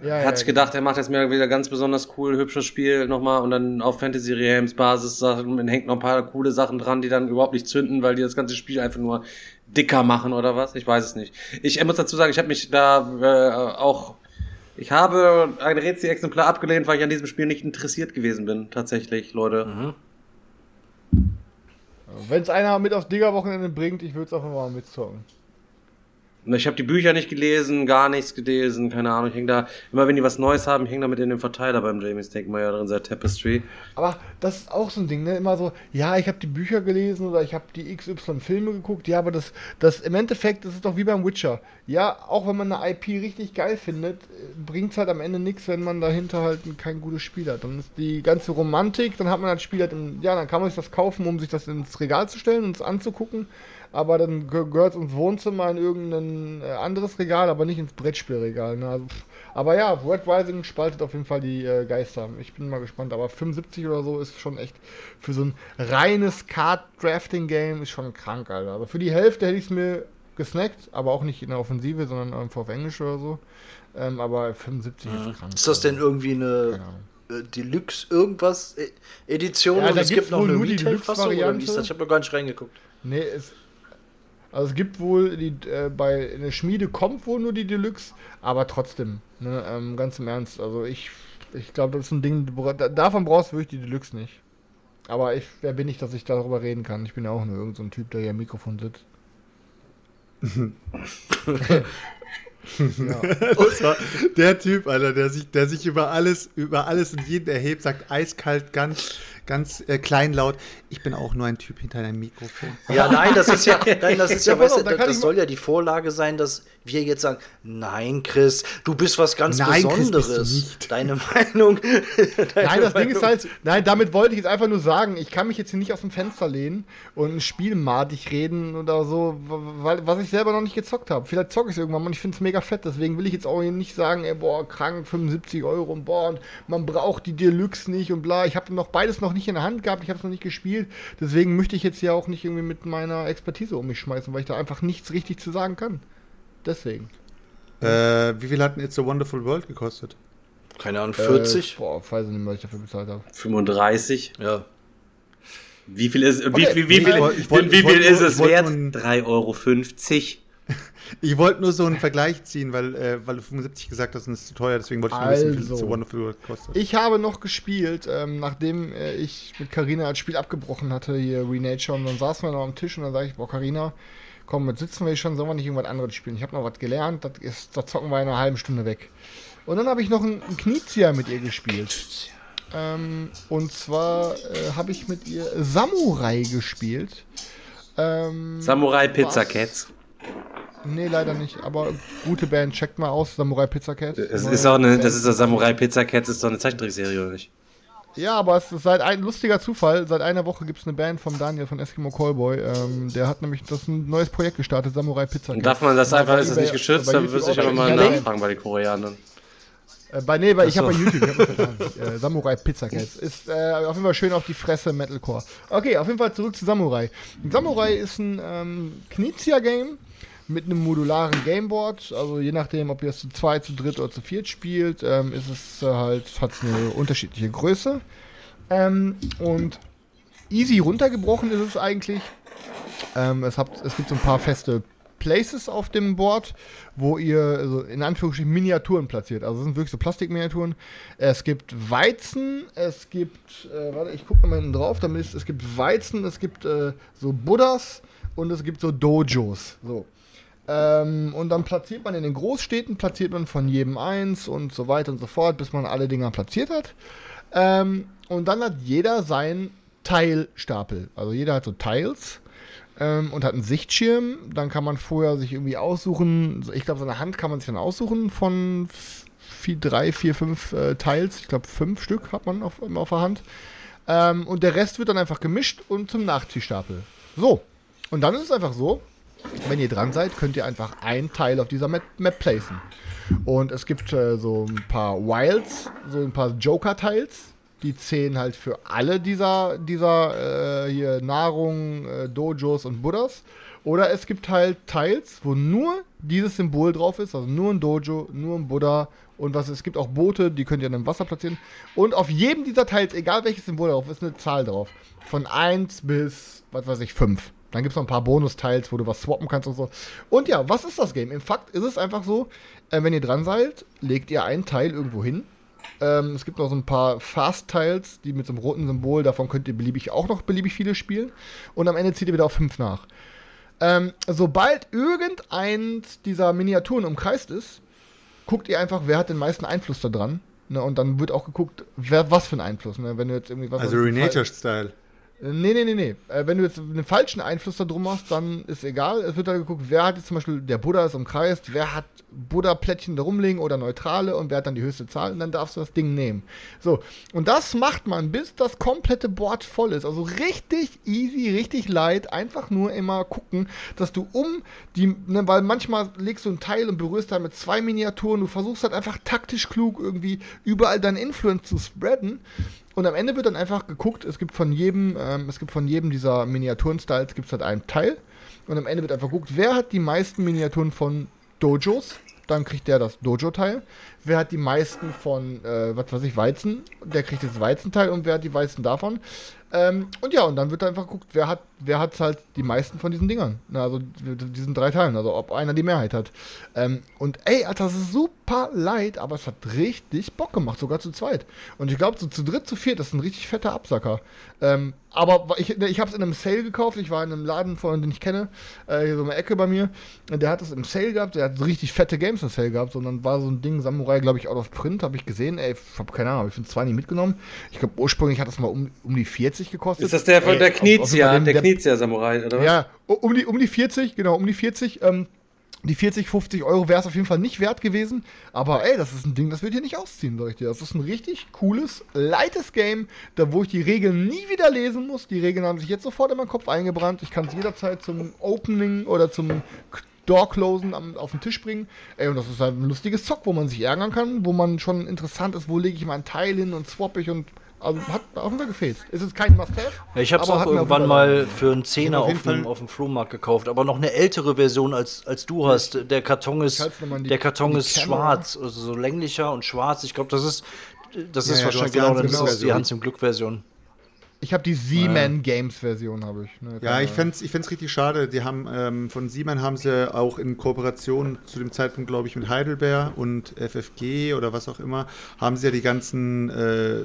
Ja, Er hat sich gedacht, er macht jetzt mir wieder ganz besonders cool, hübsches Spiel nochmal und dann auf Fantasy Realms Basis Sachen, hängt noch ein paar coole Sachen dran, die dann überhaupt nicht zünden, weil die das ganze Spiel einfach nur dicker machen oder was? Ich weiß es nicht. Ich muss dazu sagen, ich habe mich da äh, auch ich habe ein Rätsel-Exemplar abgelehnt, weil ich an diesem Spiel nicht interessiert gewesen bin, tatsächlich, Leute. Wenn es einer mit aufs Digger-Wochenende bringt, ich würde es einfach mal mitzocken. Ich habe die Bücher nicht gelesen, gar nichts gelesen, keine Ahnung. Ich häng da, immer wenn die was Neues haben, ich häng da mit in dem Verteiler beim Jamie Stinkmeyer drin, seit Tapestry. Aber das ist auch so ein Ding, ne? Immer so, ja, ich habe die Bücher gelesen oder ich habe die XY Filme geguckt. Ja, aber das, das im Endeffekt, das ist doch wie beim Witcher. Ja, auch wenn man eine IP richtig geil findet, bringt es halt am Ende nichts, wenn man dahinter halt kein gutes Spiel hat. Dann ist die ganze Romantik, dann hat man das Spiel halt, im, ja, dann kann man sich das kaufen, um sich das ins Regal zu stellen und es anzugucken. Aber dann ge- gehört es ins Wohnzimmer in irgendein äh, anderes Regal, aber nicht ins Brettspielregal. Ne? Also, aber ja, Red Rising spaltet auf jeden Fall die äh, Geister. Ich bin mal gespannt. Aber 75 oder so ist schon echt für so ein reines Card-Drafting-Game ist schon krank, Alter. Also für die Hälfte hätte ich es mir gesnackt, aber auch nicht in der Offensive, sondern einfach auf Englisch oder so. Ähm, aber 75 ist krank. Ist das denn irgendwie eine äh, Deluxe irgendwas äh, Edition Ja, und es gibt noch eine Retail-Fassung oder wie ist das? Ich habe noch gar nicht reingeguckt. Nee, es. Also es gibt wohl, die, äh, bei in der Schmiede kommt wohl nur die Deluxe, aber trotzdem, ne, ähm, ganz im Ernst, also ich, ich glaube, das ist ein Ding, davon brauchst du wirklich die Deluxe nicht. Aber ich, wer bin ich, dass ich darüber reden kann? Ich bin ja auch nur irgendein so Typ, der hier am Mikrofon sitzt. ja. Das war der Typ, Alter, der sich, der sich über alles, über alles und jeden erhebt, sagt eiskalt, ganz, ganz äh, kleinlaut. Ich bin auch nur ein Typ hinter einem Mikrofon. Ja, nein, das ist ja, nein, das ist ja, Ja, weißt da das soll ja die Vorlage sein, dass wir jetzt sagen, nein, Chris, du bist was ganz Nein, Besonderes. Deine Meinung. Nein, das Ding ist halt, nein, damit wollte ich jetzt einfach nur sagen, ich kann mich jetzt hier nicht aus dem Fenster lehnen und ein Spiel madig reden oder so, weil, was ich selber noch nicht gezockt habe. Vielleicht zocke ich es irgendwann mal und ich finde es mega fett, deswegen will ich jetzt auch hier nicht sagen, ey, boah, krank, 75 Euro und boah, und man braucht die Deluxe nicht und bla. Ich habe noch beides noch nicht in der Hand gehabt, ich habe es noch nicht gespielt, deswegen möchte ich jetzt hier auch nicht irgendwie mit meiner Expertise um mich schmeißen, weil ich da einfach nichts richtig zu sagen kann. Deswegen. Äh, wie viel hat denn It's a Wonderful World gekostet? Keine Ahnung, 40? Äh, boah, weiß ich nicht, was ich dafür bezahlt habe. 35. ja. Wie viel ist, wie, Okay. wie, wie, Ich viel, wollt- wollt- wie ist es wert? nur ein- 3,50 Euro. Ich wollte nur so einen Vergleich ziehen, weil, äh, weil du 75 gesagt hast und es ist zu teuer, deswegen wollte ich nur wissen, wie viel Also. It's a Wonderful World kostet. Ich habe noch gespielt, ähm, nachdem äh, ich mit Carina das Spiel abgebrochen hatte, hier Renature, und dann saßen wir noch am Tisch und dann sage ich, boah, Carina, komm, jetzt sitzen wir hier schon, sollen wir nicht irgendwas anderes spielen? Ich habe noch was gelernt, das, ist, das zocken wir in einer halben Stunde weg. Und dann habe ich noch einen Knizia mit ihr gespielt. Ähm, und zwar äh, habe ich mit ihr Samurai gespielt. Ähm, Samurai Pizza was? Cats. Nee, leider nicht, aber gute Band, checkt mal aus, Samurai Pizza Cat. Es ist auch eine, Band. das ist das Samurai Pizza Cats, ist doch eine Zeichentrickserie, oder nicht? Ja, aber es ist seit ein lustiger Zufall. Seit einer Woche gibt es eine Band von Daniel von Eskimo Callboy. Ähm, der hat nämlich das ein neues Projekt gestartet, Samurai Pizza. Und darf man das einfach, ist das nicht geschützt? Dann müsste ich aber mal nachfragen bei den Koreanern. Äh, bei, nee, bei, ich Ach habe so. bei YouTube, ich hab äh, Samurai Pizza Cats. Ist äh, auf jeden Fall schön auf die Fresse Metalcore. Okay, auf jeden Fall zurück zu Samurai. Samurai ist ein ähm, Knizia-Game mit einem modularen Gameboard. Also je nachdem, ob ihr es zu zweit, zu dritt oder zu viert spielt, ähm, ist es äh, halt, hat eine unterschiedliche Größe. Ähm, und easy runtergebrochen ist es eigentlich. Ähm, es, habt, es gibt so ein paar feste Places auf dem Board, wo ihr also in Anführungsstrichen Miniaturen platziert. Also es sind wirklich so Plastikminiaturen. Es gibt Weizen, es gibt, äh, warte, ich gucke mal hinten drauf, damit ist, es gibt Weizen, es gibt äh, so Buddhas und es gibt so Dojos. So. Ähm, und dann platziert man in den Großstädten, platziert man von jedem eins und so weiter und so fort, bis man alle Dinger platziert hat. Ähm, und dann hat jeder seinen Teilstapel. Also jeder hat so Tiles ähm, und hat einen Sichtschirm. Dann kann man vorher sich irgendwie aussuchen, ich glaube, so eine Hand kann man sich dann aussuchen von vier, drei, vier, fünf äh, Tiles. Ich glaube, fünf Stück hat man auf, auf der Hand. Ähm, und der Rest wird dann einfach gemischt und zum Nachziehstapel. So. Und dann ist es einfach so, wenn ihr dran seid, könnt ihr einfach ein Teil auf dieser Map, Map placen. Und es gibt äh, so ein paar Wilds, so ein paar Joker-Tiles. Die zählen halt für alle dieser, dieser äh, hier Nahrung, äh, Dojos und Buddhas. Oder es gibt halt Tiles, wo nur dieses Symbol drauf ist, also nur ein Dojo, nur ein Buddha und was es gibt auch Boote, die könnt ihr dann im Wasser platzieren. Und auf jedem dieser Tiles, egal welches Symbol drauf ist, eine Zahl drauf. Von 1 bis, was weiß ich, 5. Dann gibt es noch ein paar Bonus-Tiles, wo du was swappen kannst und so. Und ja, was ist das Game? Im Fakt ist es einfach so, äh, wenn ihr dran seid, legt ihr einen Teil irgendwo hin. Ähm, es gibt noch so ein paar Fast-Tiles, die mit so einem roten Symbol, davon könnt ihr beliebig auch noch beliebig viele spielen. Und am Ende zieht ihr wieder auf 5 nach. Ähm, sobald irgendeins dieser Miniaturen umkreist ist, guckt ihr einfach, wer hat den meisten Einfluss da dran. Ne, und dann wird auch geguckt, wer was für einen Einfluss. Ne? Wenn du jetzt irgendwie was Also Renature-Style. Nee, nee, nee, nee. Äh, wenn du jetzt einen falschen Einfluss da drum hast, dann ist egal. Es wird dann geguckt, wer hat jetzt zum Beispiel, der Buddha ist umkreist, wer hat Buddha-Plättchen da rumliegen oder neutrale und wer hat dann die höchste Zahl und dann darfst du das Ding nehmen. So, und das macht man, bis das komplette Board voll ist. Also richtig easy, richtig light. Einfach nur immer gucken, dass du um die, ne, weil manchmal legst du ein Teil und berührst da mit zwei Miniaturen. Du versuchst halt einfach taktisch klug irgendwie überall deine Influence zu spreaden. Und am Ende wird dann einfach geguckt, es gibt von jedem, ähm, es gibt von jedem dieser Miniaturen-Styles gibt es halt einen Teil. Und am Ende wird einfach geguckt, wer hat die meisten Miniaturen von Dojos dann kriegt der das Dojo-Teil. Wer hat die meisten von, äh, was weiß ich, Weizen, der kriegt das Weizenteil und wer hat die meisten davon. Ähm, und ja, und dann wird einfach geguckt, wer hat, wer hat halt die meisten von diesen Dingern. Na, also diesen drei Teilen, also ob einer die Mehrheit hat. Ähm, und ey, Alter, das ist super leid, aber es hat richtig Bock gemacht, sogar zu zweit. Und ich glaube, so zu dritt, zu viert, das ist ein richtig fetter Absacker. Ähm, aber ich, ich habe es in einem Sale gekauft. Ich war in einem Laden, von den ich kenne, äh, hier so eine Ecke bei mir. Der hat es im Sale gehabt. Der hat so richtig fette Games im Sale gehabt. sondern war so ein Ding, Samurai, glaube ich, out of print, habe ich gesehen. Ey, ich habe keine Ahnung, ich für zwei nie mitgenommen. Ich glaube, ursprünglich hat das mal um, um die 40 gekostet. Ist das der von der Knizia, der den- Knizia-Samurai, oder was? Ja, um die, um die 40, genau, um die 40. Ähm, die 40, 50 Euro wäre es auf jeden Fall nicht wert gewesen. Aber ey, das ist ein Ding, das wird hier nicht ausziehen, sag ich dir. Das ist ein richtig cooles, leites Game, da wo ich die Regeln nie wieder lesen muss. Die Regeln haben sich jetzt sofort in meinen Kopf eingebrannt. Ich kann es jederzeit zum Opening oder zum Door-Closen am- auf den Tisch bringen. Ey, und das ist halt ein lustiges Zock, wo man sich ärgern kann, wo man schon interessant ist, wo lege ich meinen Teil hin und swap ich und also hat auf jeden Fall gefehlt. Es ist kein Must-Have. Ja, ich habe es auch irgendwann mal für einen Zehner auf dem, auf dem Flohmarkt gekauft, aber noch eine ältere Version als, als du hast. Der Karton ist, die- der Karton ist schwarz, also so länglicher und schwarz. Ich glaube, das ist, das ist Ja, ja, du wahrscheinlich genau das ist die Glück-Version. Hans im Glück Version. Ich habe die Z-Man Games Version, habe ich. Ne, Ja, ich fände es ich richtig schade. Die haben ähm, von Siemens haben sie auch in Kooperation zu dem Zeitpunkt, glaube ich, mit Heidelberg und FFG oder was auch immer, haben sie ja die ganzen äh,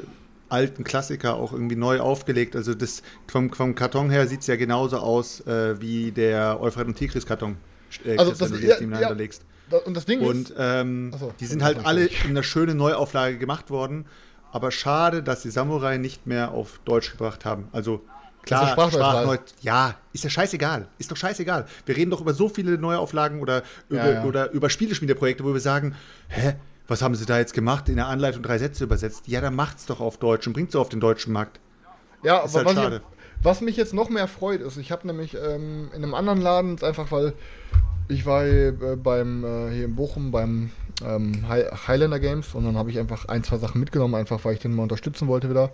alten Klassiker auch irgendwie neu aufgelegt. Also das vom, vom Karton her sieht es ja genauso aus äh, wie der Euphrat und Tigris Karton. Äh, Also das- du ja, jetzt nebeneinander ja. Da- Und das Ding Und ist, ähm, so, die sind halt alle in einer schönen Neuauflage gemacht worden. Aber schade, dass die Samurai nicht mehr auf Deutsch gebracht haben. Also klar, ja sprachneut- ja, ist ja scheißegal. Ist doch scheißegal. Wir reden doch über so viele Neuauflagen oder über, ja. oder über Spieleschmiedeprojekte, wo wir sagen, hä, was haben sie da jetzt gemacht? In der Anleitung drei Sätze übersetzt. Ja, dann macht's doch auf Deutsch und bringt's auf den deutschen Markt. ja, ist aber halt was, schade. ich, was mich jetzt noch mehr freut, ist, ich habe nämlich ähm, in einem anderen Laden, einfach weil ich war hier, äh, beim, äh, hier in Bochum beim ähm, High- Highlander Games und dann habe ich einfach ein, zwei Sachen mitgenommen, einfach weil ich den mal unterstützen wollte wieder,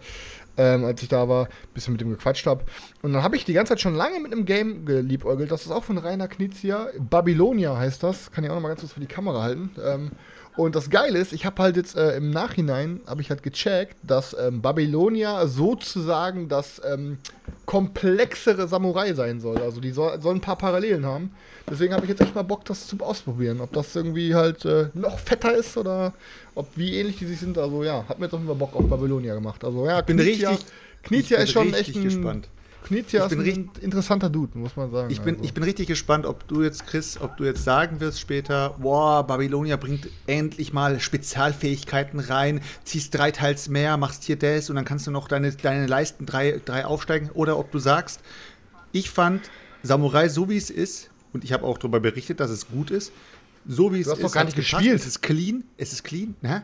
ähm, als ich da war, bisschen mit dem gequatscht habe. Und dann habe ich die ganze Zeit schon lange mit einem Game geliebäugelt, das ist auch von Rainer Knizia, Babylonia heißt das, kann ich auch noch mal ganz kurz für die Kamera halten. Ähm, und das Geile ist, ich habe halt jetzt äh, im Nachhinein, habe ich halt gecheckt, dass ähm, Babylonia sozusagen das ähm, komplexere Samurai sein soll. Also die soll, soll ein paar Parallelen haben. Deswegen habe ich jetzt echt mal Bock, das zu ausprobieren. Ob das irgendwie halt äh, noch fetter ist oder ob wie ähnlich die sich sind. Also ja, hat mir jetzt auf jeden Fall Bock auf Babylonia gemacht. Also ja, bin Knizia, richtig- Knizia ich ist schon richtig echt ein, gespannt. Knizia Ich ist ein interessanter Dude, muss man sagen. Ich bin, also. ich bin richtig gespannt, ob du jetzt, Chris, ob du jetzt sagen wirst später, boah, Babylonia bringt endlich mal Spezialfähigkeiten rein, ziehst drei Teils mehr, machst hier das und dann kannst du noch deine, deine Leisten drei, drei aufsteigen. Oder ob du sagst, ich fand Samurai so wie es ist, und ich habe auch darüber berichtet, dass es gut ist, so wie es hast ist, doch gar nicht gespielt. Es ist clean, es ist clean, ne?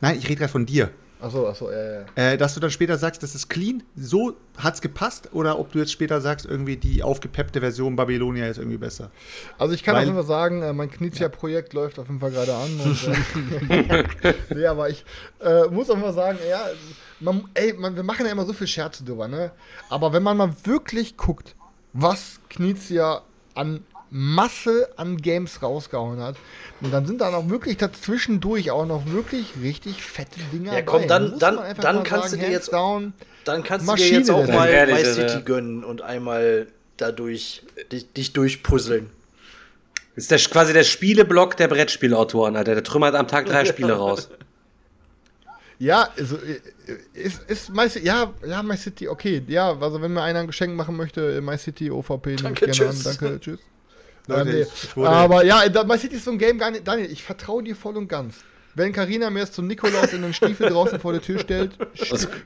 Nein, ich rede gerade von dir. Achso, achso, ja, ja, ja. Äh, dass du dann später sagst, das ist clean, so hat's gepasst, oder ob du jetzt später sagst, irgendwie die aufgepeppte Version Babylonia ist irgendwie besser. Also ich kann Weil- auf jeden Fall sagen, äh, mein Knizia-Projekt läuft auf jeden Fall gerade an. Und, äh, nee, aber ich äh, muss auch mal sagen, ja, man, ey, man, wir machen ja immer so viel Scherze drüber, ne? Aber wenn man mal wirklich guckt, was Knizia an Masse an Games rausgehauen hat, und dann sind da noch wirklich dazwischendurch auch noch wirklich richtig fette Dinger Ja, komm, dann- dann- dann kannst du dir jetzt- down. Dann kannst Maschine, du dir jetzt auch mal der- City gönnen und einmal dadurch dich, dich durchpuzzeln. Ist der, quasi der Spieleblock der Brettspielautoren, Alter. Der trümmert am Tag drei Spiele raus. Ja, also äh, ist, ist My City, ja, ja, My City, okay. Ja, also wenn mir einer ein Geschenk machen möchte, My City, OVP, nehme ich Danke, gerne tschüss. an. Danke, tschüss. Leute, nee. ich- ich Aber ja, My City ist so ein Game gar nicht. Daniel, ich vertraue dir voll und ganz. Wenn Karina mir es zum Nikolaus in den Stiefel draußen vor der Tür stellt,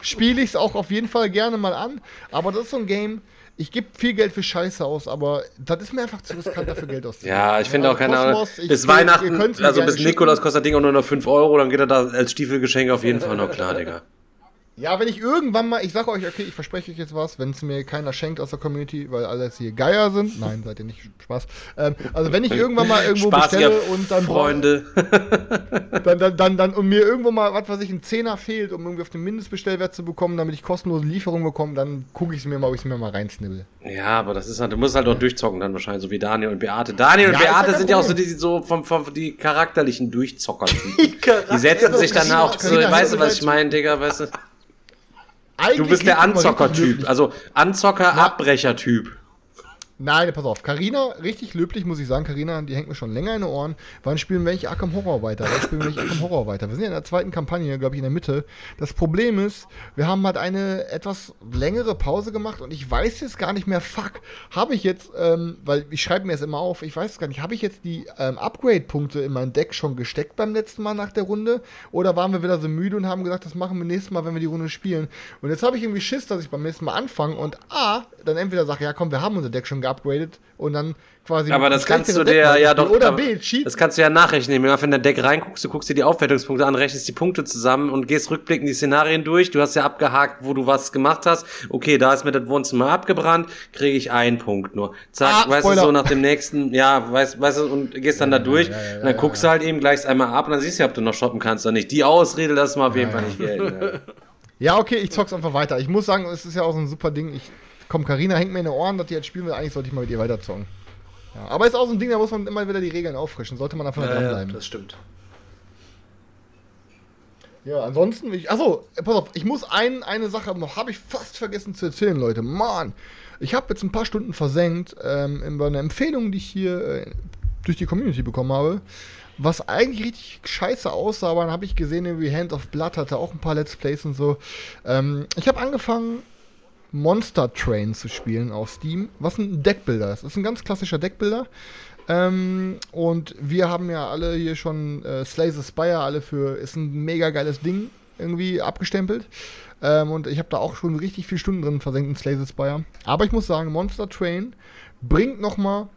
spiele ich es auch auf jeden Fall gerne mal an. Aber das ist so ein Game, ich gebe viel Geld für Scheiße aus, aber das ist mir einfach zu riskant, dafür Geld auszugeben. Ja, ich finde auch keine Ahnung. Bis Weihnachten, also bis Nikolaus kostet das Ding auch nur noch 5 Euro, dann geht er da als Stiefelgeschenk auf jeden Fall noch klar, Digga. Ja, wenn ich irgendwann mal, ich sage euch, okay, ich verspreche euch jetzt was, wenn es mir keiner schenkt aus der Community, weil alles hier Geier sind. Nein, seid ihr nicht, Spaß. Ähm, also wenn ich irgendwann mal irgendwo Spaß, bestelle und dann Freunde. dann, dann, dann, dann und mir irgendwo mal, was weiß ich, ein Zehner fehlt, um irgendwie auf den Mindestbestellwert zu bekommen, damit ich kostenlose Lieferung bekomme, dann gucke ich es mir mal, ob ich es mir mal reinsnibbel. Ja, aber das ist halt, du musst halt auch durchzocken dann wahrscheinlich, so wie Daniel und Beate. Daniel und Ja, ja Beate sind ja auch so die, so vom, vom, die charakterlichen Durchzocker. Die, Charakter- setzen sich dann auch so, weißt du, was ich meine, Digga, weißt du? Eigentlich Du bist der Anzocker-Typ, also Anzocker-Abbrecher-Typ. Nein, pass auf. Carina, richtig löblich, muss ich sagen. Carina, die hängt mir schon länger in den Ohren. Wann spielen wir eigentlich Arkham Horror weiter? Wann spielen wir eigentlich Arkham Horror weiter? Wir sind ja in der zweiten Kampagne, glaube ich, in der Mitte. Das Problem ist, wir haben halt eine etwas längere Pause gemacht und ich weiß jetzt gar nicht mehr, fuck, habe ich jetzt, ähm, weil ich schreibe mir es immer auf, ich weiß es gar nicht, habe ich jetzt die ähm, Upgrade-Punkte in mein Deck schon gesteckt beim letzten Mal nach der Runde? Oder waren wir wieder so müde und haben gesagt, das machen wir nächstes Mal, wenn wir die Runde spielen? Und jetzt habe ich irgendwie Schiss, dass ich beim nächsten Mal anfange und A, dann entweder sage, ja komm, wir haben unser Deck schon geupgradet und dann quasi. Aber das kannst du dir ja doch. Oder B, Cheat. Das kannst du ja nachrechnen. Wenn du in dein Deck reinguckst, du guckst dir die Aufwertungspunkte an, rechnest die Punkte zusammen und gehst rückblickend die Szenarien durch. Du hast ja abgehakt, wo du was gemacht hast. Okay, da ist mir das Wohnzimmer abgebrannt, kriege ich einen Punkt nur. Zack, Ah, weißt Spoiler. du, so nach dem nächsten, ja, weißt, weißt du, und gehst dann da durch. und dann guckst du halt eben, gleichst einmal ab und dann siehst du, ob du noch shoppen kannst oder nicht. Die Ausrede lass mal auf jeden Fall nicht gelten. ja. Ja, okay, ich zock's einfach weiter. Ich muss sagen, es ist ja auch so ein super Ding. Ich, komm, Karina hängt mir in den Ohren, dass die jetzt spielen will. Eigentlich sollte ich mal mit ihr weiter zocken. Ja, aber ist auch so ein Ding, da muss man immer wieder die Regeln auffrischen. Sollte man einfach Ja, ja, dranbleiben. das stimmt. Ja, ansonsten, ich, achso, pass auf, ich muss ein, eine Sache noch, habe ich fast vergessen zu erzählen, Leute. Mann, ich habe jetzt ein paar Stunden versenkt ähm, über eine Empfehlung, die ich hier äh, durch die Community bekommen habe. Was eigentlich richtig scheiße aussah, aber dann habe ich gesehen, irgendwie Hand of Blood hatte auch ein paar Let's Plays und so. Ähm, ich habe angefangen, Monster Train zu spielen auf Steam, was ein Deckbilder ist. Das ist ein ganz klassischer Deckbilder. Ähm, und wir haben ja alle hier schon äh, Slay the Spire, alle für, ist ein mega geiles Ding irgendwie abgestempelt. Ähm, und ich habe da auch schon richtig viele Stunden drin versenkt in Slay the Spire. Aber ich muss sagen, Monster Train bringt nochmal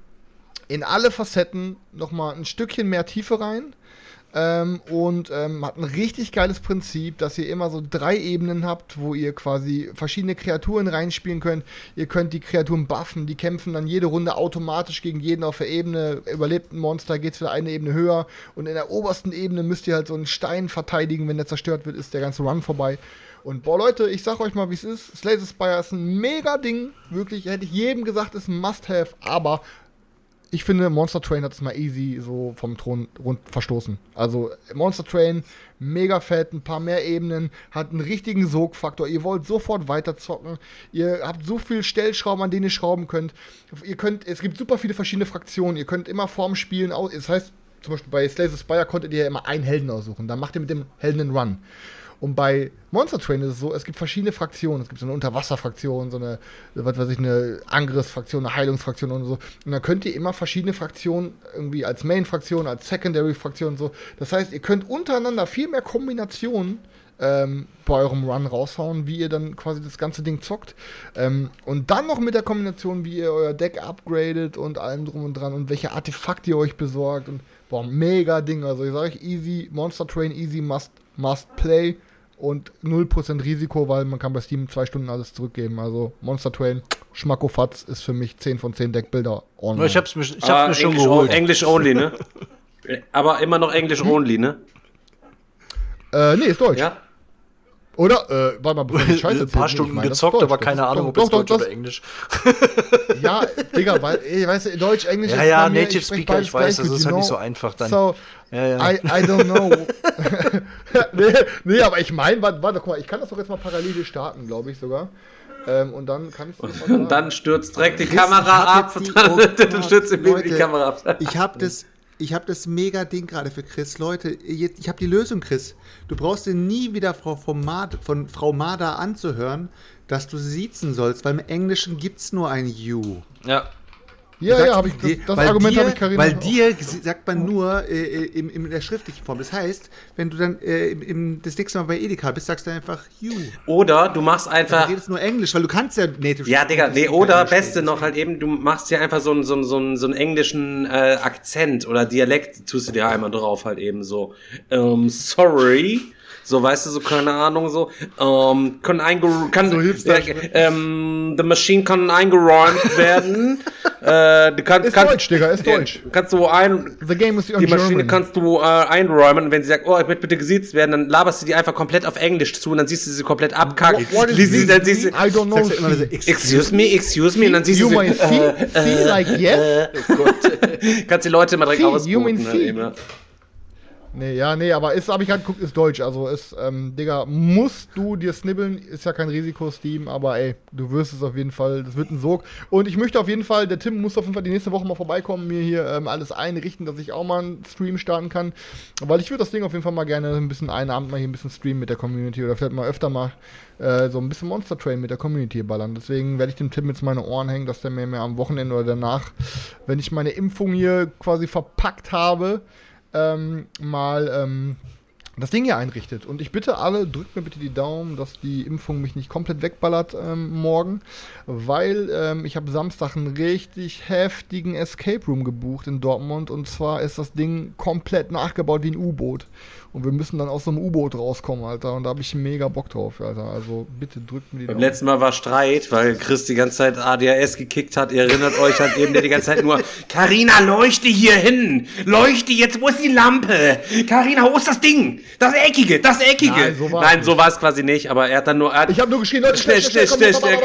in alle Facetten nochmal ein Stückchen mehr Tiefe rein. Ähm, und ähm, hat ein richtig geiles Prinzip, dass ihr immer so drei Ebenen habt, wo ihr quasi verschiedene Kreaturen reinspielen könnt. Ihr könnt die Kreaturen buffen, die kämpfen dann jede Runde automatisch gegen jeden auf der Ebene. Überlebt ein Monster, geht's wieder eine Ebene höher. Und in der obersten Ebene müsst ihr halt so einen Stein verteidigen. Wenn der zerstört wird, ist der ganze Run vorbei. Und boah, Leute, ich sag euch mal, wie es ist. Slay the Spire ist ein mega Ding. Wirklich, hätte ich jedem gesagt, ist ein Must-Have. Aber ich finde, Monster Train hat es mal easy so vom Thron rund verstoßen. Also Monster Train, mega fett, ein paar mehr Ebenen, hat einen richtigen Sogfaktor. Ihr wollt sofort weiterzocken. Ihr habt so viel Stellschrauben, an denen ihr schrauben könnt. Ihr könnt, es gibt super viele verschiedene Fraktionen. Ihr könnt immer vorm Spielen. Das heißt, zum Beispiel bei Slay the Spire konntet ihr ja immer einen Helden aussuchen. Dann macht ihr mit dem Helden einen Run. Und bei Monster Train ist es so, es gibt verschiedene Fraktionen. Es gibt so eine Unterwasserfraktion, so eine, was weiß ich, eine Angriffsfraktion, eine Heilungsfraktion und so. Und dann könnt ihr immer verschiedene Fraktionen irgendwie als Main-Fraktion, als Secondary-Fraktion und so. Das heißt, ihr könnt untereinander viel mehr Kombinationen ähm, bei eurem Run raushauen, wie ihr dann quasi das ganze Ding zockt. Ähm, und dann noch mit der Kombination, wie ihr euer Deck upgradet und allem drum und dran und welche Artefakte ihr euch besorgt. Und boah, mega Ding. Also ich sage euch, easy, Monster Train, easy, must, must play und 0% Risiko, weil man kann bei Steam zwei Stunden alles zurückgeben. Also Monster Train, Schmackofatz ist für mich 10 von 10 Deckbilder online. Ich hab's mir, ich hab's Aber mir schon Englisch, geholt. Englisch only, ne? Aber immer noch Englisch only, ne? äh, nee, ist Deutsch. Ja? Oder? Äh, warte mal, bevor ich Scheiße Ein paar. Stunden Ich meine, das gezockt, Deutsch. aber Das keine Ahnung, doch, ob es Deutsch doch, oder Englisch. Ja, Digga, weil, ey, weißt du, Deutsch, Englisch Ja, ist ja, mir, Native ich Speaker, ich weiß, das ist halt nicht so einfach dann. So, Ja, ja. I, I don't know. nee, nee, aber ich meine, warte, warte, guck mal, ich kann das doch jetzt mal parallel starten, glaube ich sogar. Ähm, und dann kann ich das mal Und dann stürzt direkt die Chris, Kamera ab und die- dann, oh stürzt die Kamera ab. Ich habe das, ich habe das mega Ding gerade für Chris. Leute, jetzt- ich habe die Lösung, Chris. Du brauchst dir nie wieder Frau von, Mad, von Frau Mada anzuhören, dass du sie siezen sollst, weil im Englischen gibt es nur ein You. Ja. Ja, Du ja, habe ich das, das Argument habe ich Karina. Weil auch- dir sagt man nur äh, äh, in, in der schriftlichen Form. Das heißt, wenn du dann äh, im, im, das nächste Mal bei Edeka bist, sagst du einfach You. Oder du machst Du einfach. redest nur Englisch, weil du kannst ja Native Ja, Digga, nee, oder Englisch beste noch halt eben, du machst dir einfach so einen, so einen, so einen, so einen englischen äh, Akzent oder Dialekt, tust du dir einmal drauf halt eben so. Ähm, sorry, So, weißt du, so, keine Ahnung, so, ähm, können eingeräumt, kann, So Hipster- ja, ähm, the machine kann eingeräumt werden. äh, du kannst, Ist kannst, Deutsch, Digga, ist Deutsch. Kannst du ein, The game is on die Maschine German. kannst du äh, einräumen und wenn sie sagt, oh, ich möchte bitte gesiezt werden, dann laberst du die einfach komplett auf Englisch zu und dann siehst du sie komplett abkacken. What is sie- this? dann siehst du, I don't know. Immer so, excuse me, excuse me, und dann siehst You du sie, feel, feel like yes? kannst die Leute immer direkt See, you mean ausboten. eben, ja. Nee, ja, nee, aber ist, habe ich gerade geguckt, ist deutsch. Also ist, ähm, Digga, musst du dir snibbeln, ist ja kein Risiko, Steam, aber ey, du wirst es auf jeden Fall, das wird ein Sog. Und ich möchte auf jeden Fall, der Tim muss auf jeden Fall die nächste Woche mal vorbeikommen, mir hier ähm, alles einrichten, dass ich auch mal einen Stream starten kann. Weil ich würde das Ding auf jeden Fall mal gerne ein bisschen einen Abend mal hier ein bisschen streamen mit der Community oder vielleicht mal öfter mal äh, so ein bisschen Monster Train mit der Community ballern. Deswegen werde ich dem Tim jetzt meine Ohren hängen, dass der mir mehr am Wochenende oder danach, wenn ich meine Impfung hier quasi verpackt habe, ähm, mal ähm, das Ding hier einrichtet. Und ich bitte alle, drückt mir bitte die Daumen, dass die Impfung mich nicht komplett wegballert ähm, morgen, weil ähm, ich habe Samstag einen richtig heftigen Escape Room gebucht in Dortmund und zwar ist das Ding komplett nachgebaut wie ein U-Boot. Und wir müssen dann aus so einem U-Boot rauskommen, Alter. Und da habe ich mega Bock drauf, Alter. Also bitte drückt mir die Beim letzten Mal war Streit, weil Chris die ganze Zeit ADHS gekickt hat. Ihr erinnert euch halt eben, der die ganze Zeit nur, Carina, leuchte hier hin! Leuchte jetzt, wo ist die Lampe? Carina, wo ist das Ding? Das Eckige, das Eckige! Nein, so war's Nein, so war es quasi nicht, aber er hat dann nur, hat, Ich habe nur geschrien, Leute, Schnell, schnell, schnell, schnell,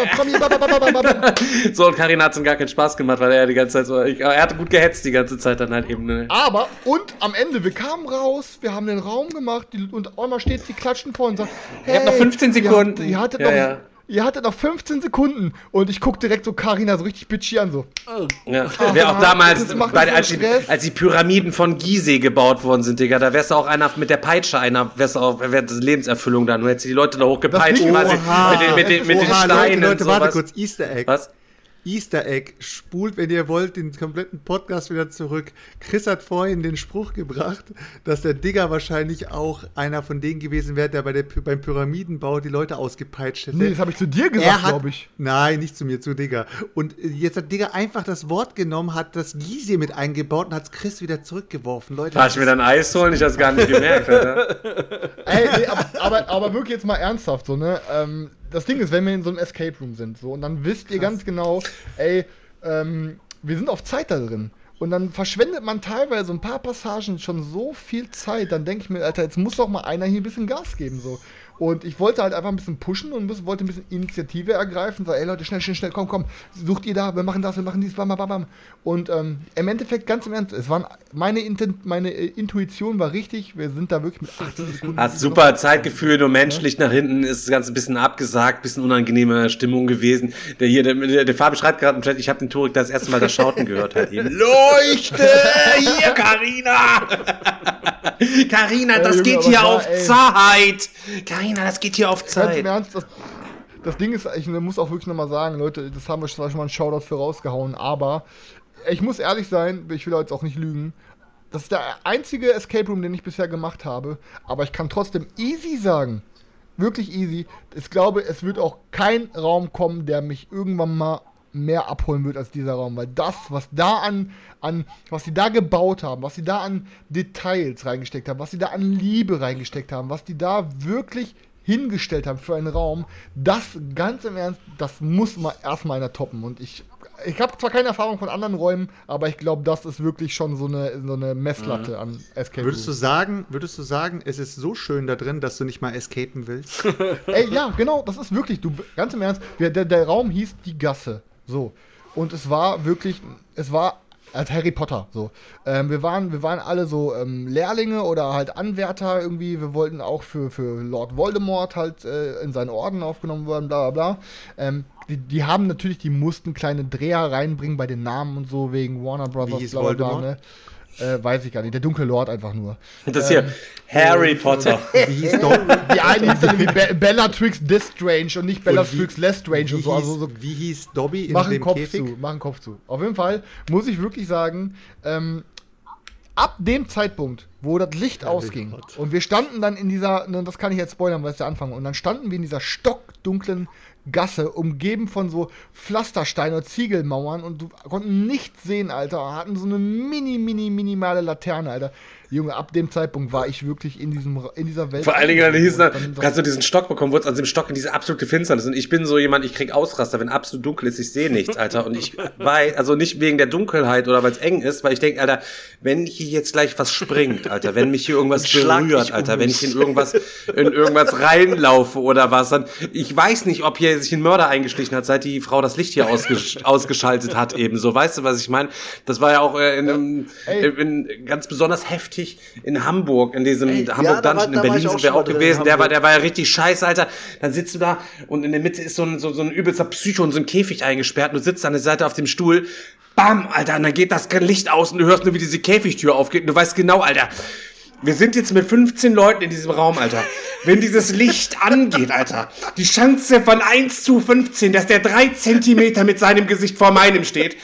so und Carina hat es ihm gar keinen Spaß gemacht, weil er die ganze Zeit so, ich, er hatte gut gehetzt die ganze Zeit dann halt eben. Ne? Aber, und am Ende, wir kamen raus, wir haben den Raum gemacht die, und einmal steht sie klatschen vor und sagt, hey, habt noch 15 ihr Sekunden. habt- Ihr hattet, Ja, noch, ja. ihr hattet noch 15 Sekunden und ich guck direkt so Karina so richtig bitchy an, so. Ja. Wer auch damals, bei, so als, die, als die Pyramiden von Gizeh gebaut worden sind, Digga, da wärst du auch einer mit der Peitsche, einer, wärst du auch, wär das Lebenserfüllung da, nur hättest du die Leute da hochgepeitscht, quasi, mit den, mit den, mit den Steinen. Leute, Leute, warte sowas. kurz, Easter Egg. Was? Easter Egg. Spult, wenn ihr wollt, den kompletten Podcast wieder zurück. Chris hat vorhin den Spruch gebracht, dass der Digger wahrscheinlich auch einer von denen gewesen wäre, der bei der, beim Pyramidenbau die Leute ausgepeitscht hätte. Nee, das habe ich zu dir gesagt, glaube ich. Nein, nicht zu mir, zu Digger. Und äh, jetzt hat Digger einfach das Wort genommen, hat das Gizeh mit eingebaut und hat Chris wieder zurückgeworfen. Leute, Darf ich mir dann Eis holen? Ich hab's gar nicht gemerkt. Ey, nee, aber, aber, aber wirklich jetzt mal ernsthaft, so, ne? Ähm, das Ding ist, wenn wir in so einem Escape Room sind, so, und dann wisst ihr ganz genau, ey, ähm, wir sind auf Zeit da drin. Und dann verschwendet man teilweise so ein paar Passagen schon so viel Zeit, dann denke ich mir, Alter, jetzt muss doch mal einer hier ein bisschen Gas geben, so. Und ich wollte halt einfach ein bisschen pushen und wollte ein bisschen Initiative ergreifen. Sag, ey Leute, schnell, schnell, schnell, komm, komm, sucht ihr da, wir machen das, wir machen dies, bam, bam, bam, bam. Und ähm, im Endeffekt, ganz im Ernst, es waren, meine, Inten meine äh, Intuition war richtig, wir sind da wirklich mit 18 Sekunden. Hast super Zeitgefühl, nur menschlich nach hinten ist das Ganze ein bisschen abgesagt, bisschen unangenehme Stimmung gewesen. Der hier, der, der, der Fabi schreibt gerade im Chat, ich habe den Turek das erste Mal das Schauten gehört halt eben. Leuchte! Hier, Carina! Carina, das Junge, geht hier da, auf ey. Zeit! Carina, das geht hier auf Ganz im Zeit. Ernst, das, das Ding ist, ich muss auch wirklich nochmal sagen, Leute, das haben wir schon schon mal einen Shoutout für rausgehauen, aber ich muss ehrlich sein, ich will jetzt auch nicht lügen. Das ist der einzige Escape Room, den ich bisher gemacht habe, aber ich kann trotzdem easy sagen, wirklich easy. Ich glaube, es wird auch kein Raum kommen, der mich irgendwann mal mehr abholen wird als dieser Raum, weil das, was da an, an, was sie da gebaut haben, was sie da an Details reingesteckt haben, was sie da an Liebe reingesteckt haben, was die da wirklich hingestellt haben für einen Raum, das ganz im Ernst, das muss mal erstmal einer toppen. Und ich, ich habe zwar keine Erfahrung von anderen Räumen, aber ich glaube, das ist wirklich schon so eine, so eine Messlatte an Escape Würdest du sagen, würdest du sagen, es ist so schön da drin, dass du nicht mal escapen willst? Ey, ja, genau, das ist wirklich, du, ganz im Ernst, der, der Raum hieß die Gasse. So. Und es war wirklich, es war als Harry Potter. So. Ähm, wir, waren, wir waren alle so ähm, Lehrlinge oder halt Anwärter irgendwie. Wir wollten auch für, für Lord Voldemort halt äh, in seinen Orden aufgenommen werden, bla bla bla. Ähm, die, die haben natürlich, die mussten kleine Dreher reinbringen bei den Namen und so, wegen Warner Brothers, hieß bla bla bla. Voldemort? Ne? Äh, weiß ich gar nicht. Der dunkle Lord einfach nur. Das hier, Harry Potter. Wie hieß doch, Die eine hieß dann irgendwie Be Bellatrix Distrange und nicht Bellatrix Lestrange wie, und so. Also so hieß, wie hieß Dobby in Mach dem Kopf Käfig? zu, mach einen Kopf zu. Auf jeden Fall muss ich wirklich sagen, ähm, ab dem Zeitpunkt, wo das Licht ausging Gott. und wir standen dann in dieser, ne, das kann ich jetzt spoilern, weil es der Anfang, und dann standen wir in dieser stockdunklen Gasse, umgeben von so Pflastersteinen und Ziegelmauern und du konnten nichts sehen, Alter, hatten so eine mini, mini, minimale Laterne, Alter. Junge, ab dem Zeitpunkt war ich wirklich in, diesem, in dieser Welt. Vor allen Dingen, dann hieß dann, dann kannst du diesen Stock bekommen, wurdest an diesem Stock in diese absolute Finsternis. Und ich bin so jemand, ich krieg Ausraster, wenn absolut dunkel ist, ich sehe nichts, Alter. Und ich weiß, also nicht wegen der Dunkelheit oder weil es eng ist, weil ich denke, Alter, wenn hier jetzt gleich was springt, Alter, wenn mich hier irgendwas berührt, Alter, um wenn ich in irgendwas, in irgendwas reinlaufe oder was, dann, ich weiß nicht, ob hier sich ein Mörder eingeschlichen hat, seit die Frau das Licht hier ausgesch ausgeschaltet hat, eben so. Weißt du, was ich meine? Das war ja auch äh, in, einem, Ey. in, ganz besonders heftig in Hamburg, in diesem Ey, Hamburg ja, Dungeon. in Berlin sind wir auch in gewesen. Der war, der war ja richtig scheiße, Alter. Dann sitzt du da und in der Mitte ist so ein, so, so ein übelster Psycho und so ein Käfig eingesperrt und du sitzt an der Seite auf dem Stuhl. Bam, Alter, und dann geht das Licht aus und du hörst nur, wie diese Käfigtür aufgeht und du weißt genau, Alter, wir sind jetzt mit 15 Leuten in diesem Raum, Alter. Wenn dieses Licht angeht, Alter, die Chance von 1 zu 15, dass der drei Zentimeter mit seinem Gesicht vor meinem steht,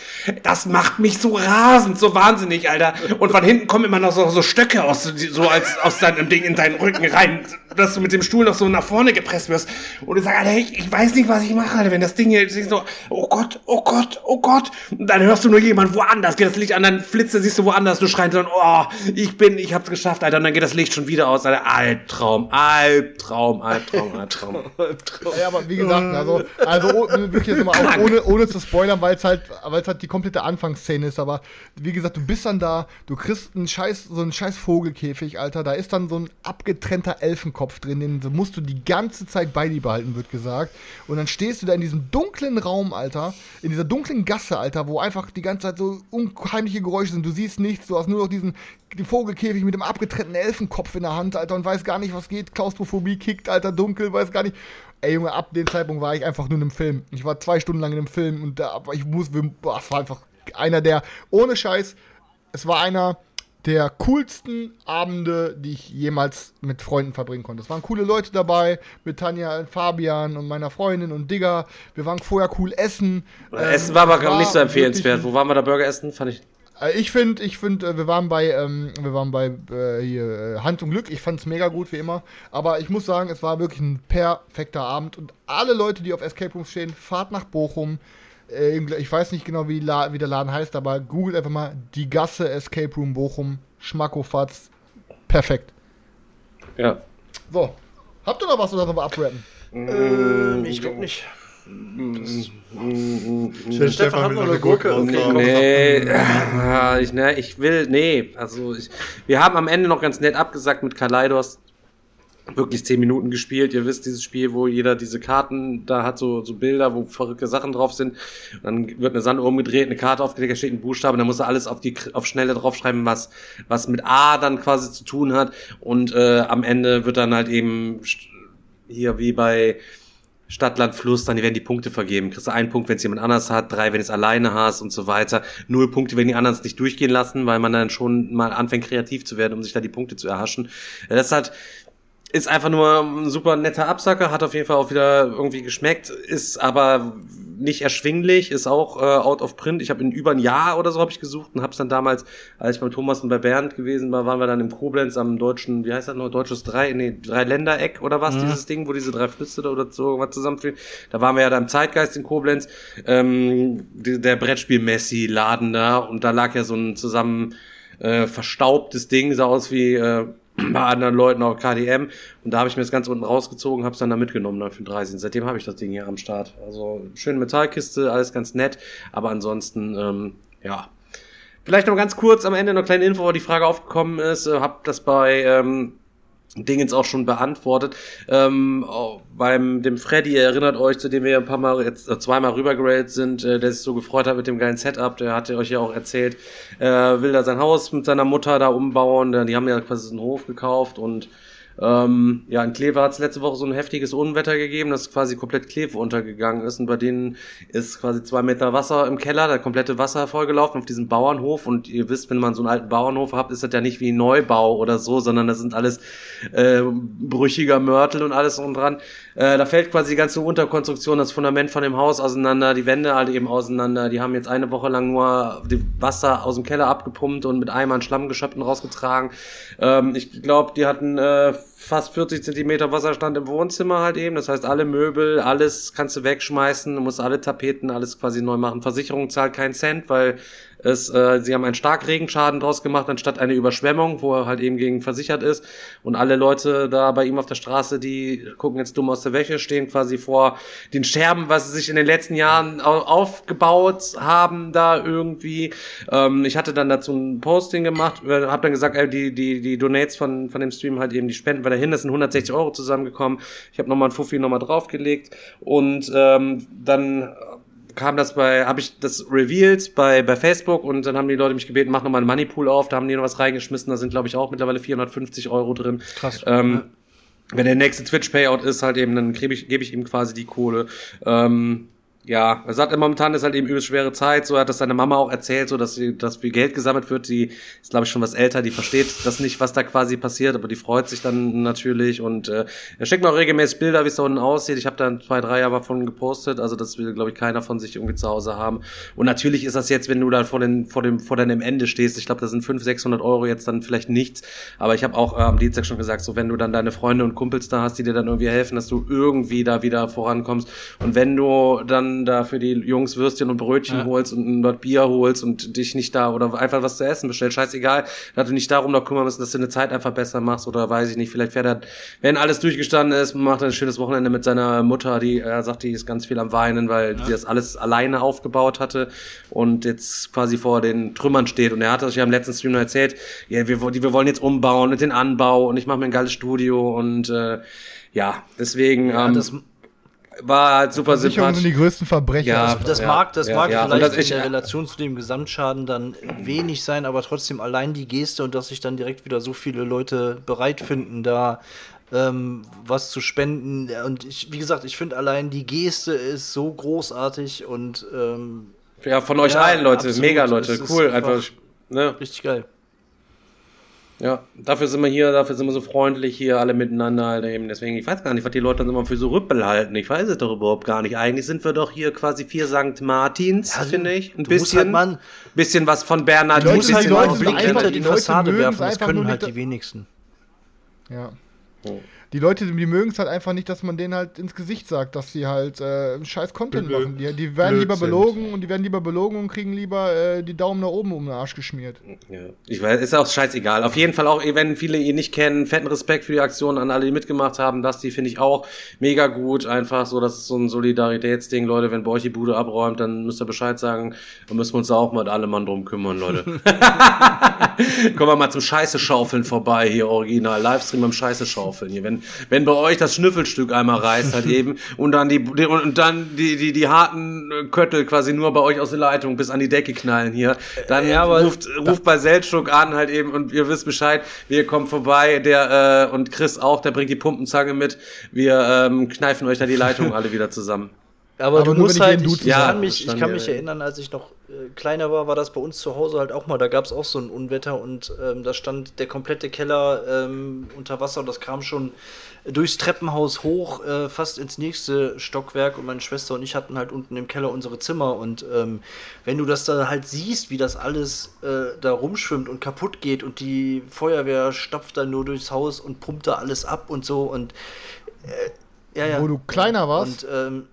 das macht mich so rasend, so wahnsinnig, Alter. Und von hinten kommen immer noch so, so Stöcke aus, so als aus deinem Ding in deinen Rücken rein, dass du mit dem Stuhl noch so nach vorne gepresst wirst. Und du sagst, Alter, ich, ich weiß nicht, was ich mache, Alter. Wenn das Ding hier so, oh Gott, oh Gott, oh Gott. Und dann hörst du nur jemand woanders, geht das Licht an, dann flitze, siehst du woanders, du schreist dann, oh, ich bin, ich hab's geschafft, Alter. Und dann geht das Licht schon wieder aus, Alter. Albtraum, Albtraum, Albtraum, Albtraum. Ja, aber wie gesagt, also, also wirklich jetzt mal auch ohne, ohne zu spoilern, weil es halt, weil es halt die komplette Anfangsszene ist, aber wie gesagt, du bist dann da, du kriegst einen scheiß, so einen scheiß Vogelkäfig, Alter, da ist dann so ein abgetrennter Elfenkopf drin, den musst du die ganze Zeit bei dir behalten, wird gesagt. Und dann stehst du da in diesem dunklen Raum, Alter, in dieser dunklen Gasse, Alter, wo einfach die ganze Zeit so unheimliche Geräusche sind, du siehst nichts, du hast nur noch diesen den Vogelkäfig mit dem abgetrennten Elfenkopf in der Hand, Alter, und weiß gar nicht, was geht, Klaustrophobie kickt, Alter, dunkel, weiß gar nicht. Ey, Junge, ab dem Zeitpunkt war ich einfach nur in einem Film. Ich war zwei Stunden lang in einem Film und da, aber ich muss, boah, es war einfach einer der, ohne Scheiß, es war einer der coolsten Abende, die ich jemals mit Freunden verbringen konnte. Es waren coole Leute dabei, mit Tanja, Fabian und meiner Freundin und Digger. Wir waren vorher cool essen. Essen Ähm, war aber es glaub, nicht so empfehlenswert. Wo waren wir da Burger essen? Fand ich. Äh, Ich finde, ich finde, wir waren bei, ähm, wir waren bei äh, hier äh, Hand und Glück. Ich fand es mega gut wie immer. Aber ich muss sagen, es war wirklich ein perfekter Abend und alle Leute, die auf Escape Rooms stehen, fahrt nach Bochum. Äh, ich weiß nicht genau, wie, La wie der Laden heißt, aber googelt einfach mal die Gasse Escape Room Bochum. Schmackofatz. Perfekt. Ja. So. Habt ihr noch was oder sollen wir abrappen? Ähm, ich glaube nicht. Stell Stefan hat noch eine Gurke. Okay, komm. Nee, ich, ne, ich will, nee, also ich, wir haben am Ende noch ganz nett abgesagt mit Kaleidos. Wirklich zehn Minuten gespielt. Ihr wisst, dieses Spiel, wo jeder diese Karten da hat, so, so Bilder, wo verrückte Sachen drauf sind. Und dann wird eine Sanduhr umgedreht, eine Karte aufgelegt, da steht ein Buchstabe, und dann muss er alles auf die auf Schnelle draufschreiben, was, was mit A dann quasi zu tun hat. Und äh, am Ende wird dann halt eben hier wie bei Stadt, Land, Fluss, dann werden die Punkte vergeben. Kriegst du einen Punkt, wenn es jemand anders hat, drei, wenn es alleine hast und so weiter. Null Punkte, wenn die anderen es nicht durchgehen lassen, weil man dann schon mal anfängt, kreativ zu werden, um sich da die Punkte zu erhaschen. Das ist halt, ist einfach nur ein super netter Absacker, hat auf jeden Fall auch wieder irgendwie geschmeckt, ist aber nicht erschwinglich, ist auch äh, out of print. Ich habe in über ein Jahr oder so habe ich gesucht und habe es dann damals, als ich bei Thomas und bei Bernd gewesen war, waren wir dann im Koblenz am deutschen, wie heißt das noch, deutsches drei, nee, drei Ländereck oder was, dieses Ding, wo diese drei Flüsse da oder so irgendwas zusammenspielen. Da waren wir ja da im Zeitgeist in Koblenz, ähm, der Brettspiel-Messi-Laden da und da lag ja so ein zusammen äh, verstaubtes Ding, sah aus wie äh, bei anderen Leuten auch KDM und da habe ich mir das ganz unten rausgezogen, habe es dann da mitgenommen dann für 30. Seitdem habe ich das Ding hier am Start. Also schöne Metallkiste, alles ganz nett, aber ansonsten ähm, ja. Vielleicht noch ganz kurz am Ende noch eine kleine Info, wo die Frage aufgekommen ist, äh, habe das bei ähm, Dingens auch schon beantwortet. Ähm, oh, beim dem Freddy, ihr erinnert euch, zu dem wir ein paar Mal jetzt äh, zweimal rübergeradet sind, äh, der sich so gefreut hat mit dem geilen Setup, der hatte euch ja auch erzählt, äh, will da sein Haus mit seiner Mutter da umbauen. Äh, Die haben ja quasi einen Hof gekauft und ähm, ja, in Kleve hat es letzte Woche so ein heftiges Unwetter gegeben, dass quasi komplett Kleve untergegangen ist und bei denen ist quasi zwei Meter Wasser im Keller, der komplette Wasser vollgelaufen auf diesem Bauernhof und ihr wisst, wenn man so einen alten Bauernhof habt, ist das ja nicht wie Neubau oder so, sondern das sind alles äh, brüchiger Mörtel und alles drum dran. Äh, da fällt quasi die ganze Unterkonstruktion, das Fundament von dem Haus auseinander, die Wände halt eben auseinander. Die haben jetzt eine Woche lang nur die Wasser aus dem Keller abgepumpt und mit Eimern Schlammgeschöpfen rausgetragen. Ähm, ich glaube, die hatten äh, fast 40 Zentimeter Wasserstand im Wohnzimmer halt eben. Das heißt, alle Möbel, alles kannst du wegschmeißen, du musst alle Tapeten, alles quasi neu machen. Versicherung zahlt keinen Cent, weil Es, äh, sie haben einen Starkregenschaden draus gemacht, anstatt eine Überschwemmung, wo er halt eben gegen versichert ist. Und alle Leute da bei ihm auf der Straße, die gucken jetzt dumm aus der Wäsche, stehen quasi vor den Scherben, was sie sich in den letzten Jahren au- aufgebaut haben, da irgendwie. Ähm, ich hatte dann dazu ein Posting gemacht, äh, hab dann gesagt, äh, die, die, die Donates von, von dem Stream halt eben, die Spenden weil dahin, das sind 160 Euro zusammengekommen. Ich habe nochmal ein Fuffi nochmal draufgelegt und ähm, dann kam das bei, habe ich das revealed bei, bei Facebook und dann haben die Leute mich gebeten, mach nochmal einen Moneypool auf, da haben die noch was reingeschmissen, da sind glaube ich auch mittlerweile 450 Euro drin. Krass. Ähm, wenn der nächste Twitch-Payout ist, halt eben, dann gebe ich, gebe ich ihm quasi die Kohle. Ähm, ja, er sagt, momentan ist halt eben übelst schwere Zeit. So hat das seine Mama auch erzählt, so dass sie, dass viel Geld gesammelt wird. Die ist, glaube ich, schon was älter, die versteht das nicht, was da quasi passiert, aber die freut sich dann natürlich. Und äh, er schickt mir auch regelmäßig Bilder, wie es da unten aussieht. Ich habe da zwei, drei Jahre von gepostet, also das will, glaube ich, keiner von sich irgendwie zu Hause haben. Und natürlich ist das jetzt, wenn du da vor, den, vor, dem, vor deinem Ende stehst, ich glaube, das sind 500, 600 Euro jetzt dann vielleicht nichts. Aber ich habe auch äh, am Dienstag schon gesagt, so wenn du dann deine Freunde und Kumpels da hast, die dir dann irgendwie helfen, dass du irgendwie da wieder vorankommst. Und wenn du dann da für die Jungs Würstchen und Brötchen holst und ein Dort Bier holst und dich nicht da oder einfach was zu essen bestellst, scheißegal, dass du nicht darum noch kümmern musst, dass du eine Zeit einfach besser machst oder weiß ich nicht, vielleicht fährt er, wenn alles durchgestanden ist, macht er ein schönes Wochenende mit seiner Mutter, die er sagt, die ist ganz viel am Weinen, weil die das alles alleine aufgebaut hatte und jetzt quasi vor den Trümmern steht. Und er hat das ja im letzten Stream noch erzählt, ja, wir, wir wollen jetzt umbauen mit den Anbau und ich mache mir ein geiles Studio und äh, ja, deswegen Ja, ähm, war halt super Versicherungen sind sympathisch. die größten Verbrecher. Ja. das ja, mag, das ja, mag ja. Vielleicht das ich- in der Relation zu dem Gesamtschaden dann wenig sein, aber trotzdem allein die Geste und dass sich dann direkt wieder so viele Leute bereit finden, da ähm, was zu spenden. Und ich, wie gesagt, ich finde allein die Geste ist so großartig und ähm, Ja, von euch Ja, allen, Leute. absolut. Mega, Leute. Es Cool. einfach- Einfach, ne? richtig geil. Ja, dafür sind wir hier, dafür sind wir so freundlich hier alle miteinander halt eben. Deswegen, ich weiß gar nicht, was die Leute dann immer für so Rüppel halten. Ich weiß es doch überhaupt gar nicht. Eigentlich sind wir doch hier quasi vier St. Martins, Ja, finde ich. Ein bisschen, halt mal- bisschen was von Bernhard. Die Leute- bisschen die Leute die die Leute Fassade mögen's werfen, das einfach können nur halt nicht- die wenigsten. Ja. Die Leute, die mögen es halt einfach nicht, dass man denen halt ins Gesicht sagt, dass sie halt äh, scheiß Content Blöd- machen. Die, die werden blöd lieber sind. belogen und die werden lieber belogen und kriegen lieber äh, die Daumen nach oben um den Arsch geschmiert. Ja. Ich weiß, ist auch scheißegal. Auf jeden Fall auch, wenn viele ihn nicht kennen, fetten Respekt für die Aktion an alle, die mitgemacht haben. Das, die finde ich auch mega gut. Einfach so, das ist so ein Solidaritätsding, Leute. Wenn bei euch die Bude abräumt, dann müsst ihr Bescheid sagen. Dann müssen wir uns da auch mal alle Mann drum kümmern, Leute. Kommen wir mal zum Scheiße schaufeln vorbei hier, original. Livestream beim Scheiße schaufeln hier. Wenn, wenn bei euch das Schnüffelstück einmal reißt halt eben und dann die, die und dann die, die, die harten äh, Köttel quasi nur bei euch aus der Leitung bis an die Decke knallen hier, dann Ja, aber- ruft, ruft bei Seltschuk an halt eben und ihr wisst Bescheid, wir kommen vorbei, der äh, und Chris auch, der bringt die Pumpenzange mit. Wir ähm, kneifen euch da die Leitung alle wieder zusammen. Aber, Aber du musst halt, ich, Ja, kann mich, ich dann, kann mich äh, erinnern, als ich noch äh, kleiner war, war das bei uns zu Hause halt auch mal. Da gab es auch so ein Unwetter und ähm, da stand der komplette Keller ähm, unter Wasser. Und das kam schon durchs Treppenhaus hoch, äh, fast ins nächste Stockwerk. Und meine Schwester und ich hatten halt unten im Keller unsere Zimmer. Und ähm, wenn du das da halt siehst, wie das alles äh, da rumschwimmt und kaputt geht und die Feuerwehr stapft dann nur durchs Haus und pumpt da alles ab und so und äh, ja, ja. Wo du kleiner warst, und ähm,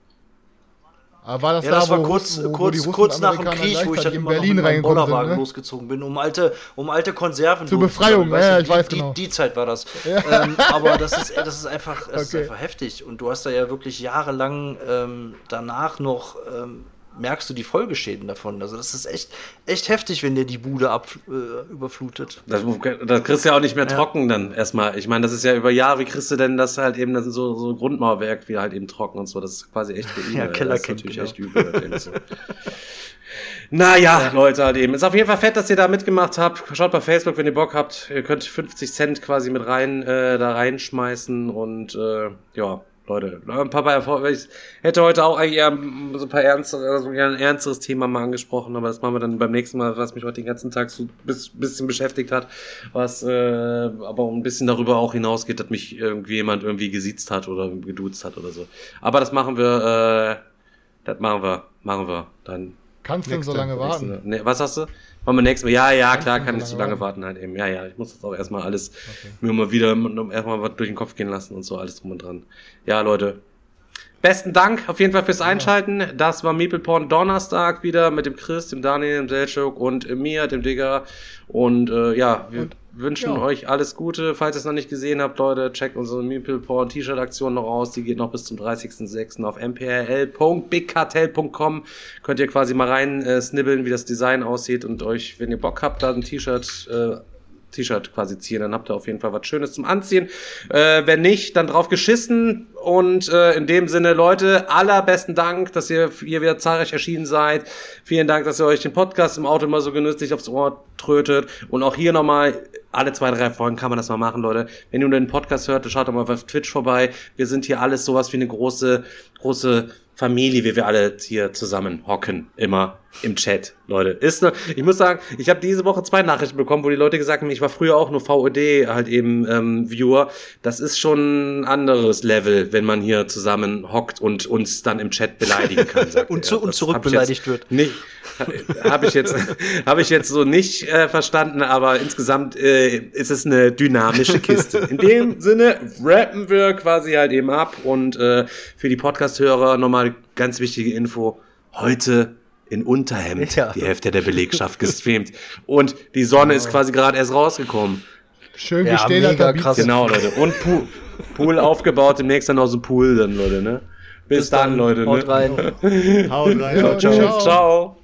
aber war das ja, da, das war kurz, Russen- kurz, kurz nach dem Krieg, wo ich dann in Berlin mit Bollerwagen. Ne? losgezogen bin, um alte, um alte Konserven Zur. Befreiung, Weißt ja, ja, ich weiß die, genau. Die, die Zeit war das. Ähm, aber das ist, das ist einfach, das ist Okay. einfach heftig. Und du hast da ja wirklich jahrelang ähm, danach noch ähm, merkst du die Folgeschäden davon. Also das ist echt, echt heftig, wenn dir die Bude ab, äh, überflutet. Das, das kriegst du ja auch nicht mehr trocken dann erstmal. Ich meine, das ist ja über Jahre, wie kriegst du denn das halt eben, das ist so, so Grundmauerwerk wie halt eben trocken und so. Das ist quasi echt übel. Ja, das ist natürlich genau. echt übel. halt so. Naja, Leute, halt eben. Ist auf jeden Fall fett, dass ihr da mitgemacht habt. Schaut bei Facebook, wenn ihr Bock habt. Ihr könnt 50 Cent quasi mit rein, äh, da reinschmeißen und, äh, ja. Leute, ein paar, paar, ich hätte heute auch eigentlich eher so ein paar ernstere, also ein ernsteres Thema mal angesprochen, aber das machen wir dann beim nächsten Mal, was mich heute den ganzen Tag so bis, bisschen beschäftigt hat, was äh, aber ein bisschen darüber auch hinausgeht, dass mich irgendwie jemand irgendwie gesiezt hat oder geduzt hat oder so. Aber das machen wir, äh, das machen wir, machen wir dann Kannst du so lange warten? Nächste- Nee, was hast du? Machen wir nächstes Mal. Ja, ja, klar, du kann ich so lange lange warten halt eben. Ja, ja, ich muss das auch erstmal alles mir mal wieder erstmal was durch den Kopf gehen lassen und so alles drum und dran. Ja, Leute. besten Dank auf jeden Fall fürs Einschalten. Das war Meeple Porn Donnerstag wieder mit dem Chris, dem Daniel, dem Selchuk und mir, dem Digger. Und äh, ja, wir Und, wünschen ja. euch alles Gute. Falls ihr es noch nicht gesehen habt, Leute, checkt unsere Meeple Porn T-Shirt-Aktion noch aus. Die geht noch bis zum 30.06. auf mprl.bigcartel.com. Könnt ihr quasi mal rein äh, snibbeln, wie das Design aussieht und euch, wenn ihr Bock habt, da ein T-Shirt äh, T-Shirt quasi ziehen, dann habt ihr auf jeden Fall was Schönes zum Anziehen. Äh, wenn nicht, dann drauf geschissen. Und äh, in dem Sinne, Leute, allerbesten Dank, dass ihr hier wieder zahlreich erschienen seid. Vielen Dank, dass ihr euch den Podcast im Auto immer so genüsslich aufs Ohr trötet. Und auch hier nochmal, alle zwei, drei Folgen kann man das mal machen, Leute. Wenn ihr nur den Podcast hört, schaut doch mal auf Twitch vorbei. Wir sind hier alles sowas wie eine große, große Familie, wie wir alle hier zusammen hocken, immer im Chat, Leute. Ist ne, ich muss sagen, ich habe diese Woche zwei Nachrichten bekommen, wo die Leute gesagt haben, ich war früher auch nur VOD halt eben ähm, Viewer. Das ist schon ein anderes Level, wenn man hier zusammen hockt und uns dann im Chat beleidigen kann. Und zu- und Das zurück hab ich jetzt beleidigt wird. Nicht, habe ich jetzt, habe ich jetzt so nicht äh, verstanden, aber insgesamt äh, ist es eine dynamische Kiste. In dem Sinne rappen wir quasi halt eben ab und äh, für die Podcast-Hörer nochmal ganz wichtige Info. Heute in Unterhemd Ja. die Hälfte der Belegschaft gestreamt und die Sonne ist quasi gerade erst rausgekommen. Schön Ja, gestählerter krass. Genau, Leute. Und Pool, Pool aufgebaut, demnächst dann aus dem Pool dann, Leute, ne? Bis, dann, Leute. Haut ne? rein. Haut rein. Ja, ciao. Ciao.